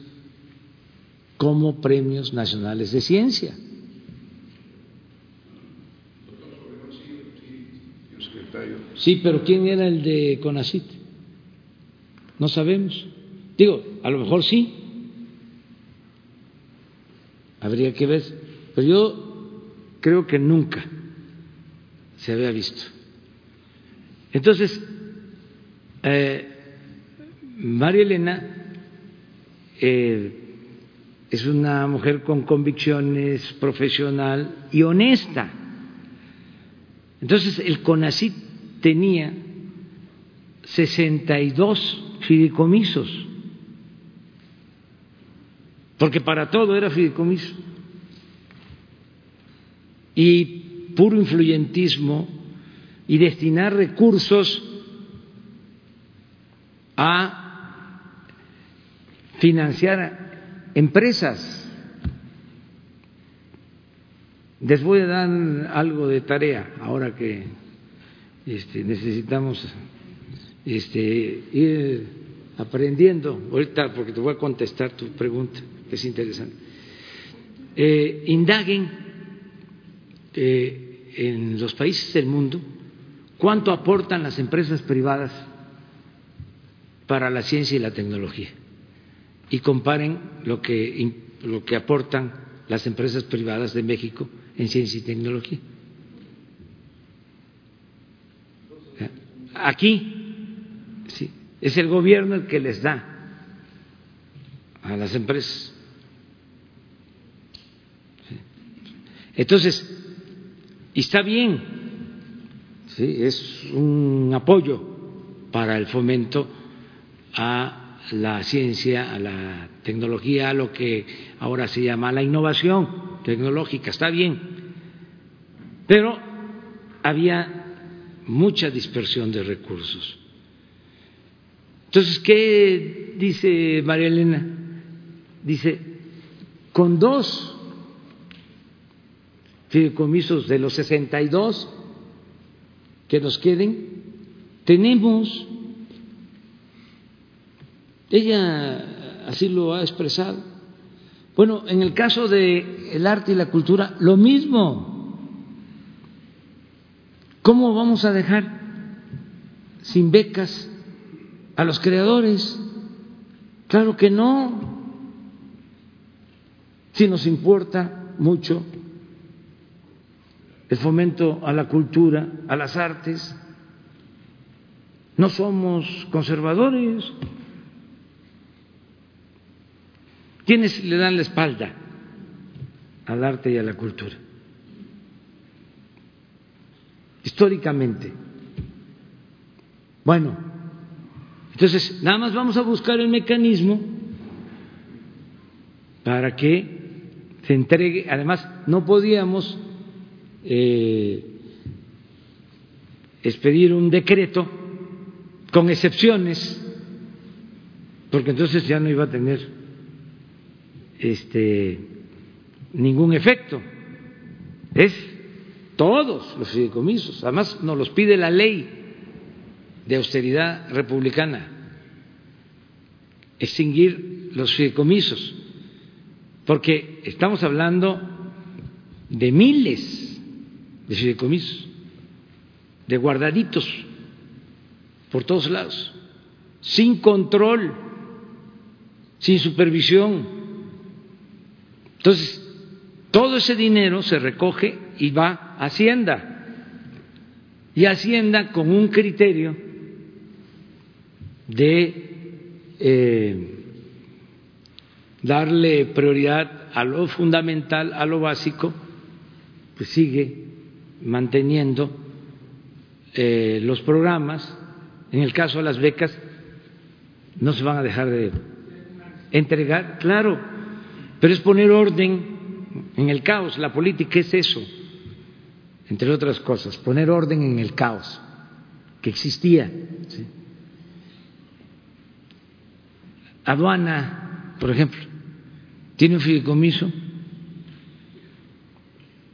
como premios nacionales de ciencia. Sí, pero ¿quién era el de CONACIT? No sabemos. Digo, a lo mejor sí. Habría que ver. Pero yo creo que nunca se había visto. Entonces, eh, María Elena eh, es una mujer con convicciones, profesional y honesta. Entonces, el CONACIT tenía 62 fideicomisos porque para todo era fideicomiso. Y puro influyentismo y destinar recursos a financiar empresas. Les voy a dar algo de tarea ahora que este, necesitamos este, ir aprendiendo ahorita porque te voy a contestar tu pregunta que es interesante. Eh, indaguen eh, en los países del mundo cuánto aportan las empresas privadas para la ciencia y la tecnología y comparen lo que, lo que aportan las empresas privadas de México en ciencia y tecnología. Aquí. Sí, es el gobierno el que les da a las empresas. Entonces, está bien, ¿sí? es un apoyo para el fomento a la ciencia, a la tecnología, a lo que ahora se llama la innovación tecnológica, está bien, pero había mucha dispersión de recursos. Entonces, ¿qué dice María Elena? Dice, con dos fideicomisos de los 62 que nos queden, tenemos, ella así lo ha expresado. Bueno, en el caso del el arte y la cultura, lo mismo. ¿Cómo vamos a dejar sin becas a los creadores? Claro que no. Si nos importa mucho el fomento a la cultura, a las artes. No somos conservadores. ¿Quiénes le dan la espalda al arte y a la cultura? Históricamente. Bueno, entonces nada más vamos a buscar el mecanismo para que se entregue. Además, no podíamos eh, expedir un decreto con excepciones, porque entonces ya no iba a tener este ningún efecto. Es todos los fideicomisos, además nos los pide la ley de austeridad republicana, extinguir los fideicomisos, porque estamos hablando de miles de fideicomisos, de guardaditos por todos lados, sin control, sin supervisión. Entonces, todo ese dinero se recoge y va a Hacienda. Y Hacienda con un criterio de eh, darle prioridad a lo fundamental, a lo básico, pues sigue manteniendo eh, los programas. En el caso de las becas, no se van a dejar de entregar, claro, pero es poner orden en el caos. La política es eso, entre otras cosas, poner orden en el caos que existía. Aduana, por ejemplo, tiene un fideicomiso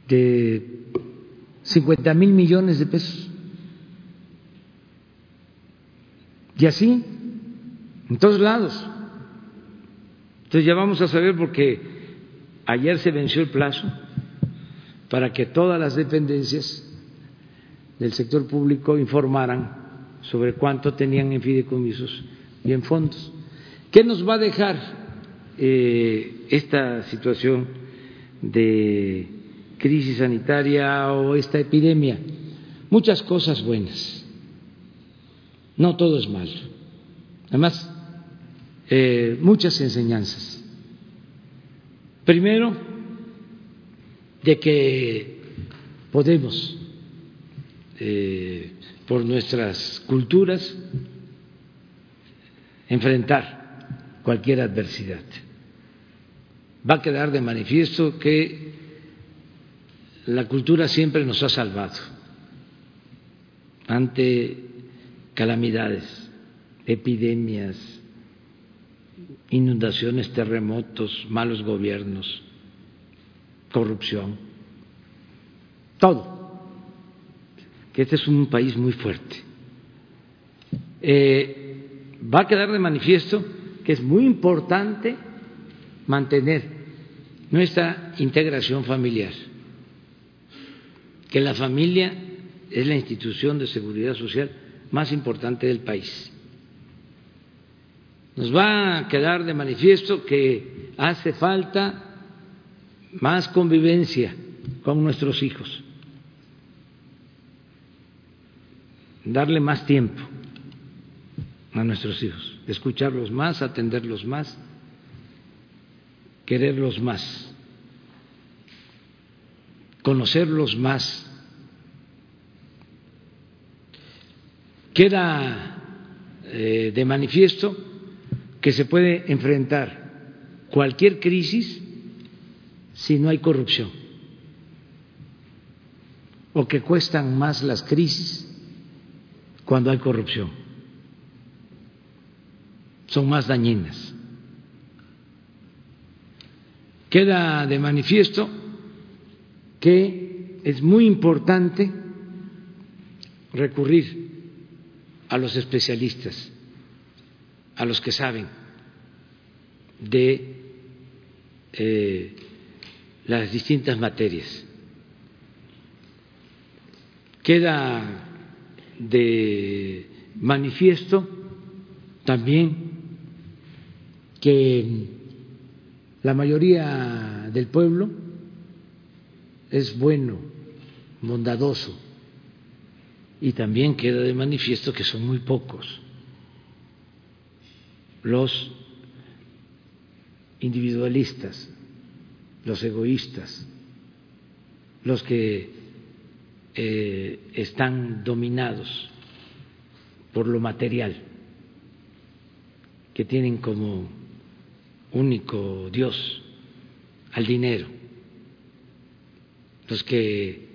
de 50 mil millones de pesos. Y así, en todos lados. Entonces ya vamos a saber porque ayer se venció el plazo para que todas las dependencias del sector público informaran sobre cuánto tenían en fideicomisos y en fondos. ¿Qué nos va a dejar eh, esta situación de crisis sanitaria o esta epidemia. Muchas cosas buenas. No todo es malo. Además, eh, muchas enseñanzas. Primero, de que podemos, eh, por nuestras culturas, enfrentar cualquier adversidad. Va a quedar de manifiesto que la cultura siempre nos ha salvado ante calamidades, epidemias, inundaciones, terremotos, malos gobiernos, corrupción, todo. Que este es un país muy fuerte. Eh, va a quedar de manifiesto que es muy importante mantener nuestra integración familiar, que la familia es la institución de seguridad social más importante del país. Nos va a quedar de manifiesto que hace falta más convivencia con nuestros hijos, darle más tiempo a nuestros hijos, escucharlos más, atenderlos más, quererlos más, conocerlos más. Queda eh, de manifiesto que se puede enfrentar cualquier crisis si no hay corrupción o que cuestan más las crisis cuando hay corrupción. Son más dañinas. Queda de manifiesto que es muy importante recurrir a los especialistas a los que saben de eh, las distintas materias. Queda de manifiesto también que la mayoría del pueblo es bueno, bondadoso, y también queda de manifiesto que son muy pocos los individualistas, los egoístas, los que eh, están dominados por lo material, que tienen como único Dios al dinero, los que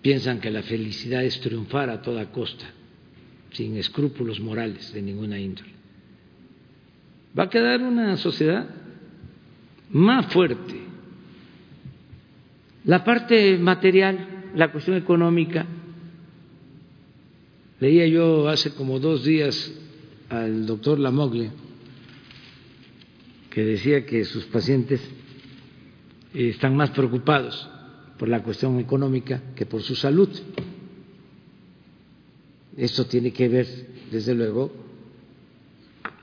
piensan que la felicidad es triunfar a toda costa, sin escrúpulos morales de ninguna índole va a quedar una sociedad más fuerte. La parte material, la cuestión económica, leía yo hace como dos días al doctor Lamoglia, que decía que sus pacientes están más preocupados por la cuestión económica que por su salud. Esto tiene que ver, desde luego,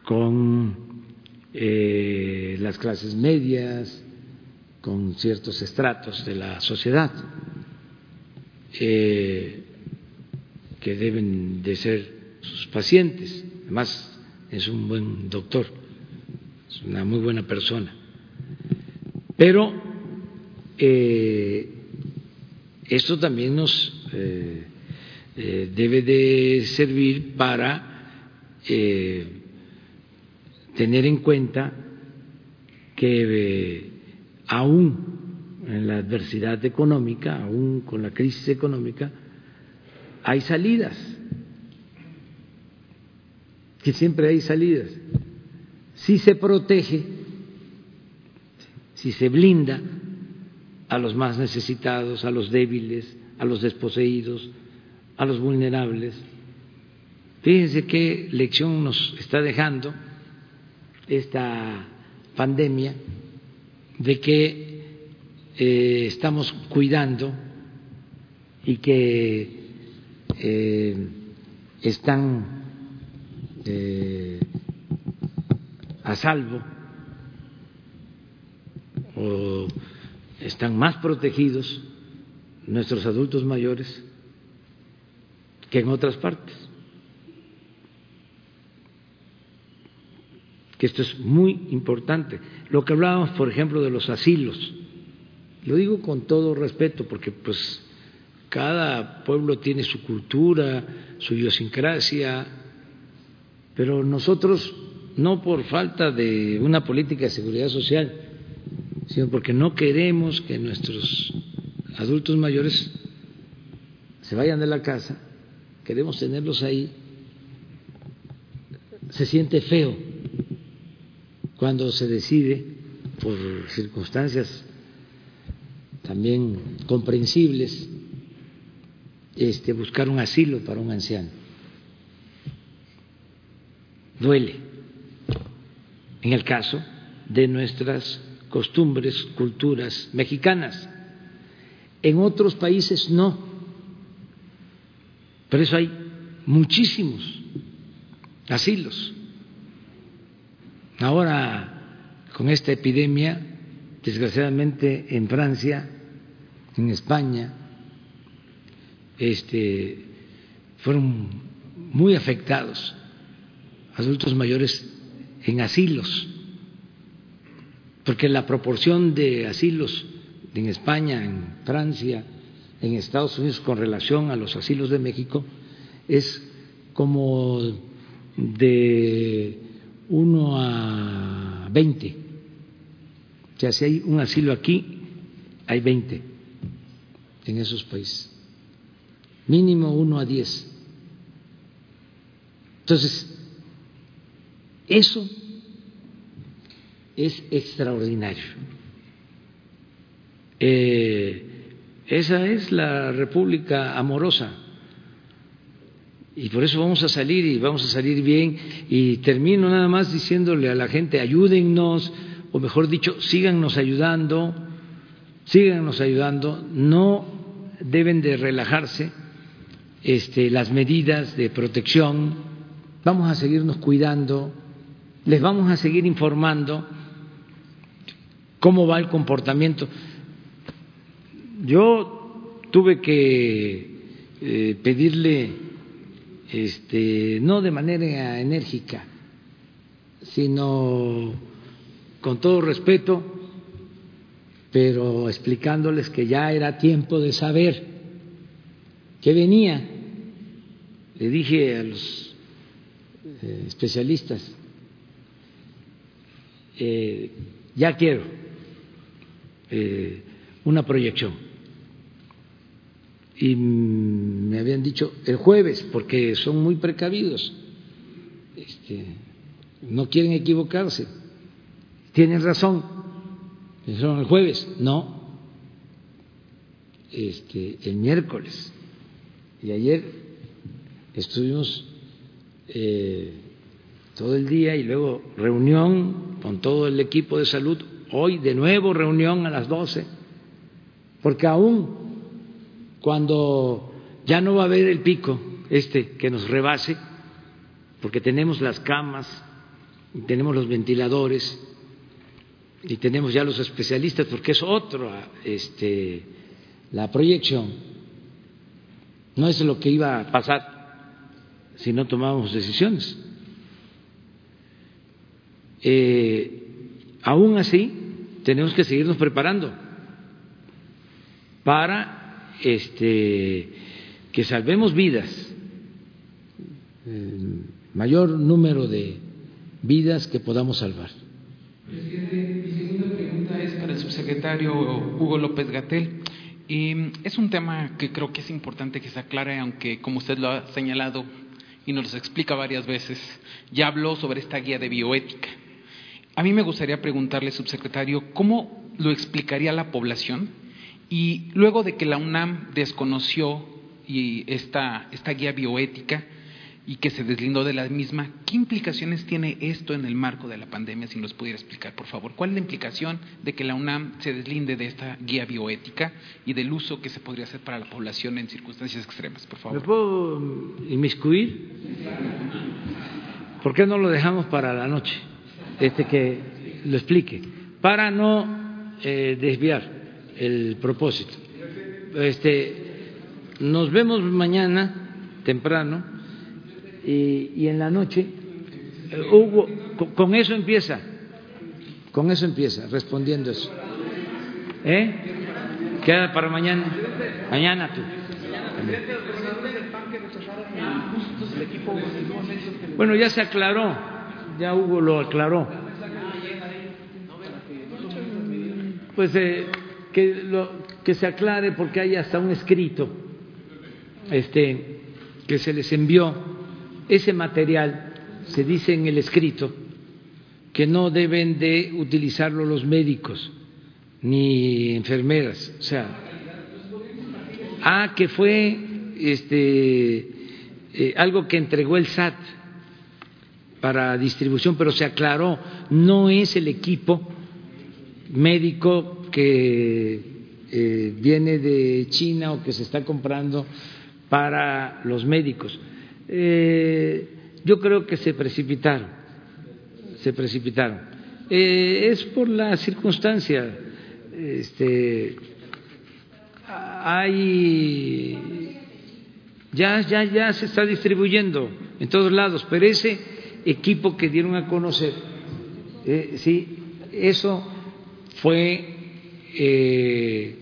con eh, las clases medias, con ciertos estratos de la sociedad, eh, que deben de ser sus pacientes. Además, es un buen doctor, es una muy buena persona. Pero eh, esto también nos debe de servir para tener en cuenta que eh, aún en la adversidad económica, aún con la crisis económica, hay salidas, que siempre hay salidas. Si se protege, si se blinda a los más necesitados, a los débiles, a los desposeídos, a los vulnerables. Fíjense qué lección nos está dejando esta pandemia, de que eh, estamos cuidando y que eh, están eh, a salvo o están más protegidos nuestros adultos mayores que en otras partes. Que esto es muy importante. Lo que hablábamos, por ejemplo, de los asilos, lo digo con todo respeto, porque pues cada pueblo tiene su cultura, su idiosincrasia, pero nosotros, no por falta de una política de seguridad social, sino porque no queremos que nuestros adultos mayores se vayan de la casa, queremos tenerlos ahí, se siente feo cuando se decide, por circunstancias también comprensibles, este, buscar un asilo para un anciano. Duele en el caso de nuestras costumbres, culturas mexicanas. En otros países no. Por eso hay muchísimos asilos. Ahora, con esta epidemia, desgraciadamente en Francia, en España, este, fueron muy afectados adultos mayores en asilos, porque la proporción de asilos en España, en Francia, en Estados Unidos con relación a los asilos de México es como de 1 a 20. O sea, si hay un asilo aquí, hay 20 en esos países. Mínimo 1 a 10. Entonces, eso es extraordinario. Eh, esa es la República amorosa. Y por eso vamos a salir y vamos a salir bien. Y termino nada más diciéndole a la gente, ayúdennos, o mejor dicho, síganos ayudando, síganos ayudando. No deben de relajarse este, las medidas de protección. Vamos a seguirnos cuidando, les vamos a seguir informando cómo va el comportamiento. Yo tuve que eh, pedirle, este, no de manera enérgica, sino con todo respeto, pero explicándoles que ya era tiempo de saber que venía. Le dije a los eh, especialistas, eh, ya quiero una proyección y me habían dicho el jueves, porque son muy precavidos, este, no quieren equivocarse, tienen razón, dijeron el jueves, no, este, el miércoles, y ayer estuvimos eh, todo el día y luego reunión con todo el equipo de salud, hoy de nuevo reunión a las 12, porque aún cuando ya no va a haber el pico este que nos rebase, porque tenemos las camas, y tenemos los ventiladores y tenemos ya los especialistas, porque es otro este, la proyección. No es lo que iba a pasar si no tomábamos decisiones. Eh, aún así, tenemos que seguirnos preparando para este, que salvemos vidas, mayor número de vidas que podamos salvar. Presidente, mi segunda pregunta es para el subsecretario Hugo López Gatel. Y es un tema que creo que es importante que se aclare, aunque como usted lo ha señalado y nos lo explica varias veces, ya habló sobre esta guía de bioética. A mí me gustaría preguntarle, subsecretario, ¿cómo lo explicaría a la población y luego de que la UNAM desconoció y esta, esta guía bioética y que se deslindó de la misma, ¿qué implicaciones tiene esto en el marco de la pandemia? Si nos pudiera explicar, por favor. ¿Cuál es la implicación de que la UNAM se deslinde de esta guía bioética y del uso que se podría hacer para la población en circunstancias extremas, por favor? ¿Me puedo inmiscuir? ¿Por qué no lo dejamos para la noche? Este que lo explique. Para no eh, desviar el propósito. Este, nos vemos mañana temprano y, y en la noche. Eh, Hugo, con, eso empieza, con eso empieza, respondiendo eso. ¿Eh? Queda para mañana. Mañana tú. Bueno, ya se aclaró, ya Hugo lo aclaró. Pues eh, que, que se aclare porque hay hasta un escrito este, que se les envió. Ese material se dice en el escrito que no deben de utilizarlo los médicos ni enfermeras, o sea, ah, que fue este eh, algo que entregó el SAT para distribución, pero se aclaró, no es el equipo médico que eh, viene de China o que se está comprando para los médicos. Eh, yo creo que se precipitaron, se precipitaron. es por la circunstancia, este, hay ya, ya, ya se está distribuyendo en todos lados, pero ese equipo que dieron a conocer, eh, sí, eso fue eh,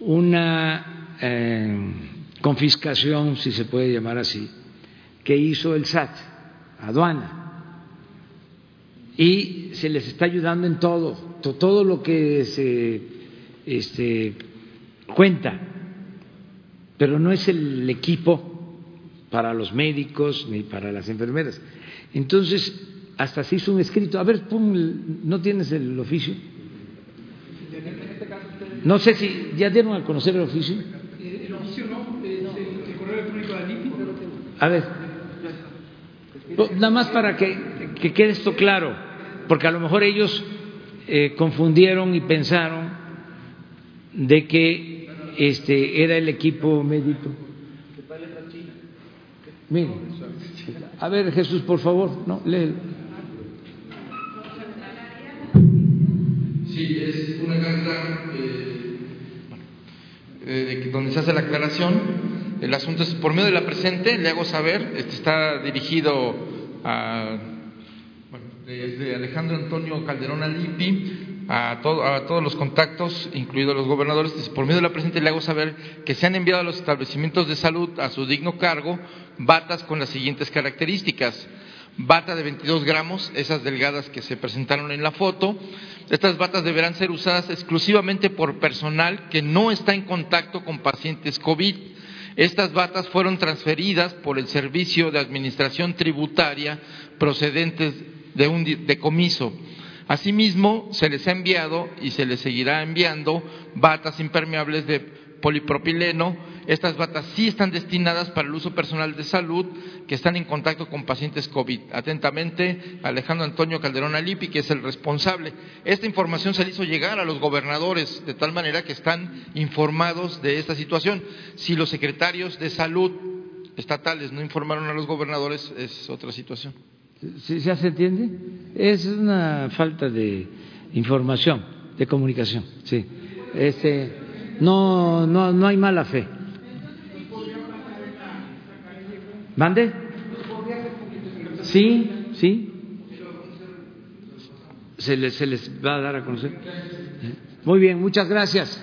una eh, confiscación, si se puede llamar así, que hizo el SAT, aduana, y se les está ayudando en todo, todo lo que se este, cuenta pero no es el equipo para los médicos ni para las enfermeras. Entonces, hasta se hizo un escrito. A ver, ¿no tienes el oficio? No sé si ya dieron a conocer el oficio. El oficio no, el correo electrónico de. A ver, nada más para que, que, quede esto claro, porque a lo mejor ellos eh, confundieron y pensaron de que este, era el equipo médico. a ver Jesús, por favor, no, léelo. Sí, es una carta eh, eh donde se hace la aclaración. El asunto es por medio de la presente, le hago saber, este está dirigido a, bueno, de Alejandro Antonio Calderón Alipi, a, todos los contactos, incluidos los gobernadores, por medio de la presente le hago saber que se han enviado a los establecimientos de salud a su digno cargo batas con las siguientes características. Bata de 22 gramos, esas delgadas que se presentaron en la foto. Estas batas deberán ser usadas exclusivamente por personal que no está en contacto con pacientes COVID. Estas batas fueron transferidas por el Servicio de Administración Tributaria procedentes de un decomiso. Asimismo, se les ha enviado y se les seguirá enviando batas impermeables de polipropileno. Estas batas sí están destinadas para el uso personal de salud que están en contacto con pacientes COVID. Atentamente, Alejandro Antonio Calderón Alipi, que es el responsable. Esta información se le hizo llegar a los gobernadores de tal manera que están informados de esta situación. Si los secretarios de salud estatales no informaron a los gobernadores, es otra situación. ¿Sí, ¿Ya se entiende? Es una falta de información, de comunicación. Sí. Este, no, no, no hay mala fe. ¿Mande? Sí, sí. Se les, se les va a dar a conocer. Muy bien, muchas gracias.